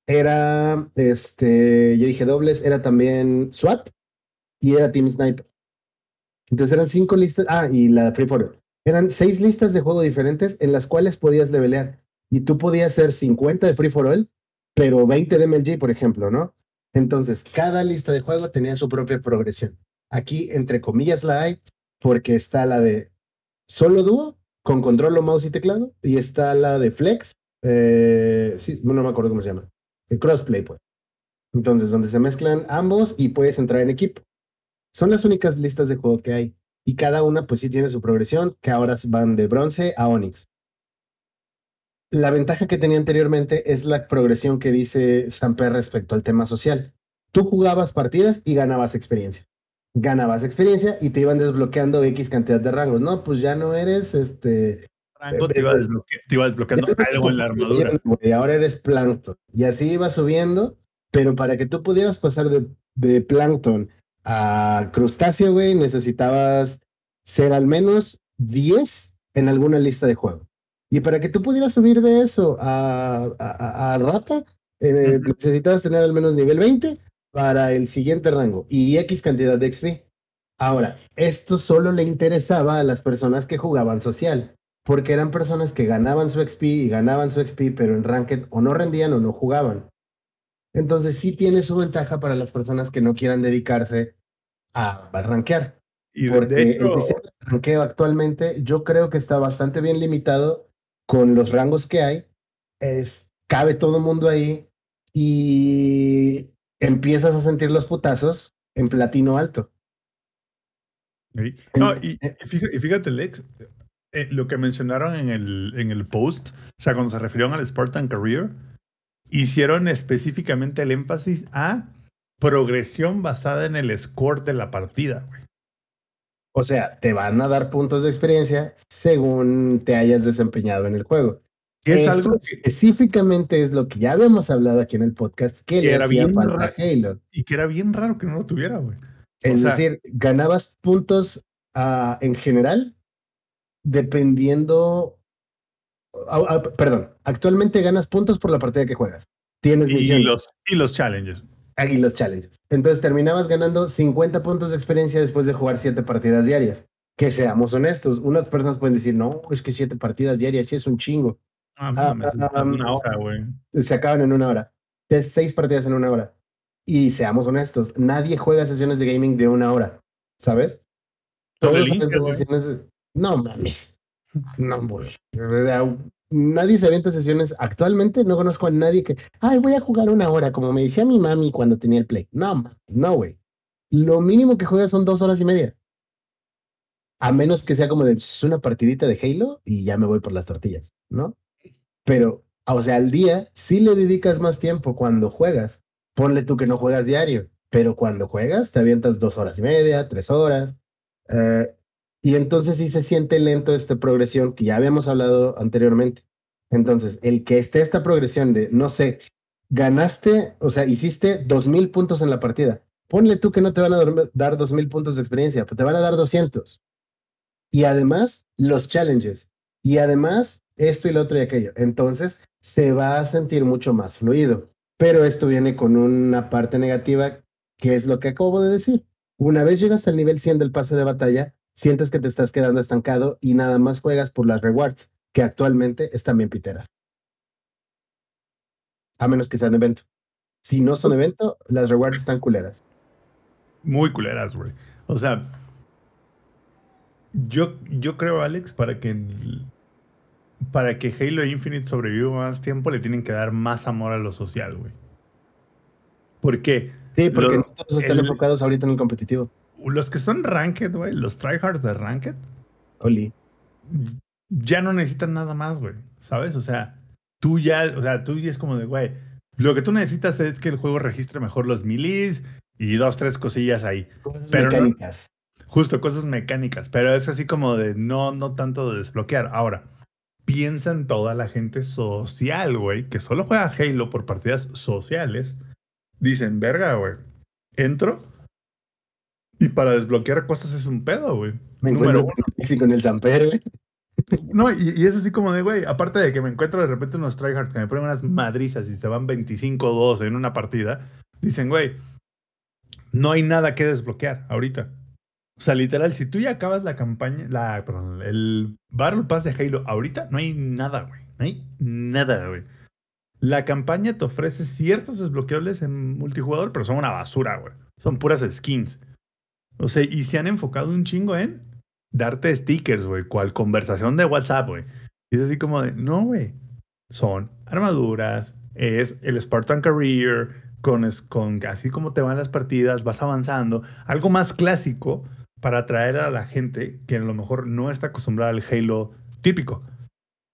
S6: Era, este, yo dije dobles, era también SWAT y era Team Sniper. Entonces eran cinco listas, ah, y la Free for All. Eran seis listas de juego diferentes en las cuales podías levelear. Y tú podías hacer 50 de Free for All, pero 20 de MLG, por ejemplo, ¿no? Entonces, cada lista de juego tenía su propia progresión. Aquí, entre comillas, la hay, porque está la de solo dúo, con control o mouse y teclado, y está la de flex, eh, sí, no me acuerdo cómo se llama, el crossplay, pues. Entonces, donde se mezclan ambos y puedes entrar en equipo. Son las únicas listas de juego que hay. Y cada una, pues sí tiene su progresión, que ahora van de bronce a Onyx. La ventaja que tenía anteriormente es la progresión que dice Samper respecto al tema social. Tú jugabas partidas y ganabas experiencia. Ganabas experiencia y te iban desbloqueando X cantidad de rangos. No, pues ya no eres este.
S3: Rango te iba, desbloque- te iba desbloqueando algo en la armadura.
S6: Güey, ahora eres plancton. Y así iba subiendo, pero para que tú pudieras pasar de, de plancton a crustáceo, güey, necesitabas ser al menos 10 en alguna lista de juego. Y para que tú pudieras subir de eso a, a- a- rata, eh, necesitabas tener al menos nivel 20 para el siguiente rango y X cantidad de XP. Ahora, esto solo le interesaba a las personas que jugaban social, porque eran personas que ganaban su XP y ganaban su XP, pero en Ranked o no rendían o no jugaban. Entonces sí tiene su ventaja para las personas que no quieran dedicarse a, a rankear.
S3: Y
S6: Porque
S3: de
S6: el
S3: hecho,
S6: sistema de ranqueo actualmente yo creo que está bastante bien limitado con los rangos que hay. Es, cabe todo el mundo ahí y empiezas a sentir los putazos en platino alto.
S3: No, y, fíjate, y fíjate, Lex, eh, lo que mencionaron en el, en el post, o sea, cuando se refirieron al Spartan Career, hicieron específicamente el énfasis a progresión basada en el score de la partida. güey.
S6: O sea, te van a dar puntos de experiencia según te hayas desempeñado en el juego.
S3: Es
S6: Esto
S3: algo que,
S6: específicamente es lo que ya habíamos hablado aquí en el podcast que
S3: Que
S6: le
S3: era
S6: hacía
S3: bien
S6: falta
S3: ra-
S6: a Halo.
S3: y que era bien raro que no lo tuviera, güey.
S6: Es
S3: sea-
S6: decir, ganabas puntos ah, en general dependiendo. ah, ah, perdón, actualmente ganas puntos por la partida que juegas. Tienes
S3: Y
S6: misiones.
S3: los, y los challenges.
S6: Aquí los challenges. Entonces terminabas ganando 50 puntos de experiencia después de jugar 7 partidas diarias. Que seamos honestos, unas personas pueden decir, no, es que 7 partidas diarias sí es un chingo.
S3: Ah,
S6: Ah,
S3: mames,
S6: ah,
S3: una
S6: um,
S3: hora, güey.
S6: Se acaban en una hora. Es 6 partidas en una hora. Y seamos honestos, nadie juega sesiones de gaming de una hora, ¿sabes? Todos sesiones... No mames. No, güey. Nadie se avienta sesiones actualmente. No conozco a nadie que, ay, voy a jugar una hora, como me decía mi mami cuando tenía el play. No, no, güey. Lo mínimo que juegas son dos horas y media. A menos que sea como de "Pues, una partidita de Halo y ya me voy por las tortillas, ¿no? Pero, o sea, al día sí le dedicas más tiempo cuando juegas. Ponle tú que no juegas diario, pero cuando juegas te avientas dos horas y media, tres horas. eh, y entonces sí se siente lento esta progresión que ya habíamos hablado anteriormente. Entonces, el que esté esta progresión de, no sé, ganaste, o sea, hiciste dos mil puntos en la partida. Ponle tú que no te van a dar dos mil puntos de experiencia, pues te van a dar 200. Y además, los challenges. Y además, esto y lo otro y aquello. Entonces, se va a sentir mucho más fluido. Pero esto viene con una parte negativa, que es lo que acabo de decir. Una vez llegas al nivel 100 del pase de batalla, sientes que te estás quedando estancado y nada más juegas por las rewards, que actualmente están bien piteras. A menos que sean evento. Si no son evento, las rewards están culeras.
S3: Muy culeras, güey. O sea, yo, yo creo, Alex, para que para que Halo Infinite sobreviva más tiempo, le tienen que dar más amor a lo social, güey. ¿Por qué?
S6: Sí, porque no todos están enfocados ahorita en el competitivo.
S3: Los que son Ranked, güey, los tryhards de Ranked,
S6: Oli.
S3: ya no necesitan nada más, güey. ¿Sabes? O sea, tú ya, o sea, tú ya es como de, güey, lo que tú necesitas es que el juego registre mejor los milis y dos, tres cosillas ahí. Pero no-
S6: mecánicas.
S3: Justo, cosas mecánicas, pero es así como de no, no tanto de desbloquear. Ahora, piensa en toda la gente social, güey, que solo juega Halo por partidas sociales. Dicen, verga, güey, entro y para desbloquear cosas es un pedo, güey.
S6: Me
S3: Número
S6: encuentro Pixie con el Zamper, güey.
S3: No, y, y es así como de, güey, aparte de que me encuentro de repente unos tryhards que me ponen unas madrizas y se van 25-2 en una partida, dicen, güey, no hay nada que desbloquear ahorita. O sea, literal, si tú ya acabas la campaña, la, perdón, el Battle Pass de Halo ahorita, no hay nada, güey. No hay nada, güey. La campaña te ofrece ciertos desbloqueables en multijugador, pero son una basura, güey. Son puras skins. O sea, y se han enfocado un chingo en darte stickers, güey, cual conversación de WhatsApp, güey. Y es así como de, no, güey. Son armaduras, es el Spartan Career, con, con así como te van las partidas, vas avanzando. Algo más clásico para atraer a la gente que a lo mejor no está acostumbrada al Halo típico.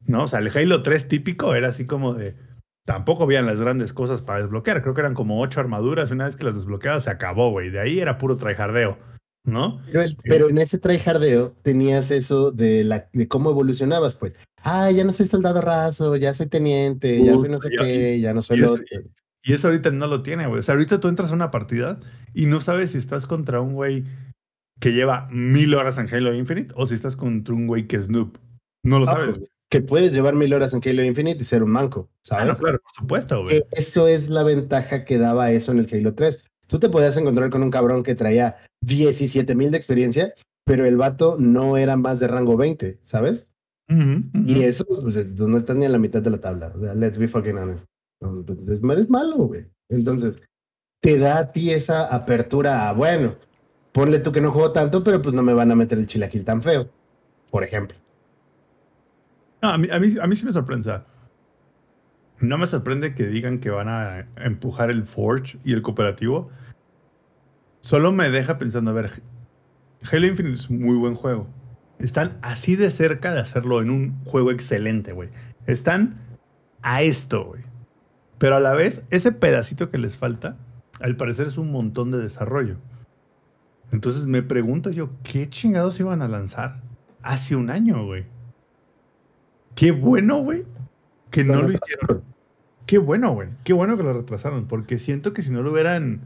S3: ¿No? O sea, el Halo 3 típico era así como de. Tampoco habían las grandes cosas para desbloquear. Creo que eran como ocho armaduras. y Una vez que las desbloqueabas, se acabó, güey. De ahí era puro tryhardeo. ¿No?
S6: Pero, el- pero en ese tryhardeo tenías eso de, la, de cómo evolucionabas, pues. Ah, ya no soy soldado raso, ya soy teniente, ya soy no sé qué, ya no soy lo otro.
S3: Y eso ahorita no lo tiene, güey. O sea, ahorita tú entras a una partida y no sabes si estás contra un güey que lleva mil horas en Halo Infinite o si estás contra un güey que es noob. No lo
S6: Ah,
S3: sabes,
S6: pues. Que puedes llevar mil horas en Halo Infinite y ser un manco,
S3: Ah,
S6: ¿sabes?
S3: no, claro, por supuesto, güey.
S6: Que eso es la ventaja que daba eso en el Halo 3. Tú te podías encontrar con un cabrón que traía 17 mil de experiencia, pero el vato no era más de rango 20, ¿sabes? Y eso, pues, es- no estás ni en la mitad de la tabla. O sea, let's be fucking honest. Pues, Es, es malo, güey. Entonces, te da a ti esa apertura a, bueno, ponle tú que no juego tanto, pero pues no me van a meter el chilaquil tan feo, por ejemplo.
S3: No, a, mí, a, mí, a mí sí me sorprende. No me sorprende que digan que van a empujar el Forge y el cooperativo. Solo me deja pensando, a ver, Halo Infinite es un muy buen juego. Están así de cerca de hacerlo en un juego excelente, güey. Están a esto, güey. Pero a la vez, ese pedacito que les falta, al parecer es un montón de desarrollo. Entonces me pregunto yo, ¿qué chingados iban a lanzar hace un año, güey? Qué bueno, güey, que no lo hicieron. Qué bueno, güey. Qué bueno que lo retrasaron, porque siento que si no lo hubieran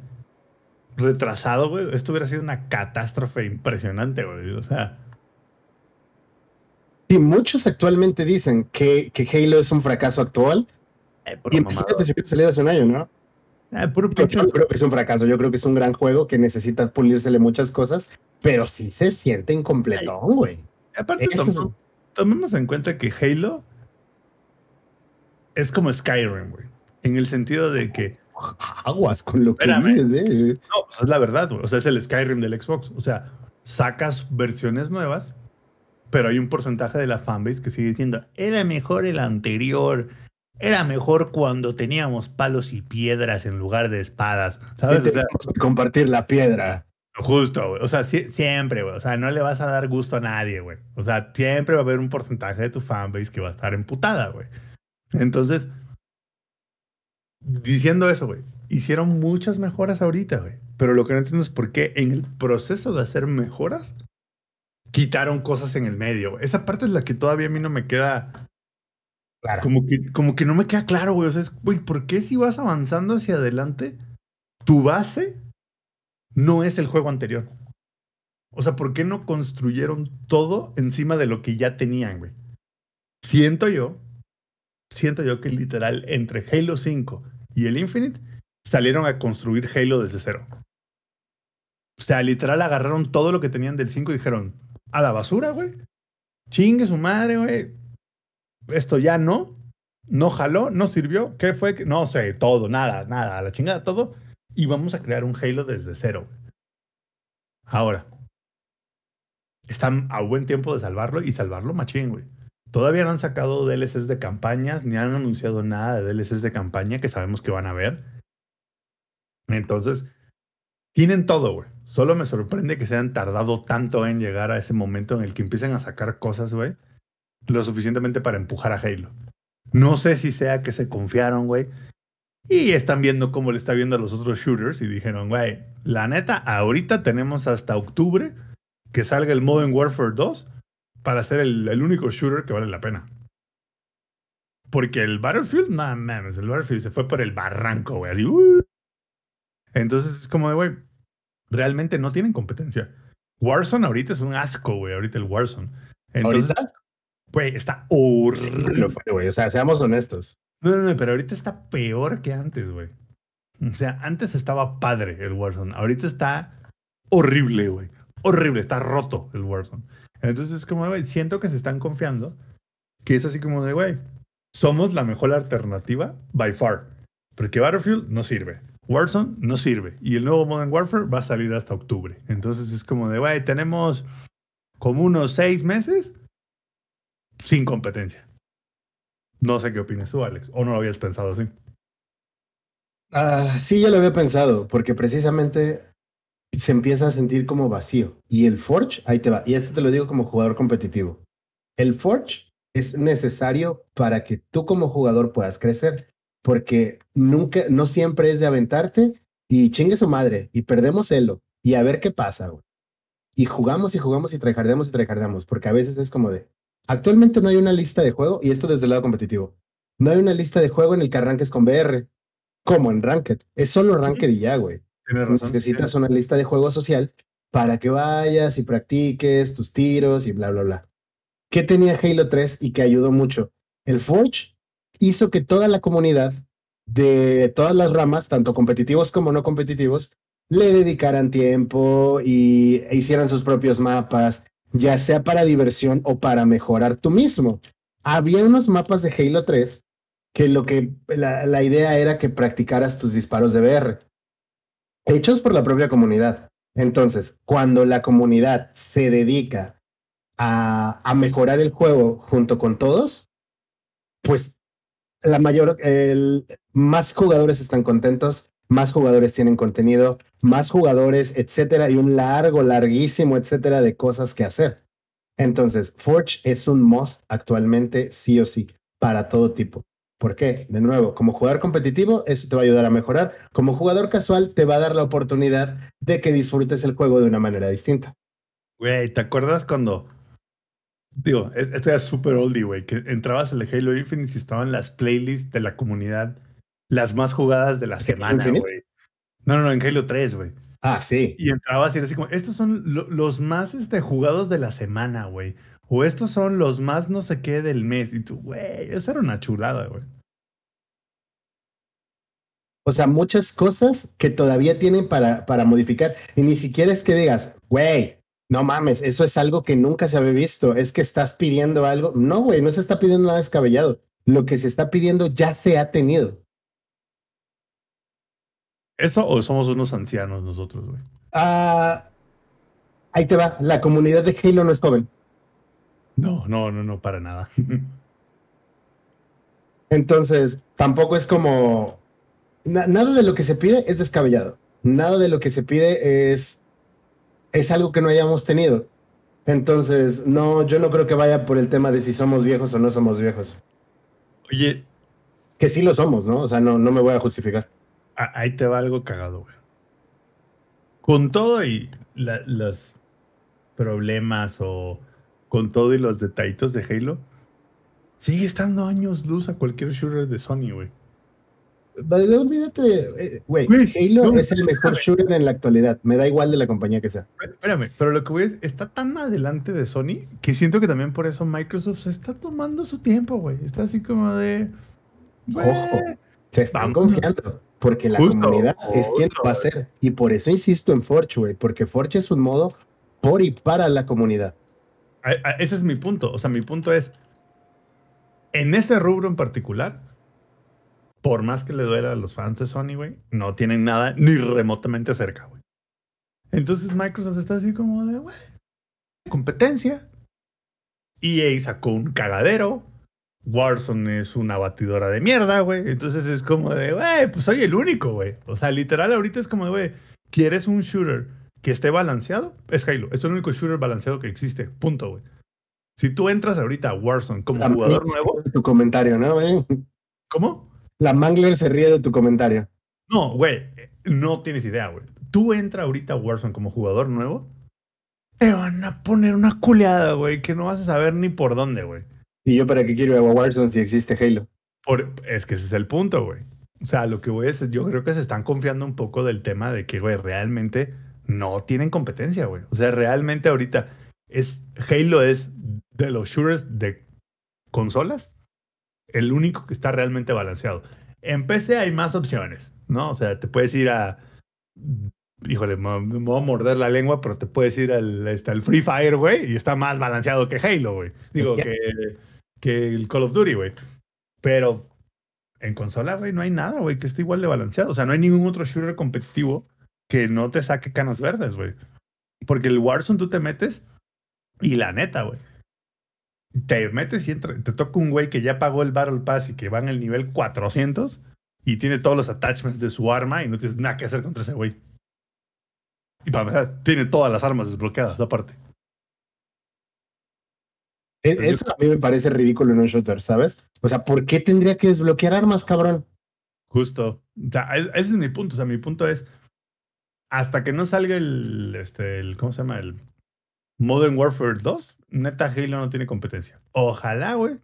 S3: retrasado, güey, esto hubiera sido una catástrofe impresionante, güey. O sea,
S6: Sí, muchos actualmente dicen que, que Halo es un fracaso actual.
S3: eh,
S6: Y imagínate si hubiera salido hace un año, ¿no?
S3: Ah, puro
S6: Yo creo que es un fracaso, yo creo que es un gran juego que necesita pulírsele muchas cosas, pero sí se siente incompletón, güey.
S3: Aparte, tom- tomemos en cuenta que Halo es como Skyrim, güey. En el sentido de que,
S6: Aguas con lo que dices, eh.
S3: no, pues es la verdad, güey. O sea, es el Skyrim del Xbox. O sea, sacas versiones nuevas, pero hay un porcentaje de la fanbase que sigue diciendo, era mejor el anterior. Era mejor cuando teníamos palos y piedras en lugar de espadas. ¿Sabes?
S6: Sí
S3: O sea,
S6: que compartir la piedra.
S3: Justo, güey. O sea, sie- siempre, güey. O sea, no le vas a dar gusto a nadie, güey. O sea, siempre va a haber un porcentaje de tu fanbase que va a estar emputada, güey. Entonces, diciendo eso, güey, hicieron muchas mejoras ahorita, güey. Pero lo que no entiendo es por qué en el proceso de hacer mejoras, quitaron cosas en el medio. Esa parte es la que todavía a mí no me queda
S6: Claro.
S3: como que, como que no me queda claro, güey. O sea, es, güey, ¿por qué si vas avanzando hacia adelante, tu base no es el juego anterior? O sea, ¿por qué no construyeron todo encima de lo que ya tenían, güey? Siento yo, siento yo que literal entre Halo 5 y el Infinite salieron a construir Halo desde cero. O sea, literal agarraron todo lo que tenían del 5 y dijeron, a la basura, güey. Chingue su madre, güey esto ya no, no jaló, no sirvió, ¿qué fue? No sé, todo, nada, nada, a la chingada, todo. Y vamos a crear un Halo desde cero. Ahora, están a buen tiempo de salvarlo y salvarlo machín, güey. Todavía no han sacado DLCs de campañas, ni han anunciado nada de DLCs de campaña que sabemos que van a ver. Entonces, tienen todo, güey. Solo me sorprende que se hayan tardado tanto en llegar a ese momento en el que empiecen a sacar cosas, güey lo suficientemente para empujar a Halo. No sé si sea que se confiaron, güey. Y están viendo cómo le está viendo a los otros shooters y dijeron, güey, la neta, ahorita tenemos hasta octubre que salga el Modern Warfare 2 para ser el, el único shooter que vale la pena. Porque el Battlefield, no mames, el Battlefield se fue por el barranco, güey. así, uh. Entonces es como de, güey, realmente no tienen competencia. Warzone ahorita es un asco, güey, ahorita el Warzone. Entonces,
S6: ¿Ahorita?
S3: Güey, está
S6: Sí,
S3: horrible.
S6: fue, güey. O sea, seamos honestos.
S3: No, no, no, pero ahorita está peor que antes, güey. O sea, antes estaba padre el Warzone. Ahorita está horrible, güey. Horrible, está roto el Warzone. Entonces es como, güey, siento que se están confiando. Que es así como de, güey, somos la mejor alternativa by far. Porque Battlefield no sirve. Warzone no sirve. Y el nuevo Modern Warfare va a salir hasta octubre. Entonces es como de, güey, tenemos como unos seis meses sin competencia. No sé qué opinas tú, Alex. O no lo habías pensado así.
S6: Ah, sí, ya lo había pensado, porque precisamente se empieza a sentir como vacío. Y el Forge, ahí te va. Y esto te lo digo como jugador competitivo. El Forge es necesario para que tú como jugador puedas crecer, porque nunca, no siempre es de aventarte y chingue su madre y perdemos elo y a ver qué pasa. güey. Y jugamos y jugamos y tryhardemos y tryhardemos, porque a veces es como de. Actualmente no hay una lista de juego, y esto desde el lado competitivo. No hay una lista de juego en el que arranques con BR, como en Ranked. Es solo Ranked y ya, güey.
S3: Razón.
S6: Necesitas una lista de juego social para que vayas y practiques tus tiros y bla, bla, bla. ¿Qué tenía Halo 3 y que ayudó mucho? El Forge hizo que toda la comunidad de todas las ramas, tanto competitivos como no competitivos, le dedicaran tiempo y e hicieran sus propios mapas, ya sea para diversión o para mejorar tú mismo. Había unos mapas de Halo 3 que lo que la, la idea era que practicaras tus disparos de VR hechos por la propia comunidad. Entonces, cuando la comunidad se dedica a, a mejorar el juego junto con todos, pues la mayor, el, más jugadores están contentos, más jugadores tienen contenido, más jugadores, etcétera, y un largo, larguísimo, etcétera, de cosas que hacer. Entonces, Forge es un must actualmente, sí o sí, para todo tipo. ¿Por qué? De nuevo, como jugador competitivo, eso te va a ayudar a mejorar. Como jugador casual, te va a dar la oportunidad de que disfrutes el juego de una manera distinta.
S3: Güey, ¿te acuerdas cuando... Digo, e- esto era súper oldie, güey, que entrabas al Halo Infinite y estaban las playlists de la comunidad, las más jugadas de la
S6: ¿Halo
S3: semana, güey. No, no, no, en Halo 3, güey.
S6: Ah, sí.
S3: Y entrabas y era así como, estos son lo- los más este, jugados de la semana, güey. O estos son los más no sé qué del mes. Y tú, güey, esa era una chulada, güey.
S6: O sea, muchas cosas que todavía tienen para, para modificar. Y ni siquiera es que digas, güey, no mames, eso es algo que nunca se había visto. Es que estás pidiendo algo. No, güey, no se está pidiendo nada descabellado. Lo que se está pidiendo ya se ha tenido.
S3: ¿Eso o somos unos ancianos nosotros, güey?
S6: Ah, ahí te va. La comunidad de Halo no es joven.
S3: No, no, no, no, para nada.
S6: Entonces, tampoco es como. na- nada de lo que se pide es descabellado. Nada de lo que se pide es. Es algo que no hayamos tenido. Entonces, no, yo no creo que vaya por el tema de si somos viejos o no somos viejos.
S3: Oye,
S6: Que sí lo somos, ¿no? O sea, no, no me voy a justificar.
S3: Ahí te va algo cagado, güey. Con todo y la- los problemas o con todo y los detallitos de Halo, sigue estando años luz a cualquier shooter de Sony, güey.
S6: Vale, Olvídate, eh, güey. Halo
S3: no,
S6: es el mejor
S3: espérame.
S6: shooter en la actualidad. Me da igual de la compañía que sea.
S3: Espérame, pero lo que voy es, está tan adelante de Sony que siento que también por eso Microsoft se está tomando su tiempo, güey. Está así como de...
S6: Ojo. Se están confiando. Porque la
S3: Justo,
S6: comunidad es quien lo va a hacer. Y por eso insisto en Forge, güey. Porque Forge es un modo por y para la comunidad.
S3: a- a- Ese es mi punto. O sea, mi punto es, en ese rubro en particular, por más que le duela a los fans de Sony, güey, no tienen nada ni remotamente cerca, güey. Entonces Microsoft está así como de, güey, competencia. EA sacó un cagadero. Warzone es una batidora de mierda, güey. Entonces es como de, güey, pues soy el único, güey. O sea, literal ahorita es como de, güey, ¿quieres un shooter que esté balanceado? Es Halo. Es el único shooter balanceado que existe. Punto, güey. Si tú entras ahorita a Warzone como
S6: La
S3: jugador nuevo,
S6: tu comentario, ¿no, güey?
S3: ¿cómo?
S6: La Mangler se ríe de tu comentario.
S3: No, güey, no tienes idea, güey. Tú entras ahorita a Warzone como jugador nuevo, te van a poner una culeada, güey, que no vas a saber ni por dónde, güey.
S6: ¿Y yo para qué quiero ir a Warzone si existe Halo?
S3: Por, es que ese es el punto, güey. O sea, lo que voy es, yo creo que se están confiando un poco del tema de que, güey, realmente no tienen competencia, güey. O sea, realmente ahorita es Halo es de los shooters de consolas el único que está realmente balanceado. En PC hay más opciones, ¿no? O sea, te puedes ir a híjole, me, me voy a morder la lengua, pero te puedes ir al, este, al Free Fire, güey, y está más balanceado que Halo, güey. Digo, que, que el Call of Duty, güey. Pero en consola, güey, no hay nada, güey, que esté igual de balanceado. O sea, no hay ningún otro shooter competitivo que no te saque canas verdes, güey. Porque el Warzone tú te metes y la neta, güey. Te metes y entra, te toca un güey que ya pagó el Battle Pass y que va en el nivel 400 y tiene todos los attachments de su arma y no tienes nada que hacer contra ese güey. Y para empezar, tiene todas las armas desbloqueadas, aparte.
S6: E- Eso a mí me parece ridículo en un shooter, ¿sabes? O sea, ¿por qué tendría que desbloquear armas, cabrón?
S3: Justo. O sea, es- ese es mi punto. O sea, mi punto es. Hasta que no salga el. Este, el ¿Cómo se llama? El Modern Warfare 2. Neta, Halo no tiene competencia. Ojalá, güey.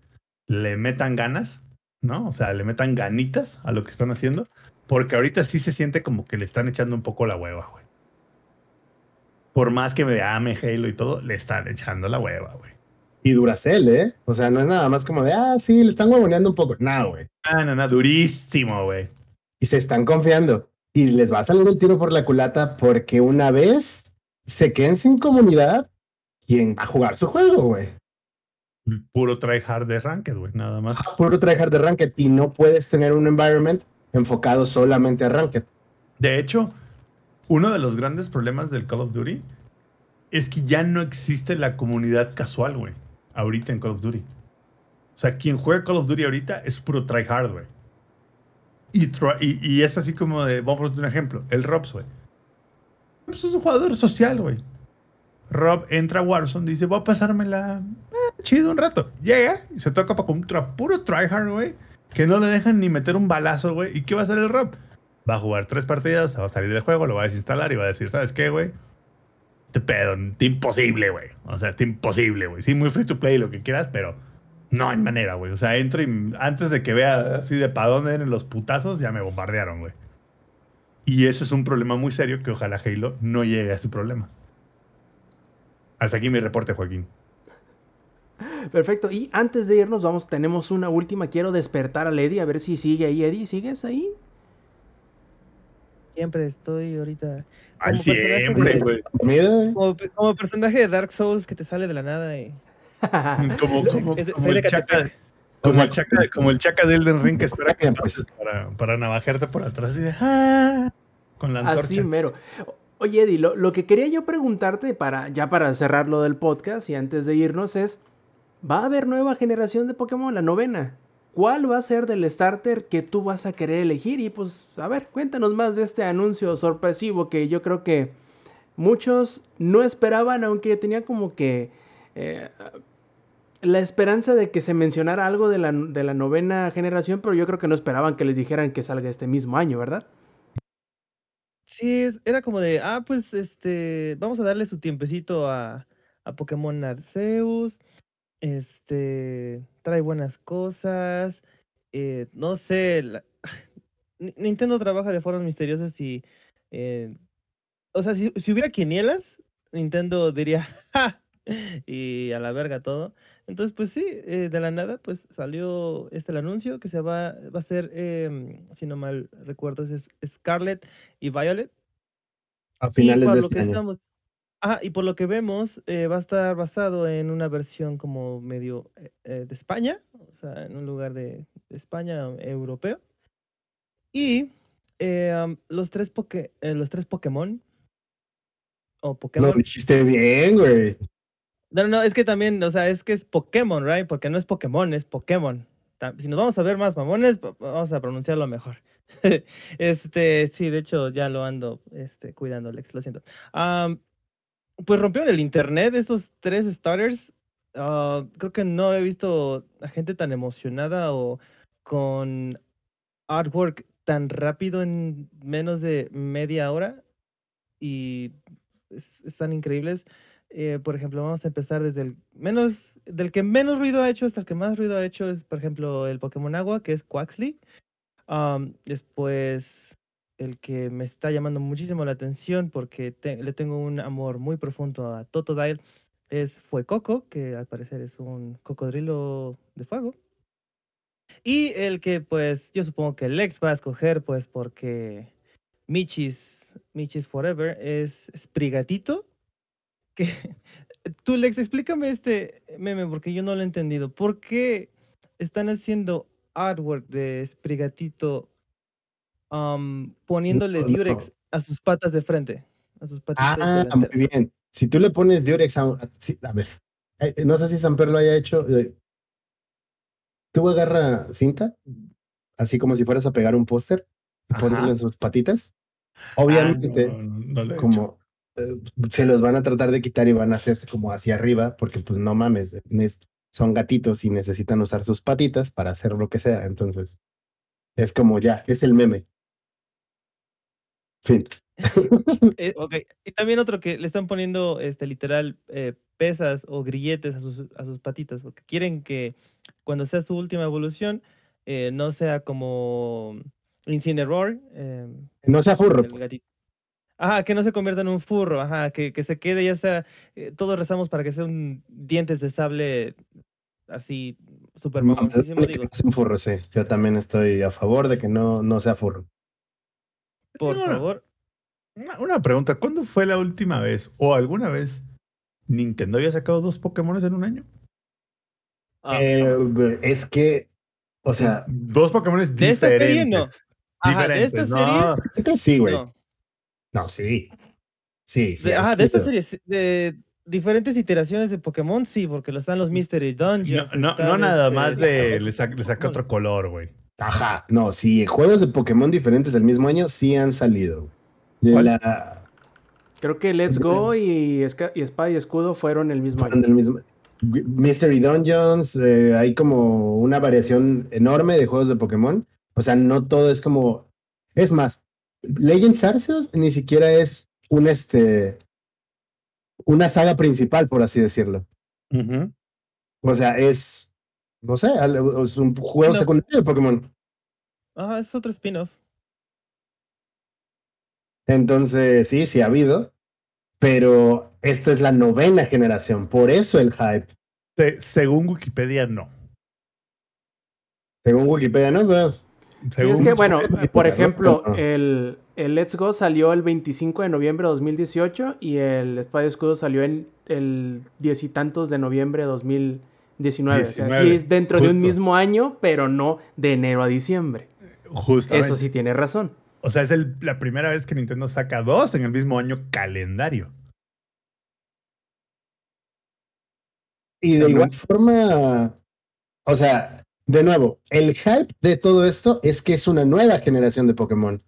S3: Le metan ganas, ¿no? O sea, le metan ganitas a lo que están haciendo. Porque ahorita sí se siente como que le están echando un poco la hueva, güey. Por más que me ame Halo y todo, le están echando la hueva, güey.
S6: Y Duracell, ¿eh? O sea, no es nada más como de, ah, sí, le están huevoneando un poco. No, güey.
S3: Ah, no, no, durísimo, güey.
S6: Y se están confiando. Y les va a salir el tiro por la culata porque una vez se queden sin comunidad, ¿quién va a jugar su juego, güey?
S3: Puro tryhard de ranked, güey, nada más.
S6: Ah, Puro tryhard de Ranked y no puedes tener un environment enfocado solamente a Ranked.
S3: De hecho, uno de los grandes problemas del Call of Duty es que ya no existe la comunidad casual, güey. Ahorita en Call of Duty. O sea, quien juega Call of Duty ahorita es puro tryhard, güey. Y, try- es así como de, vamos a poner un ejemplo, el Robs, güey. Es un jugador social, güey. Rob entra a Warzone, dice, voy a pasármela eh, chido un rato. Llega y se toca para contra puro tryhard, güey. Que no le dejan ni meter un balazo, güey. ¿Y qué va a hacer el Rob? Va a jugar tres partidas, va a salir del juego, lo va a desinstalar y va a decir, ¿sabes qué, güey? Este pedo, está imposible, güey. O sea, está imposible, güey. Sí, muy free to play, lo que quieras, pero no hay manera, güey. O sea, entro y antes de que vea así de para dónde vienen los putazos, ya me bombardearon, güey. Y ese es un problema muy serio que ojalá Halo no llegue a ese problema. Hasta aquí mi reporte, Joaquín.
S2: Perfecto. Y antes de irnos, vamos, tenemos una última. Quiero despertar a Lady a ver si sigue ahí. Eddie, ¿sigues ahí?
S5: Siempre estoy ahorita.
S3: Al
S5: como personaje
S3: siempre,
S5: de-
S3: güey.
S6: ¿Dormido, eh?
S5: Como, como personaje de Dark Souls que te sale de la nada y.
S3: Como, como,
S5: Es-
S3: como
S5: soy de
S3: el chaca, como el chaca, como el chaca de Elden Ring que espera que
S6: Pues.
S3: pases para, para navajarte por atrás y de "Ah", con la antorcha.
S2: Así mero. Oye, Eddie, lo, lo que quería yo preguntarte para ya para cerrar lo del podcast y antes de irnos es, ¿va a haber nueva generación de Pokémon, la novena? ¿Cuál va a ser del starter que tú vas a querer elegir? Y pues, a ver, cuéntanos más de este anuncio sorpresivo que yo creo que muchos no esperaban, aunque tenía como que eh, la esperanza de que se mencionara algo de la, de la novena generación, pero yo creo que no esperaban que les dijeran que salga este mismo año, ¿verdad?
S5: Sí, era como de, ah, pues este, vamos a darle su tiempecito a, a Pokémon Arceus. Este, trae buenas cosas. eh, no sé, la- Ni- Nintendo trabaja de formas misteriosas y, eh, o sea, si, si hubiera quinielas, Nintendo diría, ¡ja! Y a la verga todo. Entonces, pues sí, eh, de la nada, pues salió este el anuncio que se va, va a ser, em, si no mal recuerdo, es Scarlet y Violet.
S6: A
S5: Y
S6: finales de
S5: lo
S6: este
S5: que
S6: año.
S5: estamos, ah, y por lo que vemos, eh, va a estar basado en una versión como medio eh, eh, de España, o sea, en un lugar de, de España eh, europeo. Y eh, am, los tres poke- eh, los tres Pokémon o
S6: Lo
S5: Pokémon.
S6: dijiste bien, güey.
S5: No, no, es que también, o sea, es que es Pokémon, right? Porque no es Pokémon, es Pokémon. Si nos vamos a ver más mamones, va- vamos a pronunciarlo mejor. este, sí, de hecho, ya lo ando este, cuidando, Lex, lo siento. Am, pues rompieron el internet estos tres starters. Ah, creo que no he visto a gente tan emocionada o con artwork tan rápido en menos de media hora. Y es- están increíbles. Eh, por ejemplo, vamos a empezar desde el menos, del que menos ruido ha hecho hasta el que más ruido ha hecho es, por ejemplo, el Pokémon Agua, que es Quaxly. Am, después, el que me está llamando muchísimo la atención porque te- le tengo un amor muy profundo a Totodile es Fuecoco, que al parecer es un cocodrilo de fuego. Y el que, pues, yo supongo que Lex va a escoger, pues, porque Michis, Michis Forever es Sprigatito. Que... Tú, Lex, explícame este meme porque yo no lo he entendido. ¿Por qué están haciendo artwork de Sprigatito am, poniéndole
S6: No,
S5: Durex a sus patas de frente? A sus patitas
S6: Ah, muy bien. Si tú le pones Durex a, a- a ver, eh, no sé si Samper lo haya hecho. eh, Tú agarra cinta, así como si fueras a pegar un póster, y pónselo en sus patitas.
S3: Ah,
S6: Obviamente,
S3: no lo
S6: como eh, se los van a tratar de quitar y van a hacerse como hacia arriba, porque pues no mames, son gatitos y necesitan usar sus patitas para hacer lo que sea. Entonces, es como ya, es el meme. Fin.
S5: Eh, ok, Y también otro que le están poniendo este literal eh, pesas o grilletes a sus, a sus patitas, porque quieren que cuando sea su última evolución eh, no sea como Incineroar, eh,
S6: No sea furro.
S5: gatito. Ajá, que no se convierta en un furro, ajá, que, que se quede ya sea, eh, todos rezamos para que sea un dientes de sable así súper
S6: No,
S5: digo,
S6: es un furro, sí. Yo también estoy a favor de que no, no sea furro.
S5: Por favor.
S3: Una, una pregunta, ¿cuándo fue la última vez o alguna vez Nintendo había sacado dos Pokémon en un año?
S5: Ah,
S6: Eh, es que, o sea,
S3: dos Pokémon
S5: de esta serie no.
S3: diferentes.
S5: Ajá, de
S3: diferentes,
S5: esta
S3: no.
S5: serie,
S6: sí, güey.
S5: no.
S6: No, sí. Sí, sí.
S5: De, ajá, de esta serie, de diferentes iteraciones de Pokémon, sí, porque lo están los Mystery Dungeons.
S3: no, no nada
S5: este,
S3: más de le,
S5: está-
S3: saca, le saca otro color, güey.
S6: Ajá, no, sí, juegos de Pokémon diferentes del mismo año sí han salido. La,
S2: Creo que Let's Go y, Esca- y Espada y Escudo fueron el mismo
S6: fueron
S2: año.
S6: del mismo. Mystery Dungeons, eh, hay como una variación enorme de juegos de Pokémon. O sea, no todo es como. Es más, Legends Arceus ni siquiera es un este. Una saga principal, por así decirlo. O sea, es. No sé, es un juego secundario de Pokémon.
S5: Ajá, es otro spin-off.
S6: Entonces, sí, sí ha habido. Pero esto es la novena generación. Por eso el hype.
S3: Se- según Wikipedia, no.
S6: Según Wikipedia, ¿no? Pero-
S2: Sí,
S3: Según
S2: es que, bueno, por
S6: ¿no?
S2: ejemplo, el, el Let's Go salió el 25 de noviembre de 2018 y el Espada y Escudo salió en el diez y tantos de noviembre de 2019. O sea, sí
S3: 19,
S2: es dentro de un
S3: justo.
S2: mismo año, pero no de enero a diciembre.
S3: Justamente.
S2: Eso sí tiene razón.
S3: O sea, es el- la primera vez que Nintendo saca dos en el mismo año calendario.
S6: Y de igual forma, o sea, de nuevo, el hype de todo esto es que es una nueva generación de Pokémon.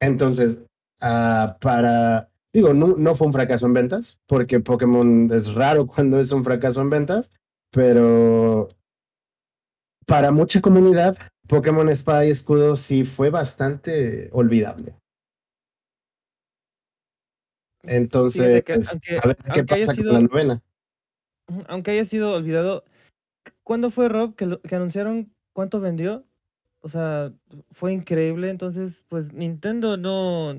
S6: Entonces, ah, para, digo, no, no fue un fracaso en ventas, porque Pokémon es raro cuando es un fracaso en ventas, pero para mucha comunidad, Pokémon Espada y Escudo sí fue bastante olvidable. Entonces,
S5: que aunque-
S6: a ver qué pasa
S5: sido-
S6: con la novena.
S5: Aunque haya sido olvidado, ¿cuándo fue Rob que, lo- que anunciaron cuánto vendió? O sea, fue increíble. Entonces, pues Nintendo no.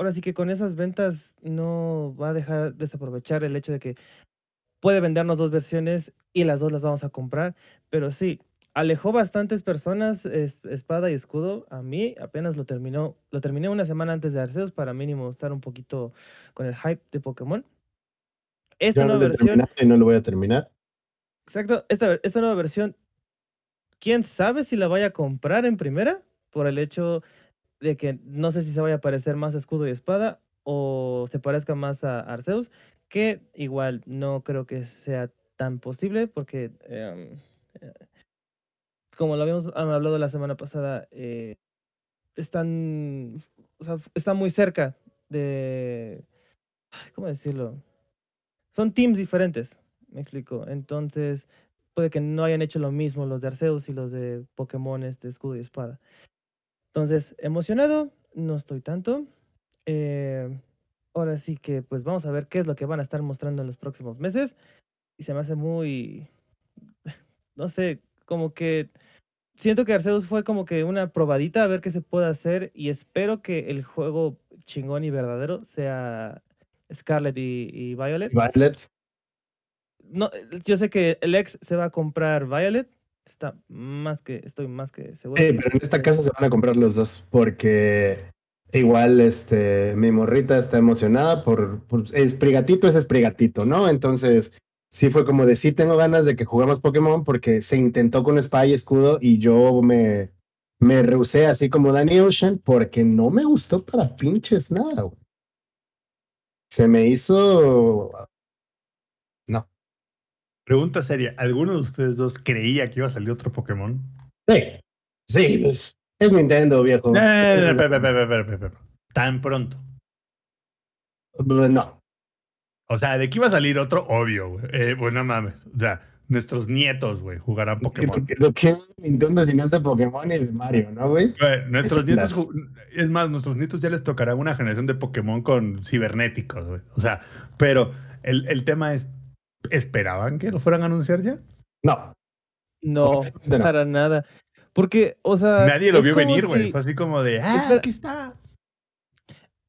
S5: Ahora sí que con esas ventas no va a dejar desaprovechar el hecho de que puede vendernos dos versiones y las dos las vamos a comprar. Pero sí, alejó bastantes personas es- espada y escudo. A mí apenas lo terminó, lo terminé una semana antes de Arceus para mínimo estar un poquito con el hype de Pokémon. Esta
S6: Yo
S5: nueva versión.
S6: y no lo voy a terminar.
S5: Exacto, esta, esta nueva versión, quién sabe si la vaya a comprar en primera, por el hecho de que no sé si se vaya a parecer más escudo y espada o se parezca más a Arceus, que igual no creo que sea tan posible porque, em, eh, como lo habíamos hablado la semana pasada, eh, están, o sea, están muy cerca de, ¿cómo decirlo? Son teams diferentes, me explico. Entonces, puede que no hayan hecho lo mismo los de Arceus y los de Pokémon de escudo y espada. Entonces, emocionado, no estoy tanto. Eh, ahora sí que, pues vamos a ver qué es lo que van a estar mostrando en los próximos meses. Y se me hace muy, no sé, como que siento que Arceus fue como que una probadita a ver qué se puede hacer y espero que el juego chingón y verdadero sea Scarlet y, y Violet.
S6: Violet,
S5: No, yo sé que el ex se va a comprar Violet. Está más que, estoy más que seguro.
S6: Sí, pero en esta casa se van a comprar los dos porque igual este mi morrita está emocionada por, por es Prigatito es Prigatito, ¿no? Entonces sí fue como de sí tengo ganas de que juguemos Pokémon porque se intentó con espada y escudo y yo me me rehusé así como Danny Ocean porque no me gustó para pinches nada, güey. Se me hizo.
S3: Pregunta seria, ¿alguno de ustedes dos creía que iba a salir otro Pokémon?
S6: Sí, sí, pues, es Nintendo, viejo.
S3: No, no, no, Tan pronto.
S6: Pues, no.
S3: O sea, de que iba a salir otro, obvio, güey. Eh, bueno, mames. O sea, nuestros nietos, güey, jugarán Pokémon.
S6: Lo que Nintendo si no Pokémon y de Mario, ¿no, güey?
S3: Nuestros
S6: es
S3: nietos, es más, nuestros nietos ya les tocará una generación de Pokémon con cibernéticos, güey. O sea, pero el, el tema es, ¿esperaban que lo fueran a anunciar ya?
S6: No.
S5: No, para nada. Porque, o sea.
S3: Nadie lo vio venir, güey.
S5: si-
S3: Fue así como de, ah,
S5: Espera.
S3: aquí está.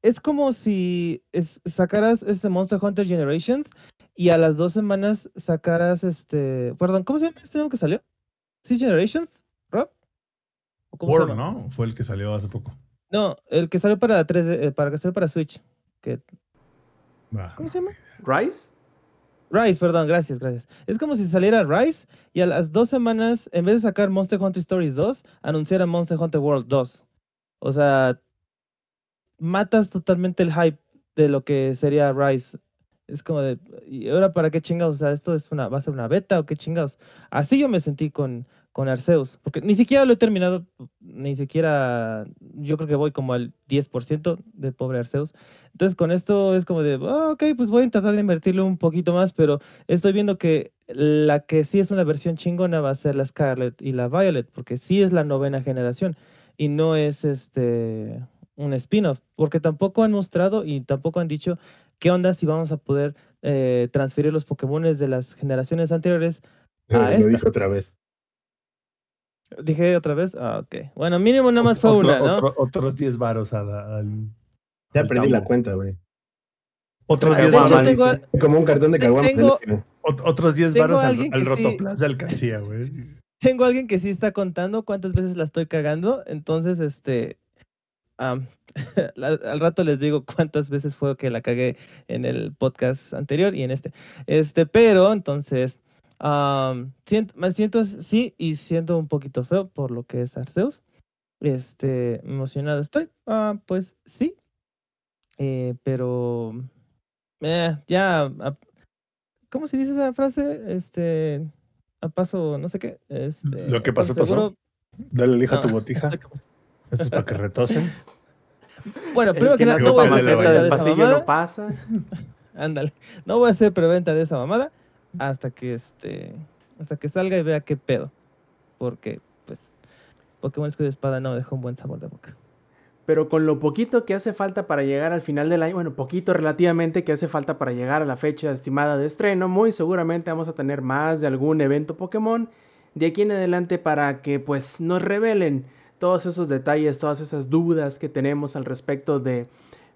S5: Es como si es- sacaras este Monster Hunter Generations y a las dos semanas sacaras este. Perdón, ¿cómo se llama este nuevo que salió? ¿Sí Generations? ¿Rob? ¿O cómo se
S3: World,
S5: llama?
S3: ¿no? Fue el que salió hace poco.
S5: No, el que salió para 3 para que salió para Switch. Que. ¿Cómo se llama?
S2: ¿Rise?
S5: Rise, perdón, gracias, gracias. Es como si saliera Rise y a las dos semanas, en vez de sacar Monster Hunter Stories 2, anunciara Monster Hunter World 2. O sea, matas totalmente el hype de lo que sería Rise. Es como de, ¿y ahora para qué chingados? O sea, ¿esto es una, va a ser una beta o qué chingados? Así yo me sentí con, con Arceus, porque ni siquiera lo he terminado, ni siquiera, yo creo que voy como al 10% de pobre Arceus. Entonces con esto es como de, "Ah, ok, pues voy a intentar de invertirle un poquito más, pero estoy viendo que la que sí es una versión chingona va a ser la Scarlet y la Violet, porque sí es la novena generación y no es este un spin-off, porque tampoco han mostrado y tampoco han dicho qué onda si vamos a poder eh, transferir los Pokémon de las generaciones anteriores. Ah,
S6: lo
S5: esta.
S6: otra vez.
S5: Dije otra vez, ah, ok. Bueno, mínimo nada más fue
S3: Otro-
S5: una, ¿no?
S3: otro- otros 10 varos al.
S6: Ya
S3: al
S6: perdí la cuenta, güey.
S3: Otros
S2: De
S3: 10
S2: hecho,
S3: varos.
S6: Como un cartón de caguamas.
S3: Otros 10
S5: tengo
S3: varos al, al
S5: que sí-
S3: Rotoplas de alcancía, güey.
S5: tengo alguien que sí está contando cuántas veces la estoy cagando, entonces, este, al, al rato les digo cuántas veces fue que la cagué en el podcast anterior y en este. Este, pero entonces, am, siento, me siento sí y siento un poquito feo por lo que es Arceus. Este, emocionado estoy. Ah, pues sí. Eh, pero eh, ya, a- ¿cómo se dice esa frase? Este, a paso, no sé qué. Este,
S3: Lo que pasó, pasó. Dale lija a tu
S5: No.
S3: botija. Eso es para que retosen.
S5: Bueno, primero
S2: que
S5: que nada, no voy a hacer preventa
S2: del
S5: de esa
S2: pasillo
S5: mamada.
S2: no pasa.
S5: Ándale. No voy a hacer preventa de esa mamada hasta que este hasta que salga y vea qué pedo. Porque, pues, Pokémon Escudo y Espada no dejó un buen sabor de boca.
S2: Pero con lo poquito que hace falta para llegar al final del año, bueno, poquito relativamente que hace falta para llegar a la fecha estimada de estreno, muy seguramente vamos a tener más de algún evento Pokémon de aquí en adelante para que pues nos revelen todos esos detalles, todas esas dudas que tenemos al respecto de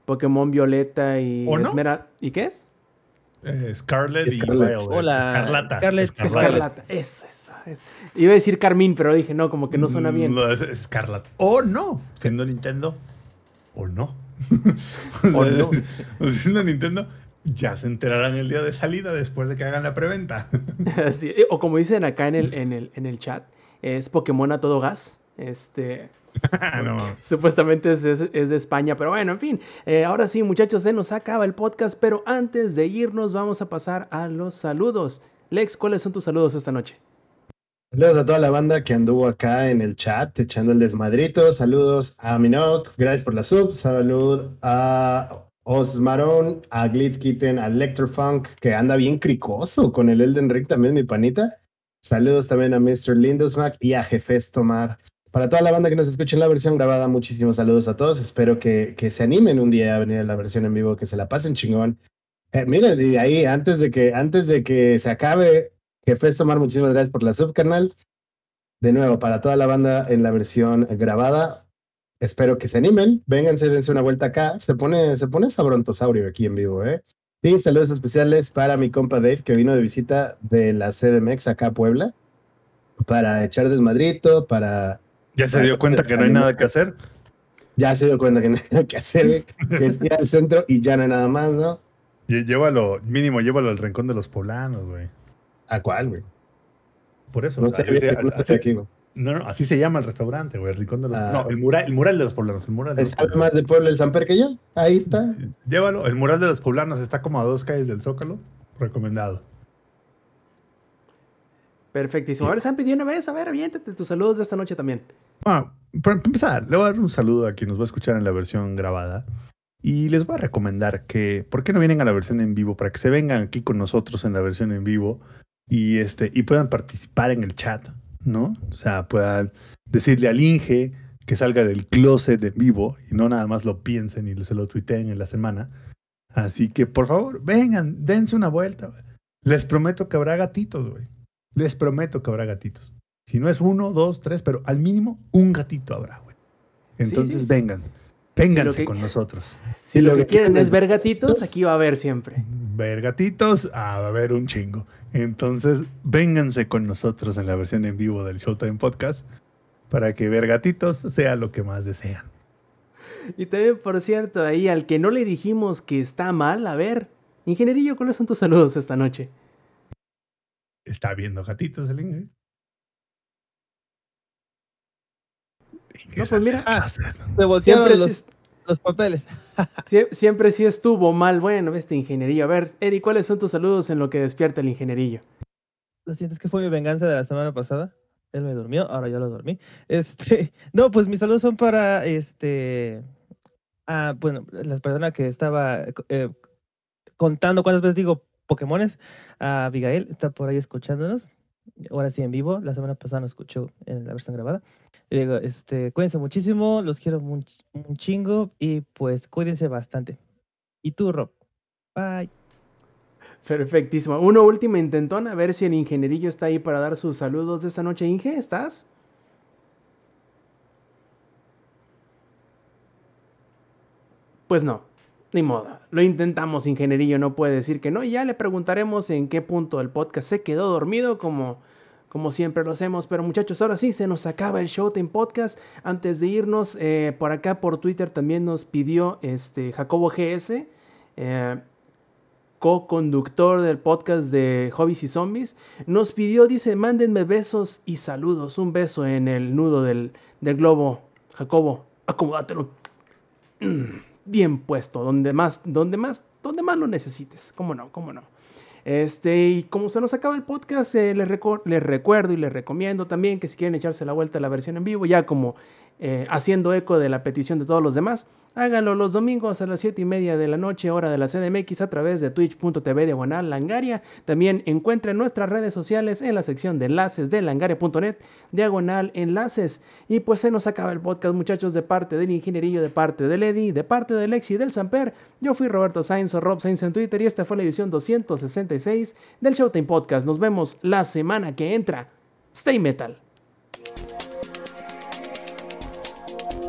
S2: Pokémon Violeta y
S3: ¿O no?
S2: Esmeralda. ¿Y qué es?
S3: Eh, Scarlet y. Violet.
S5: Hola,
S3: Escarlata.
S5: Scarlet.
S2: Escarlata. Esa, esa, es. Iba a decir Carmín, pero dije, no, como que no suena bien.
S3: Es Escarlata. O no, siendo Nintendo. O no.
S2: O no.
S3: o siendo Nintendo, ya se enterarán el día de salida después de que hagan la preventa.
S2: O como dicen acá en el, en el, en el chat, es Pokémon a todo gas. Este,
S3: no,
S2: supuestamente es, es- es de España, pero bueno, en fin. Eh, ahora sí, muchachos, se nos acaba el podcast, pero antes de irnos vamos a pasar a los saludos. Lex, ¿cuáles son tus saludos esta noche?
S6: Saludos a toda la banda que anduvo acá en el chat echando el desmadrito. Saludos a Minok, gracias por la sub. Salud a Osmaron, a Glitzkitten, a Electrofunk, que anda bien cricoso con el Elden Ring también, mi panita. Saludos también a Mr. Lindosmack y a Jefes Tomar. Para toda la banda que nos escucha en la versión grabada, muchísimos saludos a todos. Espero que, se animen un día a venir a la versión en vivo, que se la pasen chingón. Eh, miren, y ahí, antes de que, antes de que se acabe, Jefes Tomar, muchísimas gracias por la sub, canal. De nuevo, para toda la banda en la versión grabada, espero que se animen. Vénganse, dense una vuelta acá. Se pone, se pone sabrontosaurio aquí en vivo, ¿eh? Y saludos especiales para mi compa Dave, que vino de visita de la CDMX acá a Puebla, para echar desmadrito, para...
S3: Ya se dio cuenta que no hay nada que hacer.
S6: Ya se dio cuenta que no hay nada que hacer, que es ir al centro y ya no hay nada más, ¿no?
S3: Llévalo, mínimo, llévalo al rincón de los poblanos, güey.
S6: ¿A cuál, güey?
S3: Por eso.
S6: No
S3: así
S6: sé,
S3: se-
S6: no sé
S3: así-
S6: aquí,
S3: no, no, así se llama el restaurante, güey. El rincón de los
S6: Ah.
S3: No, el mural, el mural de los poblanos. El mural de los
S6: ¿Sabe
S3: poblanos.
S6: más de Puebla el Samper que yo? Ahí está.
S3: Llévalo. El mural de los poblanos está como a dos calles del Zócalo. Recomendado.
S2: Perfectísimo. A ver, Sampi, de una vez, a ver, aviéntate tus saludos de esta noche también.
S3: Ah, para empezar, le voy a dar un saludo a quien nos va a escuchar en la versión grabada. Y les voy a recomendar que, ¿por qué no vienen a la versión en vivo? Para que se vengan aquí con nosotros en la versión en vivo y, este, y puedan participar en el chat, ¿no? O sea, puedan decirle al Inge que salga del closet en vivo y no nada más lo piensen y se lo tuiteen en la semana. Así que, por favor, vengan, dense una vuelta. Les prometo que habrá gatitos, güey. Les prometo que habrá gatitos. Si no es uno, dos, tres, pero al mínimo un gatito habrá, güey. Entonces
S2: sí, sí.
S3: vengan, vénganse
S2: que-
S3: con nosotros.
S2: Si lo
S6: lo
S2: que quieren
S6: quieren
S2: es ver gatitos,
S6: gatitos.
S2: aquí va a haber siempre.
S3: Ver gatitos, ah, va a haber un chingo. Entonces, vénganse con nosotros en la versión en vivo del Showtime Podcast para que ver gatitos sea lo que más desean.
S2: Y también, por cierto, ahí al que no le dijimos que está mal, a ver, ingenierillo, ¿cuáles son tus saludos esta noche?
S3: ¿Está viendo gatitos el Inge?
S2: No, pues mira.
S5: Se voltearon
S2: Siempre
S5: los,
S2: sí,
S5: los papeles.
S2: sie- siempre sí estuvo mal. Bueno, este ingenierillo. A ver, Eddie, ¿cuáles son tus saludos en lo que despierta el ingenierillo?
S5: Lo siento, es que fue mi venganza de la semana pasada. Él me durmió, ahora yo lo dormí. Este, no, pues mis saludos son para este, ah, bueno, las personas que estaba eh, contando cuántas veces digo Pokémones. A Abigail está por ahí escuchándonos. Ahora sí en vivo. La semana pasada nos escuchó en la versión grabada. Este, cuídense muchísimo, los quiero un, un chingo y pues cuídense bastante. Y tú, Rob. Bye.
S2: Perfectísimo. Uno último intentón, a ver si el ingenierillo está ahí para dar sus saludos de esta noche. Inge, ¿estás? Pues no, ni modo. Lo intentamos, ingenierillo, no puede decir que no. Y ya le preguntaremos en qué punto el podcast se quedó dormido como, como siempre lo hacemos. Pero muchachos, ahora sí se nos acaba el Showtime Podcast. Antes de irnos, eh, por acá por Twitter también nos pidió este Jacobo GS. Eh, co-conductor del podcast de Hobbies y Zombies, nos pidió, dice, mándenme besos y saludos. Un beso en el nudo del, del globo. Jacobo, acomódatelo. Bien puesto, donde más, donde más, donde más lo necesites. ¿Cómo no? ¿Cómo no? Este, y como se nos acaba el podcast, eh, les, les, recuerdo y les recomiendo también que si quieren echarse la vuelta a la versión en vivo, ya como eh, haciendo eco de la petición de todos los demás, háganlo los domingos a las 7 y media de la noche, hora de la CDMX, a través de twitch.tv diagonal langaria. También encuentren nuestras redes sociales en la sección de enlaces de langaria.net, diagonal enlaces. Y pues se nos acaba el podcast, muchachos, de parte del ingenierillo, de parte del Eddy, de parte del Lexi y del Samper. Yo fui Roberto Sainz o Rob Sainz en Twitter y esta fue la edición 266 del Showtime Podcast. Nos vemos la semana que entra. Stay Metal.